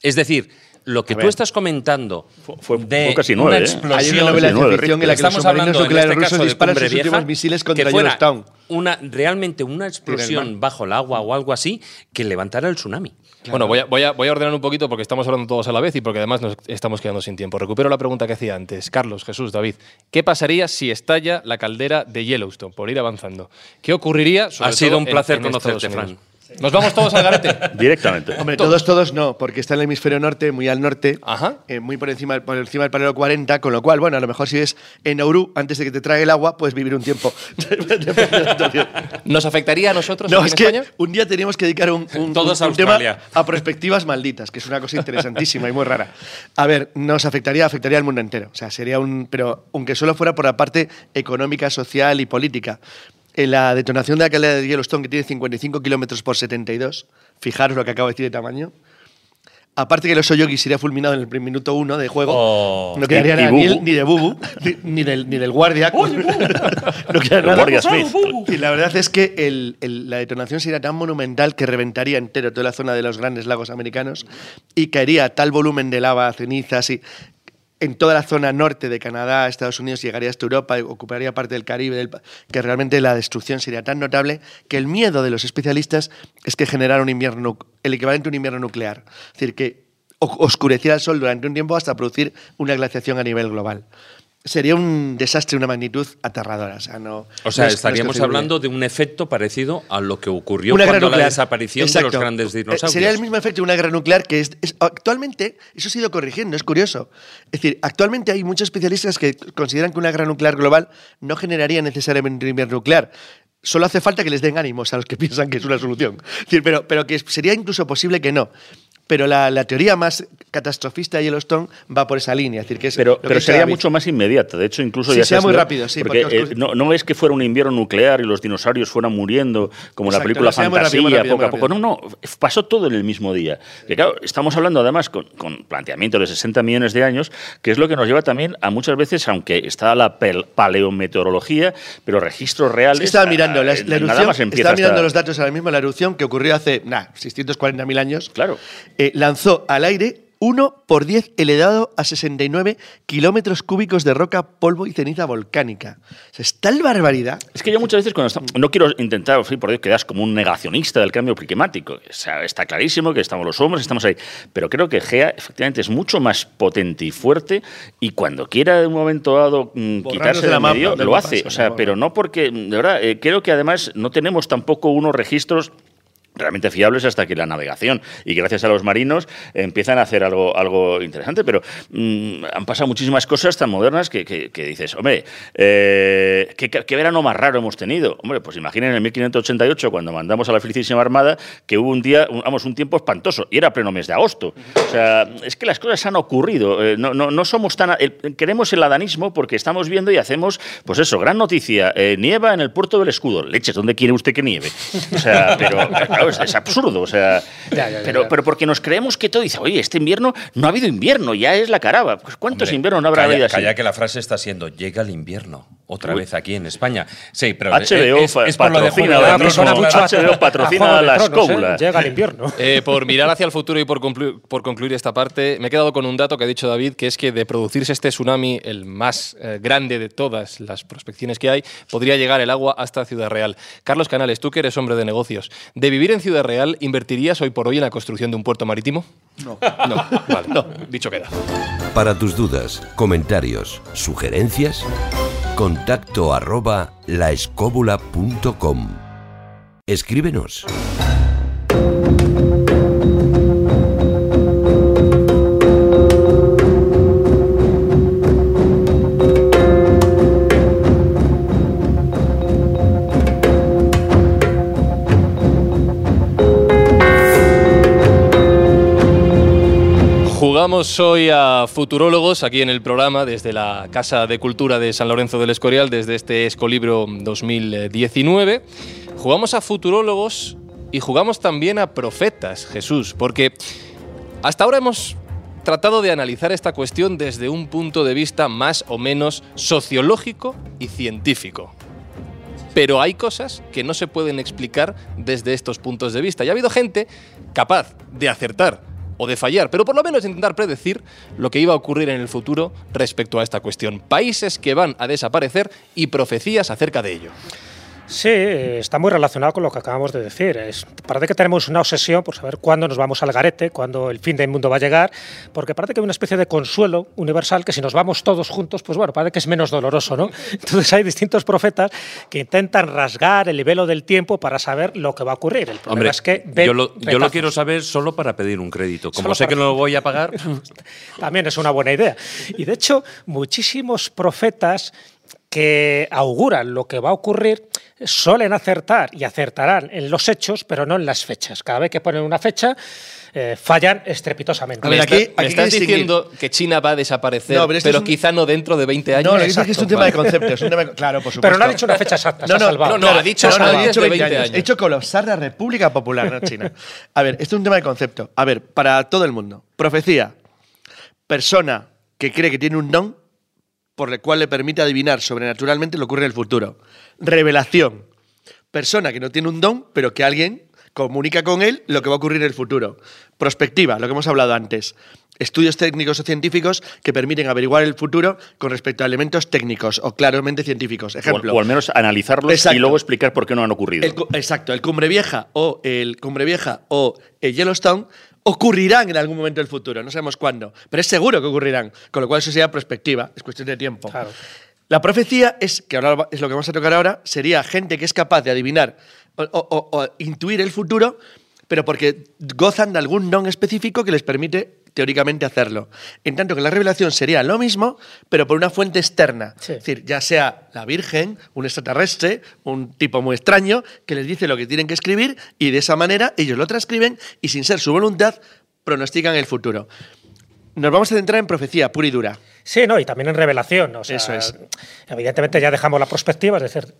Es decir, lo que tú estás comentando Fue- fue- de fue casi una nueve, ¿eh? explosión Hay una novela de ciencia ficción en la que Estamos hablando nucleares este rusos caso de disparan últimos misiles que contra fuera Yellowstone. una realmente una explosión bajo el agua o algo así que levantara el tsunami. Bueno, voy a, voy, a, voy a ordenar un poquito porque estamos hablando todos a la vez y porque además nos estamos quedando sin tiempo. Recupero la pregunta que hacía antes. Carlos, Jesús, David. ¿Qué pasaría si estalla la caldera de Yellowstone? Por ir avanzando. ¿Qué ocurriría? sobre Ha sido todo un en- placer en conocerte, Estados Unidos? Fran. Nos vamos todos al garete. Directamente. Hombre, todos, todos no, porque está en el hemisferio norte, muy al norte, Ajá. eh, muy por encima, por encima del paralelo 40, con lo cual, bueno, a lo mejor si es en Nauru, antes de que te trague el agua, puedes vivir un tiempo. ¿Nos afectaría a nosotros No, aquí es en que España? un día teníamos que dedicar un, un- Todos un- a un tema a perspectivas malditas, que es una cosa interesantísima y muy rara. A ver, nos afectaría, afectaría al mundo entero. O sea, sería un. Pero aunque solo fuera por la parte económica, social y política. En la detonación de la caldera de Yellowstone, que tiene 55 kilómetros por 72, fijaros lo que acabo de decir de tamaño. Aparte que el oso yogi sería fulminado en el primer minuto uno de juego, Oh. no quedaría nada, ni, el- ni de Bubu, ni, ni del, ni del guardia. no queda El nada. guardia Smith. Y la verdad es que el- el- la detonación sería tan monumental que reventaría entero toda la zona de los grandes lagos americanos y caería tal volumen de lava, cenizas y en toda la zona norte de Canadá, Estados Unidos, llegaría hasta Europa y ocuparía parte del Caribe, que realmente la destrucción sería tan notable que el miedo de los especialistas es que generara un invierno, el equivalente a un invierno nuclear. Es decir, que oscureciera el sol durante un tiempo hasta producir una glaciación a nivel global. Sería un desastre, una magnitud aterradora. O sea, no, O sea, no es- no es estaríamos hablando de un efecto parecido a lo que ocurrió Una cuando la desaparición de los grandes Eh, dinosaurios. Sería el mismo efecto de una guerra nuclear que es, es- actualmente, eso se ha ido corrigiendo, es curioso. Es decir, actualmente hay muchos especialistas que consideran que una guerra nuclear global no generaría necesariamente un invierno nuclear. Solo hace falta que les den ánimos a los que piensan que es una solución. Es decir, pero, pero que sería incluso posible que no. Pero la, la teoría más catastrofista de Yellowstone va por esa línea. Es decir, que es Pero, que pero sería David. mucho más inmediata. De hecho, incluso Sí, ya sería muy rápido, sí, Porque, porque os- eh, no, no es que fuera un invierno nuclear y los dinosaurios fueran muriendo como en la Exacto, película muy rápido, Fantasía, muy rápido, poco a poco. No, no, pasó todo en el mismo día. Que claro, estamos hablando además con, con planteamiento de 60 millones de años, que es lo que nos lleva también a muchas veces, aunque está la paleometeorología, pero registros reales. Estaba mirando la, eh, la nada erupción, estaba mirando hasta- los datos ahora mismo, la erupción que ocurrió hace, nah, 640.000 años. Claro. Eh, lanzó al aire 1 por 10 elevado a 69 kilómetros cúbicos de roca, polvo y ceniza volcánica. O sea, es tal barbaridad. Es que yo muchas veces cuando estamos, no quiero intentar, por Dios, quedas como un negacionista del cambio climático. O sea, está clarísimo que estamos los hombres, estamos ahí. Pero creo que GEA efectivamente es mucho más potente y fuerte y cuando quiera de un momento dado mm, quitarse de de mapa, medio, del lo hace. O sea, pero no porque, de verdad, eh, creo que además no tenemos tampoco unos registros realmente fiables hasta que la navegación y gracias a los marinos eh, empiezan a hacer algo, algo interesante, pero mm, han pasado muchísimas cosas tan modernas que, que- dices, hombre, eh, ¿qué, qué verano más raro hemos tenido? Hombre, pues imaginen en el 1588 cuando mandamos a la Felicísima Armada que hubo un día, un- vamos, un tiempo espantoso y era pleno mes de agosto. O sea, es que las cosas han ocurrido, eh, no, no, no somos tan... queremos el adanismo porque estamos viendo y hacemos, pues eso, gran noticia, eh, nieva en el puerto del escudo. Leches, ¿dónde quiere usted que nieve? O sea, pero claro, es, es absurdo, o sea, pero, pero porque nos creemos que todo dice, oye, este invierno no ha habido invierno, ya es la caraba. Pues ¿cuántos Hombre, inviernos no habrá calla, habido así? calla que la frase está siendo llega el invierno otra Uy. vez aquí en España. Sí, pero HBO es, es por lo de de ahora mismo, HBO patrocina a Juego de la Tronos, ¿eh? escóbula. Llega el invierno. Eh, por mirar hacia el futuro y por concluir, por concluir esta parte, me he quedado con un dato que ha dicho David, que es que de producirse este tsunami, el más eh, grande de todas las prospecciones que hay, podría llegar el agua hasta Ciudad Real. Carlos Canales, tú que eres hombre de negocios, ¿de vivir en Ciudad Real invertirías hoy por hoy en la construcción de un puerto marítimo? No. No, vale. Dicho queda. Para tus dudas, comentarios, sugerencias, contacto arroba laescóbula.com. Escríbenos. Jugamos hoy a futurólogos aquí en el programa desde la Casa de Cultura de San Lorenzo del Escorial, desde este Escolibro 2019. Jugamos a futurólogos y jugamos también a profetas, Jesús, porque hasta ahora hemos tratado de analizar esta cuestión desde un punto de vista más o menos sociológico y científico. Pero hay cosas que no se pueden explicar desde estos puntos de vista. Y ha habido gente capaz de acertar o de fallar, pero por lo menos intentar predecir lo que iba a ocurrir en el futuro respecto a esta cuestión. Países que van a desaparecer y profecías acerca de ello. Sí, está muy relacionado con lo que acabamos de decir. Es, parece que tenemos una obsesión por saber cuándo nos vamos al garete, cuándo el fin del mundo va a llegar, porque parece que hay una especie de consuelo universal que si nos vamos todos juntos, pues bueno, parece que es menos doloroso, ¿no? Entonces hay distintos profetas que intentan rasgar el velo del tiempo para saber lo que va a ocurrir. El problema Hombre, es que yo lo, yo lo quiero saber solo para pedir un crédito. Como Solo sé para- que no lo voy a pagar, También es una buena idea. Y de hecho, muchísimos profetas que auguran lo que va a ocurrir suelen acertar y acertarán en los hechos, pero no en las fechas. Cada vez que ponen una fecha, eh, fallan estrepitosamente. A ver, me, aquí- me aquí hay estás diciendo que China va a desaparecer, No, pero esto pero, es un- quizá no dentro de 20 años. No, lo que dice es que es un tema de conceptos. Un tema de- claro, por supuesto. Pero no ha dicho una fecha exacta, se ha salvado. no, no, ha dicho no, no, ha dicho de 20 20 años. años. He hecho colapsar la República Popular, no China. A ver, esto es un tema de concepto. A ver, para todo el mundo. Profecía. Persona que cree que tiene un don por el cual le permite adivinar sobrenaturalmente lo que ocurre en el futuro. Revelación. Persona que no tiene un don, pero que alguien comunica con él lo que va a ocurrir en el futuro. Prospectiva, lo que hemos hablado antes. Estudios técnicos o científicos que permiten averiguar el futuro con respecto a elementos técnicos o claramente científicos. O, Ejemplo. o al menos analizarlos Exacto. y luego explicar por qué no han ocurrido. El exacto, el Cumbre Vieja o el Cumbre Vieja o el Yellowstone ocurrirán en algún momento del futuro, no sabemos cuándo, pero es seguro que ocurrirán, con lo cual eso sería perspectiva, es cuestión de tiempo. Claro. La profecía es, que ahora es lo que vamos a tocar ahora, sería gente que es capaz de adivinar o, o- o- o intuir el futuro, pero porque gozan de algún don específico que les permite teóricamente hacerlo. En tanto que la revelación sería lo mismo, pero por una fuente externa. Sí. Es decir, ya sea la Virgen, un extraterrestre, un tipo muy extraño, que les dice lo que tienen que escribir y de esa manera ellos lo transcriben y sin ser su voluntad pronostican el futuro. Nos vamos a centrar en profecía pura y dura. Sí, no, y también en revelación. O sea, Eso es. Evidentemente ya dejamos la perspectiva, es decir,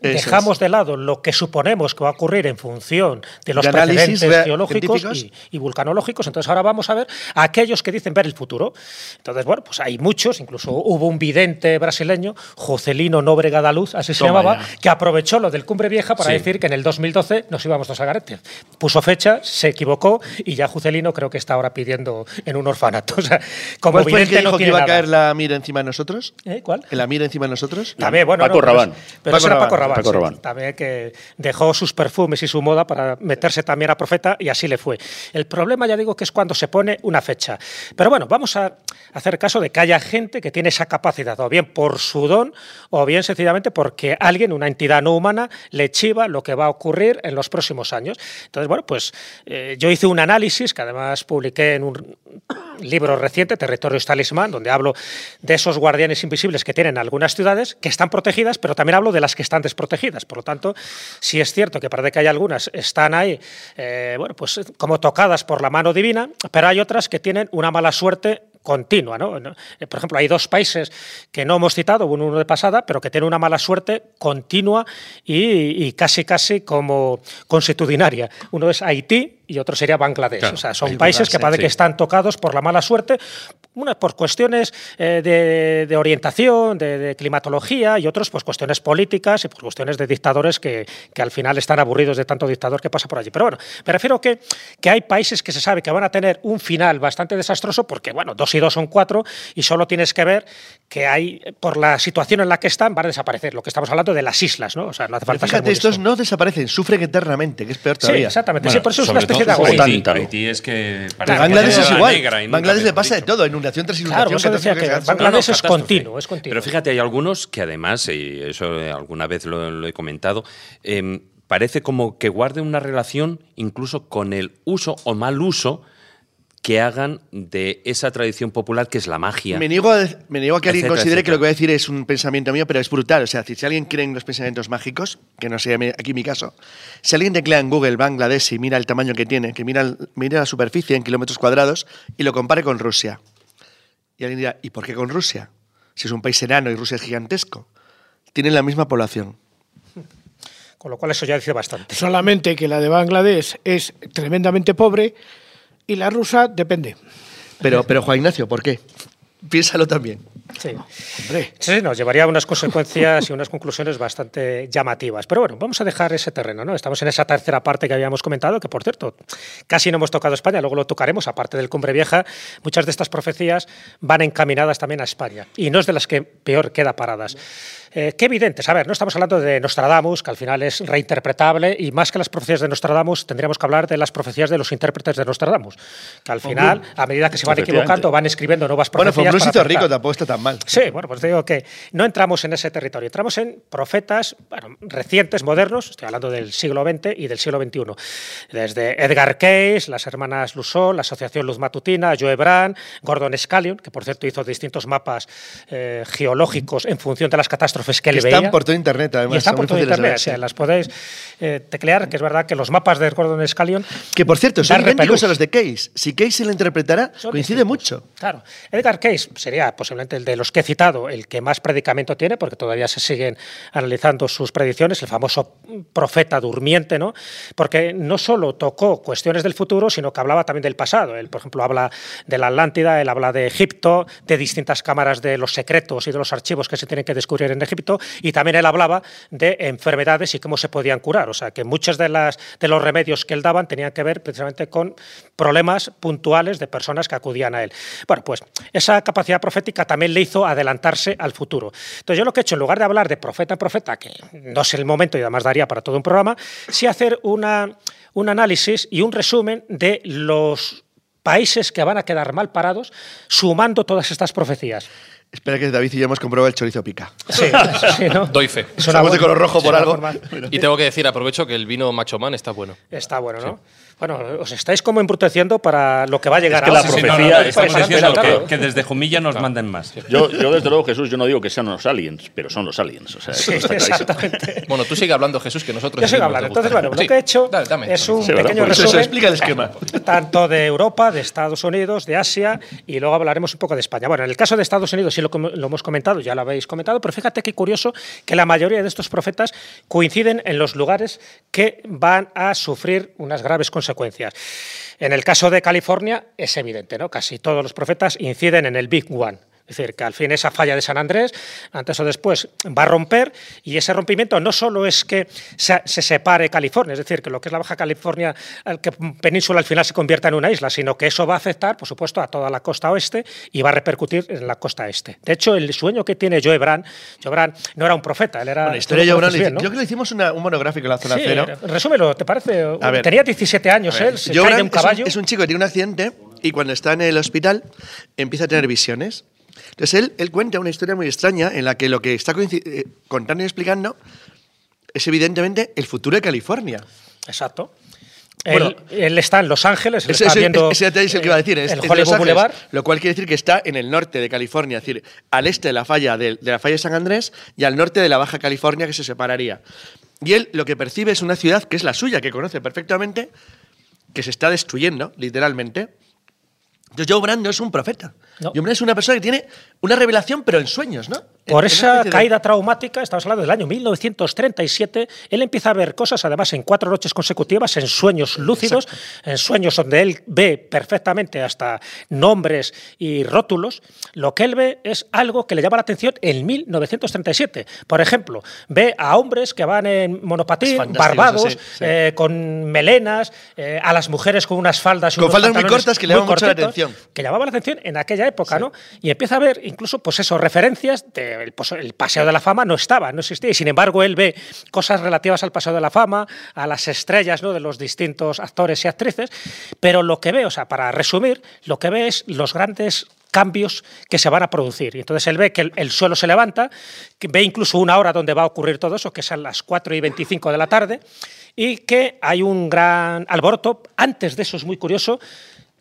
dejamos de lado lo que suponemos que va a ocurrir en función de los De análisis precedentes geológicos y, y vulcanológicos. Entonces ahora vamos a ver a aquellos que dicen ver el futuro. Entonces, bueno, pues hay muchos, incluso hubo un vidente brasileño, Jocelino Nóbrega da Luz, así se Toma llamaba, ya. que aprovechó lo del Cumbre Vieja para Sí. decir que en el 2012 nos íbamos dos a Garete. Puso fecha, se equivocó y ya Jocelino creo que está ahora pidiendo en un orfanato. O sea, como ¿Cuál fue el que vidente no dijo que iba a nada. caer la mira encima de nosotros? ¿Eh? ¿Cuál? ¿La mira encima de nosotros? También, bueno, Paco no, pero Pero Paco Paco Rabanne, Rabanne. Paco sí. También que dejó sus perfumes y su moda para meterse también a profeta y así le fue. El problema, ya digo, que es cuando se pone una fecha. Pero bueno, vamos a hacer caso de que haya gente que tiene esa capacidad, o bien por su don, o bien sencillamente porque alguien, una entidad no humana, le chiva lo que va a ocurrir en los próximos años. Entonces, bueno, pues eh, yo hice un análisis que además publiqué en un libro reciente, Territorios Talismán, donde hablo de esos guardianes invisibles que tienen algunas ciudades que están protegidas, pero también hablo de las que están desprotegidas. Por lo tanto, sí es cierto que parece que hay algunas están ahí, eh, bueno, pues como tocadas por la mano divina, pero hay otras que tienen una mala suerte continua. ¿no? Eh, Por ejemplo, hay dos países que no hemos citado, uno de pasada, pero que tienen una mala suerte continua y, y casi casi como consuetudinaria. Uno es Haití y otro sería Bangladesh. Claro, o sea, son países que parece sí. que están tocados por la mala suerte, unas por cuestiones eh, de, de orientación, de, de climatología, y otros pues cuestiones políticas y por cuestiones de dictadores que, que al final están aburridos de tanto dictador que pasa por allí. Pero bueno, me refiero que, que hay países que se sabe que van a tener un final bastante desastroso porque, bueno, dos y dos son cuatro y solo tienes que ver que hay, por la situación en la que están, van a desaparecer. Lo que estamos hablando de las islas, ¿no? O sea, no hace falta fíjate, estos no desaparecen, sufren eternamente, que es peor Sí, todavía. exactamente. Bueno, sí, por eso es una especie Haití, Haití es que Pero parece que Bangladesh es igual. negra Bangladesh le pasa de todo, inundación tras inundación. Claro, que Bangladesh No, no, es continuo, es continuo. Pero fíjate, hay algunos que además, y eso alguna vez lo, lo he comentado, em, parece como que guarden una relación incluso con el uso o mal uso que hagan de esa tradición popular que es la magia. Me niego, a, de- me niego a que alguien Etcétera, considere que lo que voy a decir es un pensamiento mío, pero es brutal. O sea, si alguien cree en los pensamientos mágicos, que no sea aquí mi caso, si alguien teclea en Google Bangladesh y mira el tamaño que tiene, que mira la superficie en kilómetros cuadrados y lo compare con Rusia. Y alguien dirá, ¿y por qué con Rusia? Si es un país enano y Rusia es gigantesco. Tienen la misma población. Con lo cual eso ya dice bastante. Solamente que la de Bangladesh es tremendamente pobre y la rusa depende. Pero, pero Juan Ignacio, ¿por qué? Piénsalo también. Sí. Hombre, Sí, nos llevaría a unas consecuencias y unas conclusiones bastante llamativas. Pero bueno, vamos a dejar ese terreno, ¿no? Estamos en esa tercera parte que habíamos comentado, que por cierto, casi no hemos tocado España, luego lo tocaremos, aparte del Cumbre Vieja. Muchas de estas profecías van encaminadas también a España y no es de las que peor queda paradas. Eh, ¿Qué evidentes? A ver, no estamos hablando de Nostradamus, que al final es reinterpretable, y más que las profecías de Nostradamus, tendríamos que hablar de las profecías de los intérpretes de Nostradamus, que al final, a medida que se van equivocando, van escribiendo nuevas Bueno, profecías. fue un para rico, tampoco está tan mal. Sí, bueno, pues te digo que no entramos en ese territorio, entramos en profetas bueno, recientes, modernos, estoy hablando del siglo XX y del siglo XXI. Desde Edgar Cayce, las hermanas Lussault, la Asociación Luz Matutina, Joe Brand, Gordon Scallion, que por cierto hizo distintos mapas eh, geológicos en función de las catástrofes que Que él veía. están por todo internet, además. y están son por todo internet, o sea, las podéis eh, teclear, que es verdad que los mapas de Gordon Scallion Que por cierto, son idénticos a los de Case. Si Case se lo interpretara, Son coincide distintos. mucho. Claro. Edgar Cayce sería posiblemente el de los que he citado el que más predicamento tiene, porque todavía se siguen analizando sus predicciones, el famoso profeta durmiente, ¿no? Porque no solo tocó cuestiones del futuro, sino que hablaba también del pasado. Él, por ejemplo, habla de la Atlántida, él habla de Egipto, de distintas cámaras de los secretos y de los archivos que se tienen que descubrir en Egipto, y también él hablaba de enfermedades y cómo se podían curar. O sea, que muchos de, las, de los remedios que él daban tenían que ver precisamente con problemas puntuales de personas que acudían a él. Bueno, pues esa capacidad profética también le hizo adelantarse al futuro. Entonces yo lo que he hecho, en lugar de hablar de profeta en profeta, que no es el momento y además daría para todo un programa, sí hacer un análisis y un resumen de los países que van a quedar mal parados sumando todas estas profecías. Espera que David y yo hemos comprobado el chorizo pica. Sí, sí, ¿no? Doy fe. Es una Somos de color rojo por algo. Y tengo que decir, aprovecho que el vino Macho Man está bueno. Está bueno, ¿no? Bueno, os estáis como embruteciendo para lo que va a llegar que la ahora. Sí, sí, no, no, profecía diciendo que, que desde Jumilla nos manden más. Yo, yo, desde luego, Jesús, yo no digo que sean los aliens, pero son los aliens. O sea, eso Sí, está clarísimo. exactamente. Bueno, tú sigue hablando, Jesús, que nosotros. Yo sigo hablando. Entonces, bueno, lo que he hecho Sí, dale, dame. es un pequeño Eso, resumen explica el esquema. tanto de Europa, de Estados Unidos, de Asia y luego hablaremos un poco de España. Bueno, en el caso de Estados Unidos sí lo, lo hemos comentado, ya lo habéis comentado, pero fíjate qué curioso que la mayoría de estos profetas coinciden en los lugares que van a sufrir unas graves consecuencias. En el caso de California es evidente, ¿no? Casi todos los profetas inciden en el Big One. Es decir, que al fin esa falla de San Andrés, antes o después, va a romper y ese rompimiento no solo es que se, se separe California, es decir, que lo que es la Baja California, el que península al final se convierta en una isla, sino que eso va a afectar, por supuesto, a toda la costa oeste y va a repercutir en la costa este. De hecho, el sueño que tiene Joe Brand, Joe Brand no era un profeta, él era... Bueno, historia tú de Joe Brand, bien, ¿no? Yo creo que hicimos una- un monográfico en la zona Sí, cero. resúmelo, ¿te parece? A ver. Tenía 17 años él, se Joe cae de un es un- caballo. Es un, chico que tiene un accidente y cuando está en el hospital empieza a tener visiones. Entonces él, él cuenta una historia muy extraña en la que lo que está eh, contando y explicando es evidentemente el futuro de California. Exacto. Bueno, él, él está en Los Ángeles, él Ese, está viendo ese es el que iba a decir. Es, el Hollywood Ángeles, Boulevard. Lo cual quiere decir que está en el norte de California, es decir, al este de la falla de, de la falla de San Andrés y al norte de la Baja California que se separaría. Y él lo que percibe es una ciudad que es la suya, que conoce perfectamente, que se está destruyendo, literalmente. Entonces Joe Brand no es un profeta. No. Joe Brand es una persona que tiene una revelación, pero en sueños, ¿no? Por En- en una esa de- caída traumática, estamos hablando del año 1937, él empieza a ver cosas, además en cuatro noches consecutivas, en sueños lúcidos, en sueños donde él ve perfectamente hasta nombres y rótulos. Lo que él ve es algo que le llama la atención en 1937. Por ejemplo, ve a hombres que van en monopatín, barbados, sí, sí. eh, con melenas, eh, a las mujeres con unas faldas Con unos faldas muy cortas que le llaman mucho la atención. que llamaba la atención en aquella época, ¿no? Y empieza a ver incluso, pues eso, referencias del el Paseo de la Fama no estaba, no existía, y sin embargo él ve cosas relativas al Paseo de la Fama, a las estrellas ¿no? de los distintos actores y actrices, pero lo que ve, o sea, para resumir, lo que ve es los grandes cambios que se van a producir. Y entonces él ve que el, el suelo se levanta, que ve incluso una hora donde va a ocurrir todo eso, que es a las 4 y 25 de la tarde, y que hay un gran alboroto. Antes de eso es muy curioso,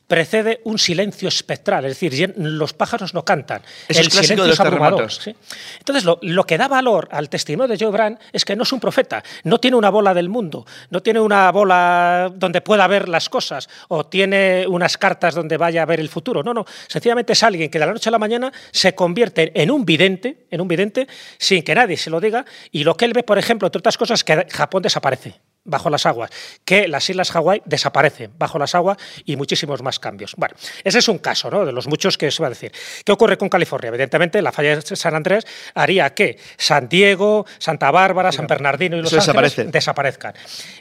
precede un silencio espectral, es decir, los pájaros no cantan. Eso es clásico de los abrumador, terremotos. ¿sí? Entonces, lo, lo que da valor al testimonio de Joe Brand es que no es un profeta, no tiene una bola del mundo, no tiene una bola donde pueda ver las cosas o tiene unas cartas donde vaya a ver el futuro. No, no, sencillamente es alguien que de la noche a la mañana se convierte en un vidente, en un vidente sin que nadie se lo diga y lo que él ve, por ejemplo, entre otras cosas, que Japón desaparece bajo las aguas, que las islas Hawái desaparecen bajo las aguas y muchísimos más cambios. Bueno, ese es un caso ¿no? de los muchos que se va a decir. ¿Qué ocurre con California? Evidentemente, la falla de San Andrés haría que San Diego, Santa Bárbara, San Bernardino y Los Eso Ángeles desaparece. desaparezcan.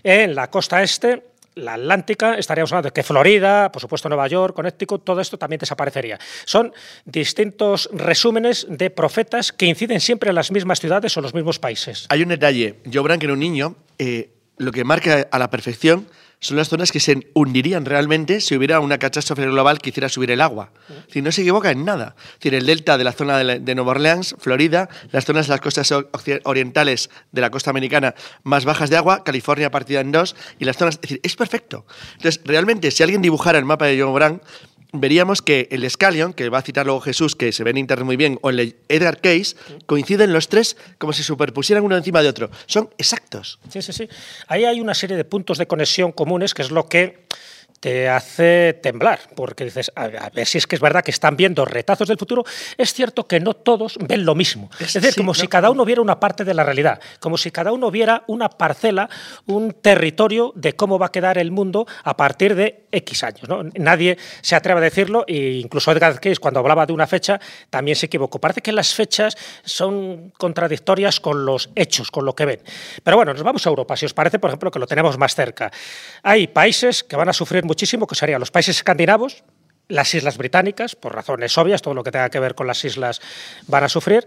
En la costa este la Atlántica, estaríamos hablando de que Florida, por supuesto Nueva York, Connecticut, todo esto también desaparecería. Son distintos resúmenes de profetas que inciden siempre en las mismas ciudades o los mismos países. Hay un detalle. Joe Brank era un niño, eh, lo que marca a la perfección son las zonas que se hundirían realmente si hubiera una catástrofe global que hiciera subir el agua. Si no se equivoca en nada. Es decir, el delta de la zona de, la- de Nueva Orleans, Florida, las zonas de las costas orientales de la costa americana más bajas de agua, California partida en dos, y las zonas. Es decir, es perfecto. Entonces, realmente, si alguien dibujara el mapa de John Brown, veríamos que el Scallion, que va a citar luego Jesús, que se ve en internet muy bien, o el Edgar Case, coinciden los tres como si superpusieran uno encima de otro. Son exactos. Sí, sí, sí. Ahí hay una serie de puntos de conexión comunes que es lo que te hace temblar, porque dices, a a ver si es que es verdad que están viendo retazos del futuro. Es cierto que no todos ven lo mismo. Es decir, sí, como no. si cada uno viera una parte de la realidad, como si cada uno viera una parcela, un territorio de cómo va a quedar el mundo a partir de X años. ¿no? Nadie se atreve a decirlo, e incluso Edgar Cayce, cuando hablaba de una fecha, también se equivocó. Parece que las fechas son contradictorias con los hechos, con lo que ven. Pero bueno, nos vamos a Europa, si os parece, por ejemplo, que lo tenemos más cerca. Hay países que van a sufrir muchísimo, que serían los países escandinavos, las Islas Británicas, por razones obvias, todo lo que tenga que ver con las islas van a sufrir,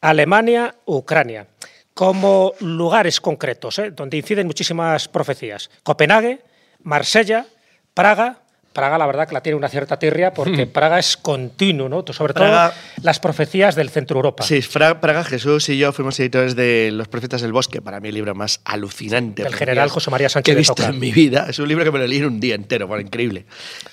Alemania, Ucrania, como lugares concretos, ¿eh? donde inciden muchísimas profecías. Copenhague, Marsella, Praga. Praga, la verdad, que la tiene una cierta tirria porque Praga es continuo, ¿no? Sobre Praga- todo las profecías del centro Europa. Sí, Fra- Praga, Jesús y yo fuimos editores de Los Profetas del Bosque, para mí el libro más alucinante. Del general José María Sánchez que he de visto Toca. en mi vida. Es un libro que me lo leí en un día entero, bueno, increíble.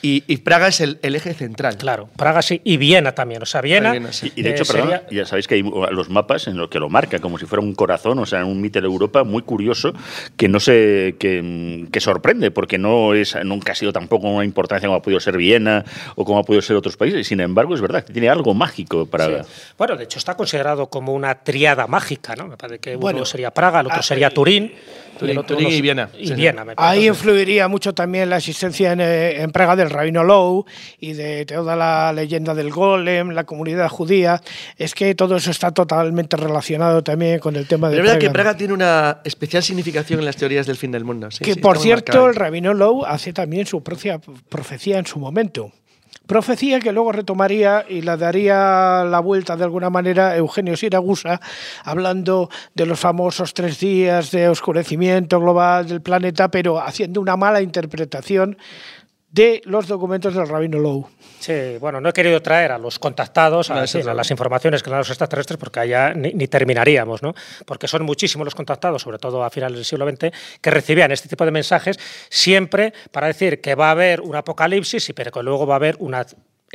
Y, y Praga es el, el eje central. Claro, Praga sí, y Viena también. O sea, Viena. Viena, sí. Y de eh, hecho, perdón, sería- ya sabéis que hay los mapas en los que lo marca como si fuera un corazón, o sea, un mito de Europa muy curioso que no sé, que, que sorprende, porque no es nunca ha sido tampoco una importancia como ha podido ser Viena o como ha podido ser otros países. Sin embargo, es verdad que tiene algo mágico para. Sí. Bueno, de hecho está considerado como una triada mágica, ¿no? Me parece que Bueno, uno sería Praga, el otro ah, sería Turín. Turín, el otro Turín no y Viena. Y Sí. Viena, me Ahí influiría mucho también la existencia en, eh, en Praga del Rabino Low y de toda la leyenda del Golem, la comunidad judía. Es que todo eso está totalmente relacionado también con el tema de Pero es verdad que Praga. Praga tiene una especial significación en las teorías del fin del mundo. sí, que sí, por cierto, marcado. el Rabino Low hace también su propia profecía en su momento. Profecía que luego retomaría y la daría la vuelta de alguna manera Eugenio Siragusa, hablando de los famosos tres días de oscurecimiento global del planeta, pero haciendo una mala interpretación de los documentos del Rabino Low. Sí, bueno, no he querido traer a los contactados, a, sí, a las informaciones que dan los extraterrestres, porque allá ni, ni terminaríamos, ¿no? Porque son muchísimos los contactados, sobre todo a finales del siglo XX, que recibían este tipo de mensajes siempre para decir que va a haber un apocalipsis y pero que luego va a haber una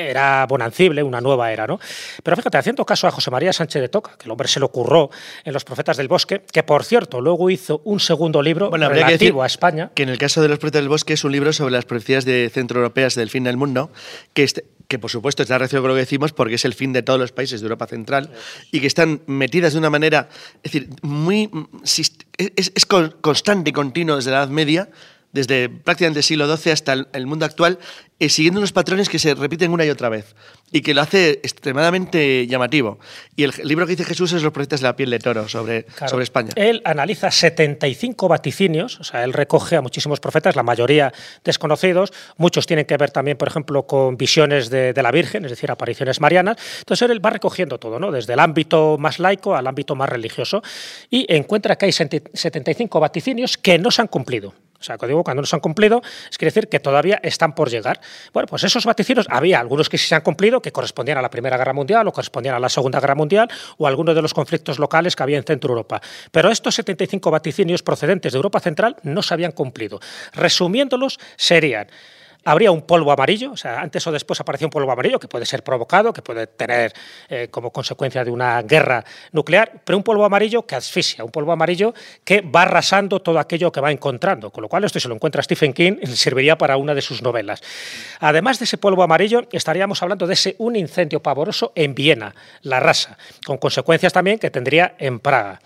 era bonancible, una nueva era, ¿no? Pero fíjate, haciendo caso a José María Sánchez de Toca, que el hombre se lo curró en Los Profetas del Bosque, que por cierto luego hizo un segundo libro Bueno, habría que decir relativo a España. que en el caso de Los Profetas del Bosque es un libro sobre las profecías de centroeuropeas del fin del mundo, que, este- que por supuesto está relacionado con lo que decimos porque es el fin de todos los países de Europa Central y que están metidas de una manera, es decir, muy mm, es, es con- constante y continuo desde la Edad Media, desde prácticamente el siglo XII hasta el, el mundo actual, eh, siguiendo unos patrones que se repiten una y otra vez y que lo hace extremadamente llamativo. Y el libro que dice Jesús es Los profetas de la piel de toro sobre, Claro. sobre España. Él analiza 75 vaticinios, o sea, él recoge a muchísimos profetas, la mayoría desconocidos, muchos tienen que ver también, por ejemplo, con visiones de, de la Virgen, es decir, apariciones marianas. Entonces él va recogiendo todo, ¿no? desde el ámbito más laico al ámbito más religioso, y encuentra que hay 75 vaticinios que no se han cumplido. O sea, cuando cuando no se han cumplido, es quiere decir que todavía están por llegar. Bueno, pues esos vaticinios, había algunos que sí se han cumplido, que correspondían a la Primera Guerra Mundial o correspondían a la Segunda Guerra Mundial o algunos de los conflictos locales que había en Centro Europa. Pero estos 75 vaticinios procedentes de Europa Central no se habían cumplido. Resumiéndolos, serían habría un polvo amarillo, o sea, antes o después aparecía un polvo amarillo que puede ser provocado, que puede tener eh, como consecuencia de una guerra nuclear, pero un polvo amarillo que asfixia, un polvo amarillo que va arrasando todo aquello que va encontrando, con lo cual esto si lo encuentra Stephen King serviría para una de sus novelas. Además de ese polvo amarillo, estaríamos hablando de ese un incendio pavoroso en Viena, la rasa, con consecuencias también que tendría en Praga.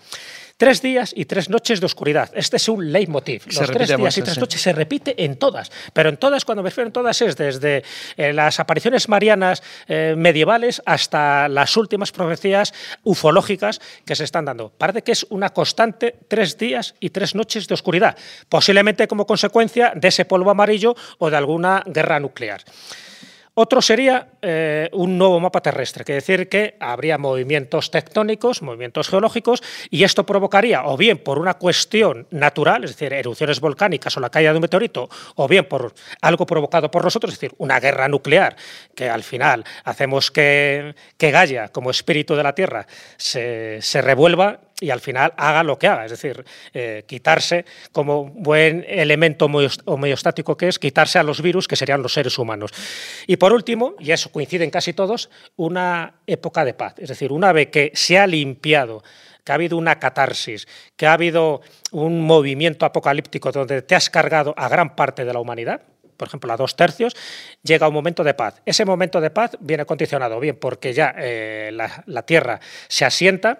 Tres días y tres noches de oscuridad. Este es un leitmotiv. Se Los tres días y tres sí. noches se repite en todas. Pero en todas, cuando me refiero en todas, es desde eh, las apariciones marianas eh, medievales hasta las últimas profecías ufológicas que se están dando. Parece que es una constante tres días y tres noches de oscuridad, posiblemente como consecuencia de ese polvo amarillo o de alguna guerra nuclear. Otro sería eh, un nuevo mapa terrestre, que decir que habría movimientos tectónicos, movimientos geológicos, y esto provocaría, o bien por una cuestión natural, es decir, erupciones volcánicas o la caída de un meteorito, o bien por algo provocado por nosotros, es decir, una guerra nuclear, que al final hacemos que, que Gaia, como espíritu de la Tierra, se, se revuelva y al final haga lo que haga, es decir, eh, quitarse como buen elemento homeost- homeostático que es, quitarse a los virus que serían los seres humanos. Y por último, y eso coinciden casi todos, una época de paz, es decir, una vez que se ha limpiado que ha habido una catarsis, que ha habido un movimiento apocalíptico donde te has cargado a gran parte de la humanidad, por ejemplo, a dos tercios, llega un momento de paz. Ese momento de paz viene condicionado bien porque ya eh, la Tierra se asienta,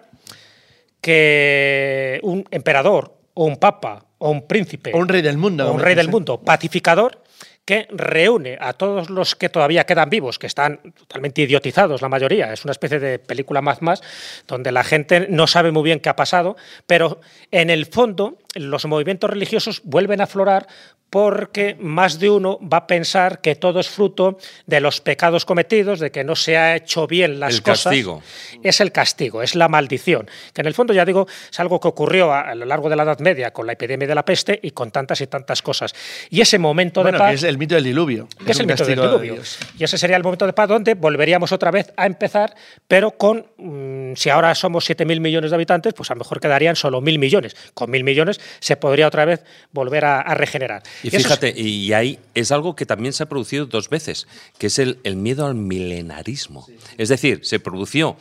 que un emperador o un papa o un príncipe O un rey del mundo, o un rey del mundo pacificador que reúne a todos los que todavía quedan vivos, que están totalmente idiotizados la mayoría. Es una especie de película más más donde la gente no sabe muy bien qué ha pasado, pero en el fondo los movimientos religiosos vuelven a aflorar porque más de uno va a pensar que todo es fruto de los pecados cometidos, de que no se ha hecho bien las El cosas. castigo. Es el castigo, es la maldición, que en el fondo ya digo, es algo que ocurrió a, a lo largo de la Edad Media con la epidemia de la peste y con tantas y tantas cosas. Y ese momento Bueno, de paz que es el mito del diluvio. que es el mito del de diluvio. Y ese sería el momento de paz donde volveríamos otra vez a empezar, pero con, mm, si ahora somos 7.000 millones de habitantes, pues a lo mejor quedarían solo 1.000 millones. Con 1.000 millones se podría otra vez volver a, a regenerar. Y es- fíjate, y ahí es algo que también se ha producido dos veces, que es el, el miedo al milenarismo. Es decir, se produció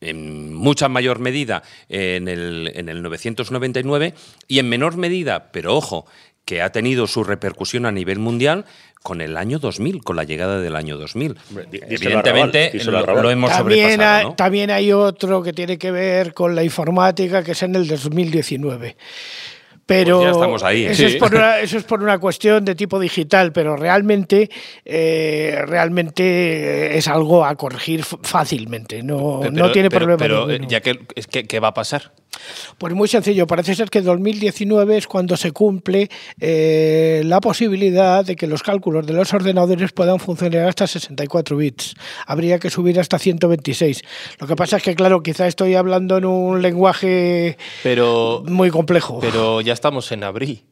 en mucha mayor medida en el, en el 999 y en menor medida, pero ojo, que ha tenido su repercusión a nivel mundial con el año 2000, con la llegada del año 2000. Hombre, dí- díselo a Evidentemente lo, lo hemos También sobrepasado. hay, ¿no? también hay otro que tiene que ver con la informática, que es en el 2019. Pero Pues ya estamos ahí, Eso, sí. es por una, eso es por una cuestión de tipo digital, pero realmente, eh, realmente es algo a corregir fácilmente. No, Pero- no tiene pero- problema. Pero, eh, ninguno. ya que, es que, ¿qué va a pasar? Pues muy sencillo, parece ser que 2019 es cuando se cumple eh, la posibilidad de que los cálculos de los ordenadores puedan funcionar hasta 64 bits. Habría que subir hasta 126. Lo que pasa es que, claro, quizá estoy hablando en un lenguaje Pero, muy complejo. pero ya estamos en abril,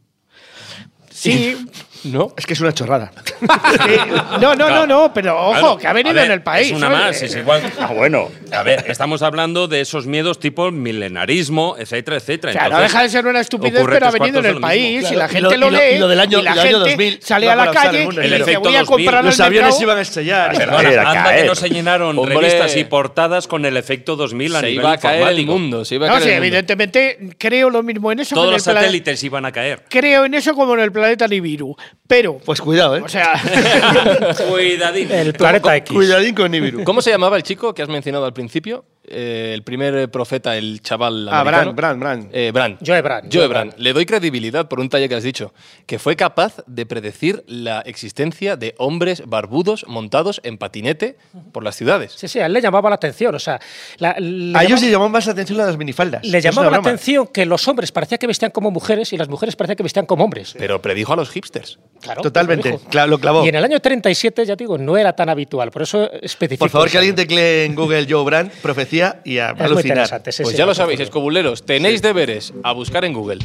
sí, ¿no? Es que es una chorrada. sí. no, no, no, no, pero ojo, Claro, que ha venido ver, en el país. Es una más, es igual. Ah, bueno. A ver, estamos hablando de esos miedos tipo milenarismo, etcétera, etcétera. Claro, no Entonces, deja de ser una estupidez, pero ha venido en el país mismo. y la Claro, y gente lo- lo, y lo- lee y lo del año- y la y lo del año gente 2000 sale a la calle y dice, voy a comprar 2000. al Los aviones mercado". iban a anda caer. que no se llenaron Hombre. revistas y portadas con el efecto 2000 a Se nivel iba a caer el mundo, se iba a No, sí, evidentemente creo lo mismo en eso Todos los satélites iban a caer. Creo en eso como en el planeta Nibiru. Pero, Pues cuidado, ¿eh? o sea, Cuidadín. El planeta X. Cuidadín con Nibiru. ¿Cómo se llamaba el chico que has mencionado al principio? Eh, el primer profeta, el chaval Ah. Bran, Bran, Bran. Eh, Bran. Joe Bran, Joe Bran. Bran. Le doy credibilidad por un talle que has dicho, que fue capaz de predecir la existencia de hombres barbudos montados en patinete por las ciudades. Sí, sí, a él le llamaba la atención. O sea, la- A ellos llamaba- le llamaba más la atención las minifaldas. le llamaba la broma. atención que los hombres parecía que vestían como mujeres y las mujeres parecían que vestían como hombres. Pero predijo a los hipsters. Claro, Totalmente. lo dijo. Cla- lo clavó. Y en el año 37, ya digo, no era tan habitual. Por eso especifico. Por favor, que alguien teclee en Google Joe Brand, profecía y a Es alucinar. sí, Pues sí, ya lo sabéis, escobuleros, tenéis deberes a buscar en Google.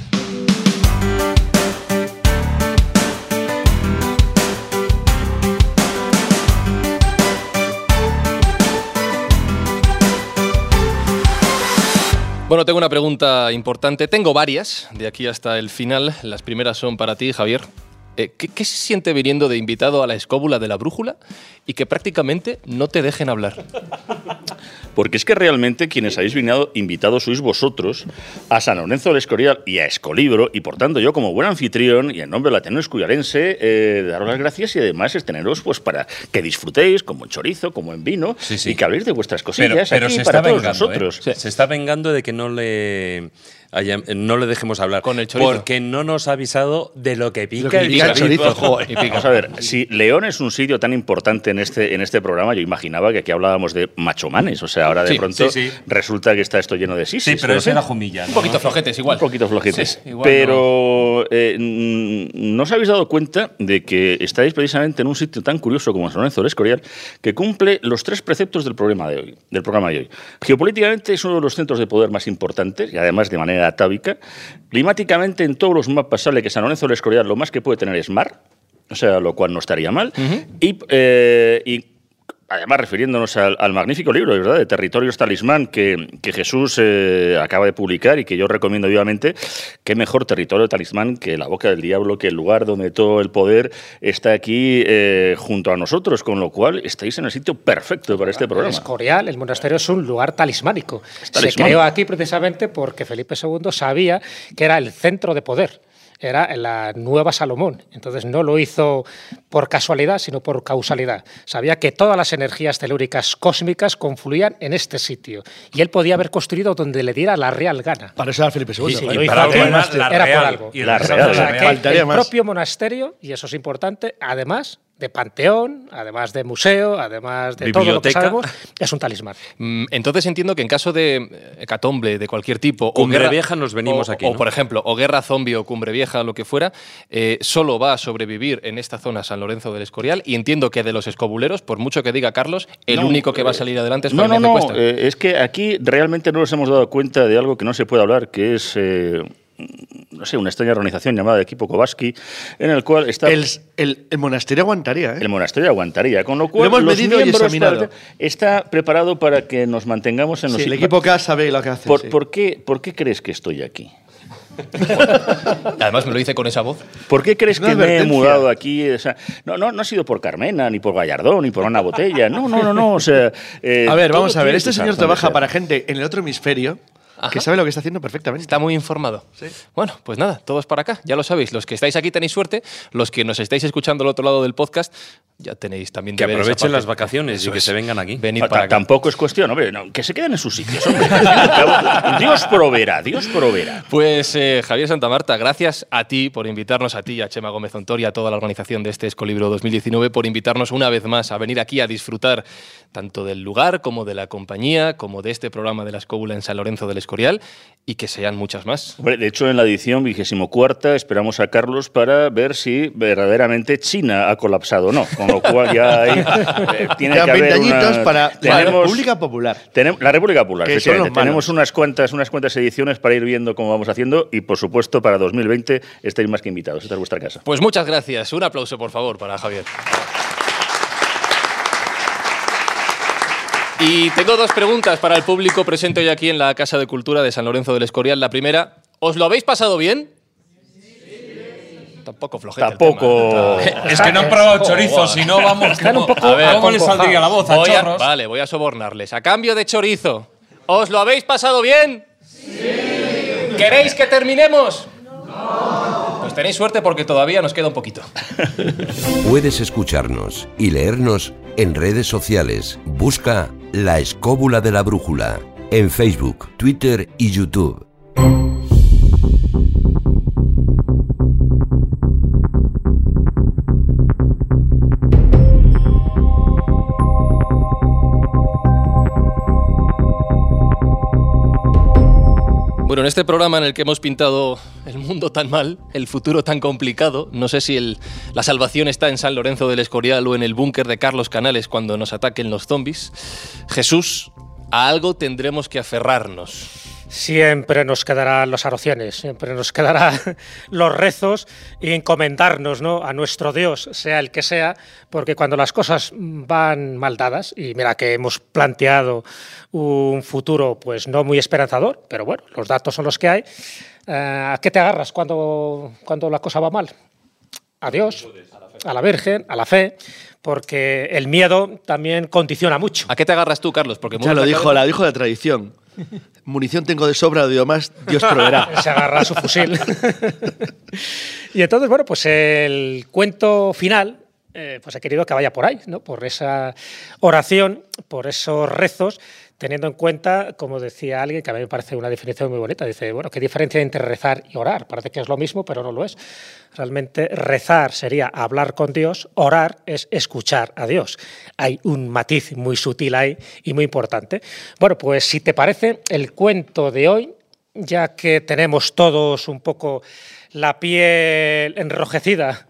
Bueno, tengo una pregunta importante. Tengo varias, de aquí hasta el final. Las primeras son para ti, Javier. Eh, ¿qué, qué se siente viniendo de invitado a la escóbula de la brújula y que prácticamente no te dejen hablar? Porque es que realmente quienes habéis venido invitados sois vosotros a San Lorenzo del Escorial y a Escolibro, y por tanto yo como buen anfitrión y en nombre del Ateneo Escurialense, eh, daros las gracias y además es teneros pues para que disfrutéis como en chorizo, como en vino, Sí, sí. y que habléis de vuestras cosillas pero aquí se para está todos vengando. ¿eh? nosotros. Se está vengando de que no le haya- no le dejemos hablar. Con el chorizo. Porque no nos ha avisado de lo que pica Lo que pica el chorizo. chorizo, joder. Y pica. Vamos a ver, si León es un sitio tan importante en este, en este programa, yo imaginaba que aquí hablábamos de machomanes. O sea, ahora de Sí, pronto sí, sí. resulta que está esto lleno de sisis. Sí, pero no eso era Jumilla. Un poquito flojetes, igual. Un poquito flojetes. Sí, igual Pero eh, no os habéis dado cuenta de que estáis precisamente en un sitio tan curioso como San Lorenzo del Escorial que cumple los tres preceptos del programa de hoy. Del programa de hoy. Geopolíticamente es uno de los centros de poder más importantes y además de manera atávica. Climáticamente en todos los mapas sale que San Lorenzo del Escorial lo más que puede tener es mar, o sea, lo cual no estaría mal. y, eh, y Además, refiriéndonos al, al magnífico libro, ¿verdad?, de Territorios Talismán que, que Jesús eh, acaba de publicar y que yo recomiendo vivamente, qué mejor territorio talismán que la boca del diablo, que el lugar donde todo el poder está aquí eh, junto a nosotros, con lo cual estáis en el sitio perfecto para este El programa. Escorial, el monasterio, es un lugar talismánico. Se creó aquí precisamente porque Felipe II sabía que era el centro de poder. Era la nueva Salomón. Entonces no lo hizo por casualidad, sino por causalidad. Sabía que todas las energías telúricas cósmicas confluían en este sitio. Y él podía haber construido donde le diera la real gana. Para eso era Felipe II. Para además la era por real, algo. y la real, o sea, la real. El propio monasterio, y eso es importante, además de panteón, además de museo, además de todo lo que sabemos, es un talismán. Mm, Entonces entiendo que en caso de eh, hecatombe de cualquier tipo, Cumbre o guerra- Vieja nos venimos o- aquí, o por ejemplo, o guerra zombie o cumbre vieja, lo que fuera, eh, solo va a sobrevivir en esta zona San Lorenzo del Escorial. Y entiendo que de los escobuleros, por mucho que diga Carlos, el No, único que va a eh, salir adelante es No, no, eh, es que aquí realmente no nos hemos dado cuenta de algo que no se puede hablar, que es, eh, no sé, una extraña organización llamada Equipo Kovaski, en el cual está El, el- el monasterio aguantaría, ¿eh? el monasterio aguantaría, con lo cual Lo hemos los medido y examinado. está preparado para que nos mantengamos en los Sí, el equipo K sabe lo que hace. ¿Por, sí. por qué, ¿Por qué crees que estoy aquí? Además me lo dice con esa voz. ¿Por qué crees que me he mudado aquí? O sea, no, no, no ha sido por Carmena, ni por Gallardón, ni por una botella. No, no, no, no. O sea, eh, A ver, vamos a ver. Este señor trabaja para gente en el otro hemisferio que sabe lo que está haciendo perfectamente. Está muy informado. Bueno, pues nada, todos para acá. Ya lo sabéis. Los que estáis aquí tenéis suerte. Los que nos estáis escuchando al otro lado del podcast, ya tenéis también Que aprovechen las vacaciones y Eso que es. se vengan aquí. Venid para acá. Tampoco es cuestión, hombre, no, que se queden en sus sitios. hombre. Dios proveerá, Dios proveerá. Pues eh, Javier Santamarta, gracias a ti por invitarnos, a ti, a Chema Gómez Ontori, a toda la organización de este Escolibro 2019, por invitarnos una vez más a venir aquí a disfrutar tanto del lugar como de la compañía, como de este programa de la Escóbula en San Lorenzo del Escorial y que sean muchas más. Hombre, de hecho, en la edición vigésimo cuarta esperamos a Carlos para ver si verdaderamente China ha colapsado o no. Con lo cual ya hay, eh, tiene Quedan que haber 20 añitos una- para la tenemos- República Popular. Tenem- la República Popular. Tenemos unas cuantas, unas cuantas ediciones para ir viendo cómo vamos haciendo y, por supuesto, para 2020 estáis más que invitados. Esta es vuestra casa. Pues muchas gracias. Un aplauso, por favor, para Javier. Y tengo dos preguntas para el público presente hoy aquí en la Casa de Cultura de San Lorenzo del Escorial. La primera, ¿os lo habéis pasado bien? Tampoco flojete el Tampoco. tema. Es que no han probado chorizo, si no vamos. Están un ¿cómo- poco a ver, ¿cómo les saldría la voz a Voy a- chorros? vale, voy a sobornarles. A cambio de chorizo, ¿os lo habéis pasado bien? ¿Queréis que terminemos? Pues tenéis suerte porque todavía nos queda un poquito. Puedes escucharnos y leernos en redes sociales. Busca La Escóbula de la Brújula en Facebook, Twitter y YouTube. Bueno, en este programa en el que hemos pintado el mundo tan mal, el futuro tan complicado, no sé si la salvación está en San Lorenzo del Escorial o en el búnker de Carlos Canales cuando nos ataquen los zombies, Jesús, a algo tendremos que aferrarnos. Siempre nos quedarán las oraciones, siempre nos quedarán los rezos y encomendarnos ¿no? a nuestro Dios, sea el que sea, porque cuando las cosas van mal dadas, y mira que hemos planteado un futuro pues no muy esperanzador, pero bueno, los datos son los que hay, eh, ¿a qué te agarras cuando, cuando la cosa va mal? A Dios, a la Virgen, a la fe, porque el miedo también condiciona mucho. ¿A qué te agarras tú, Carlos? Porque Ya lo dijo, la dijo la tradición. Munición tengo de sobra, digo más, Dios proveerá. se agarra su fusil. y entonces, bueno, pues el cuento final, eh, pues he querido que vaya por ahí, ¿no? Por esa oración, por esos rezos, teniendo en cuenta, como decía alguien, que a mí me parece una definición muy bonita, dice, bueno, ¿qué diferencia hay entre rezar y orar? Parece que es lo mismo, pero no lo es. Realmente rezar sería hablar con Dios, orar es escuchar a Dios. Hay un matiz muy sutil ahí y muy importante. Bueno, pues si te parece, el cuento de hoy, ya que tenemos todos un poco la piel enrojecida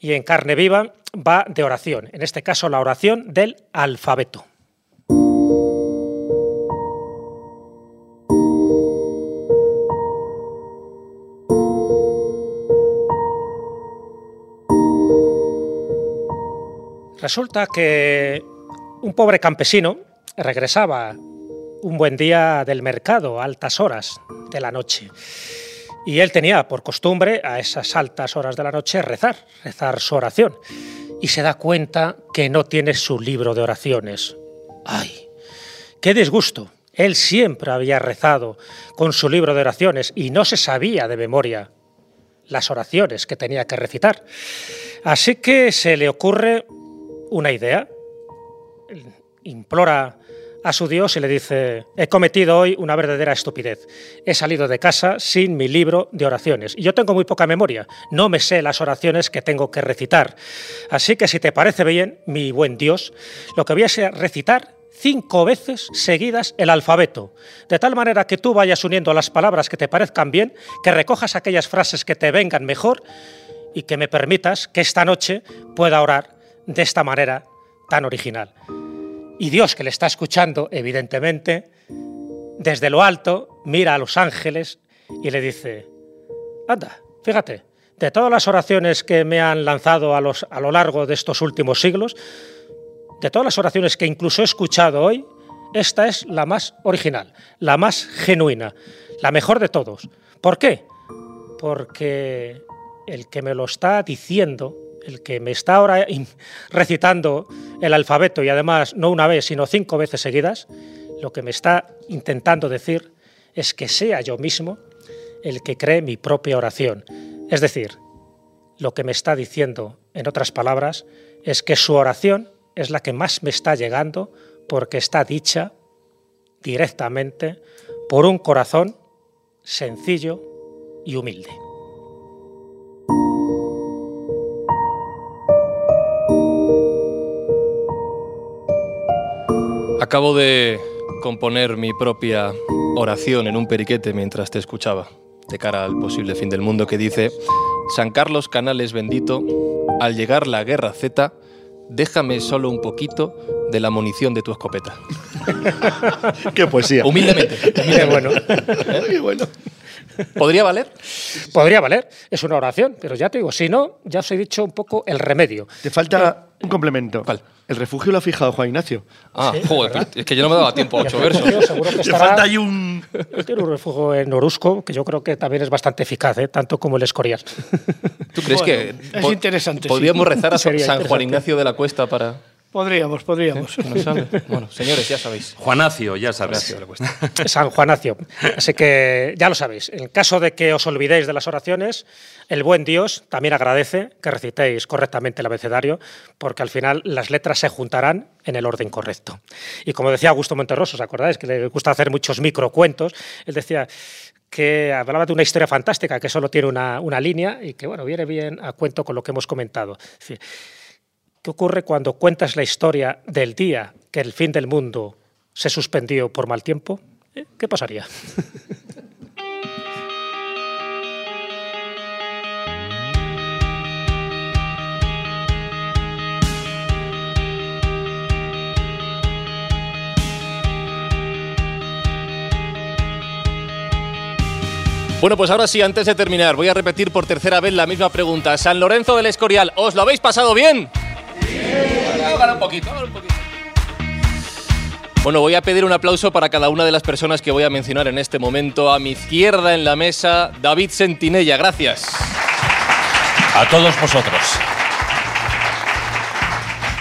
y en carne viva, va de oración. En este caso, la oración del alfabeto. Resulta que un pobre campesino regresaba un buen día del mercado a altas horas de la noche. Y él tenía por costumbre a esas altas horas de la noche rezar, rezar su oración. Y se da cuenta que no tiene su libro de oraciones. ¡Ay! ¡Qué disgusto! Él siempre había rezado con su libro de oraciones y no se sabía de memoria las oraciones que tenía que recitar. Así que se le ocurre una idea, implora a su Dios y le dice, he cometido hoy una verdadera estupidez. He salido de casa sin mi libro de oraciones. Y yo tengo muy poca memoria, no me sé las oraciones que tengo que recitar. Así que si te parece bien, mi buen Dios, lo que voy a hacer es recitar cinco veces seguidas el alfabeto, de tal manera que tú vayas uniendo las palabras que te parezcan bien, que recojas aquellas frases que te vengan mejor y que me permitas que esta noche pueda orar de esta manera tan original. Y Dios, que le está escuchando, evidentemente, desde lo alto, mira a los ángeles y le dice, anda, fíjate, de todas las oraciones que me han lanzado a, los, a lo largo de estos últimos siglos, de todas las oraciones que incluso he escuchado hoy, esta es la más original, la más genuina, la mejor de todos. ¿Por qué? Porque el que me lo está diciendo el que me está ahora recitando el alfabeto y además no una vez, sino cinco veces seguidas, lo que me está intentando decir es que sea yo mismo el que cree mi propia oración. Es decir, lo que me está diciendo, en otras palabras, es que su oración es la que más me está llegando porque está dicha directamente por un corazón sencillo y humilde. Acabo de componer mi propia oración en un periquete mientras te escuchaba, de cara al posible fin del mundo, que dice, San Carlos Canales bendito, al llegar la guerra Z, déjame solo un poquito de la munición de tu escopeta. Qué poesía. Humildemente. Qué bueno. Qué bueno. ¿Podría valer? Podría valer, es una oración, pero ya te digo, si no, ya os he dicho un poco el remedio. Te falta un complemento. ¿Cuál? El refugio lo ha fijado Juan Ignacio. Ah, Sí, joder, es que yo no me daba tiempo a ocho versos. seguro que estará- falta ahí un... Tiene un refugio en Orusco, que yo creo que también es bastante eficaz, ¿eh? tanto como el Escorial. ¿Tú crees que es interesante, sí. podríamos rezar a San Sería San Juan. Ignacio de la Cuesta para Podríamos, podríamos. Bueno, señores, ya sabéis. Juanacio, ya sabes. San Juanacio. Así que ya lo sabéis. En caso de que os olvidéis de las oraciones, el buen Dios también agradece que recitéis correctamente el abecedario, porque al final las letras se juntarán en el orden correcto. Y como decía Augusto Monterroso, ¿os acordáis? Que le gusta hacer muchos microcuentos. Él decía que hablaba de una historia fantástica que solo tiene una, una línea y que bueno viene bien a cuento con lo que hemos comentado. Es decir, ¿Qué ocurre cuando cuentas la historia del día que el fin del mundo se suspendió por mal tiempo? ¿Eh? ¿Qué pasaría? Bueno, pues ahora sí, antes de terminar, voy a repetir por tercera vez la misma pregunta. San Lorenzo del Escorial, ¿os lo habéis pasado bien? Hágalo un poquito, hágalo un poquito. Bueno, voy a pedir un aplauso para cada una de las personas que voy a mencionar en este momento. A mi izquierda en la mesa, David Sentinella, gracias. A todos vosotros.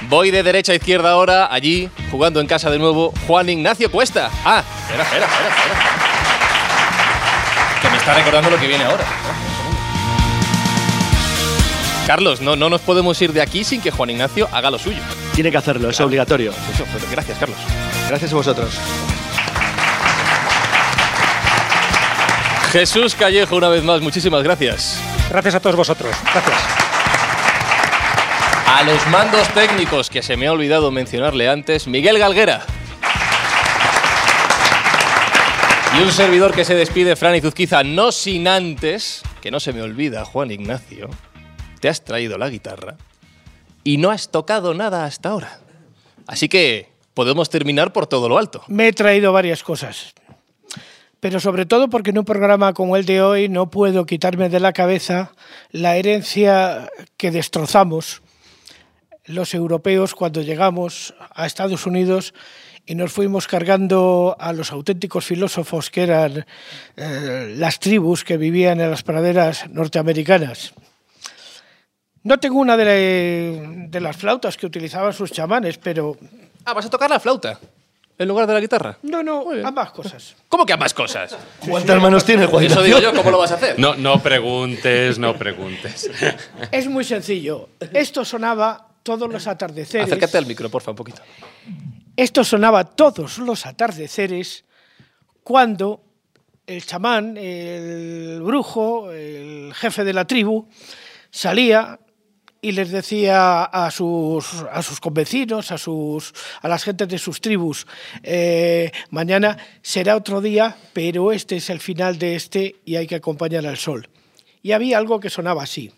Voy de derecha a izquierda ahora, allí, jugando en casa de nuevo, Juan Ignacio Cuesta. Ah, espera, espera, espera, espera. Que me está recordando lo que viene ahora. Carlos, no, no nos podemos ir de aquí sin que Juan Ignacio haga lo suyo. Tiene que hacerlo, es obligatorio. Pues, gracias, Carlos. Gracias a vosotros. Jesús Callejo, una vez más, muchísimas gracias. Gracias a todos vosotros. Gracias. A los mandos técnicos, que se me ha olvidado mencionarle antes, Miguel Galguera. Y un servidor que se despide, Fran Izuzquiza, no sin antes, que no se me olvida, Juan Ignacio, te has traído la guitarra y no has tocado nada hasta ahora. Así que podemos terminar por todo lo alto. Me he traído varias cosas. Pero sobre todo porque en un programa como el de hoy no puedo quitarme de la cabeza la herencia que destrozamos los europeos cuando llegamos a Estados Unidos y nos fuimos cargando a los auténticos filósofos que eran eh, las tribus que vivían en las praderas norteamericanas. No tengo una de, de las flautas que utilizaban sus chamanes, pero... Ah, ¿vas a tocar la flauta? ¿En lugar de la guitarra? No, no, ambas cosas. ¿Cómo que ambas cosas? ¿Cuántas manos tiene Juan Eso digo yo, ¿cómo lo vas a hacer? No, no preguntes, no preguntes. Es muy sencillo. Esto sonaba todos los atardeceres. Acércate al micro, porfa, un poquito. Esto sonaba todos los atardeceres cuando el chamán, el brujo, el jefe de la tribu, salía y les decía a sus, a sus convecinos, a, sus, a las gentes de sus tribus, eh, mañana será otro día, pero este es el final de este y hay que acompañar al sol. Y había algo que sonaba así.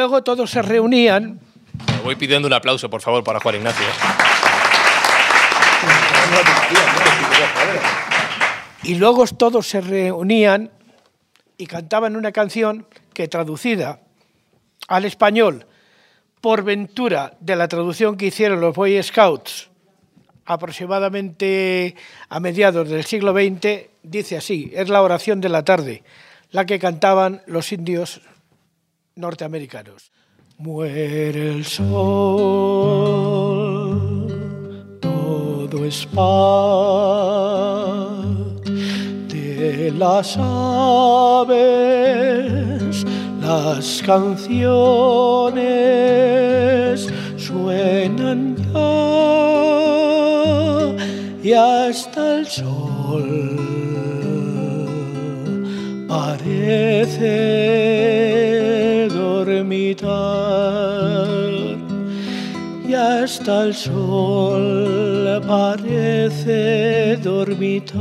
Luego todos se reunían Me voy pidiendo un aplauso, por favor, para Juan Ignacio. y luego todos se reunían y cantaban una canción que traducida al español por ventura de la traducción que hicieron los Boy Scouts aproximadamente a mediados del siglo XX, dice así, es la oración de la tarde, la que cantaban los indios norteamericanos. Muere el sol, todo es paz de las aves, las canciones suenan ya y hasta el sol parece dormitar y hasta el sol parece dormitar.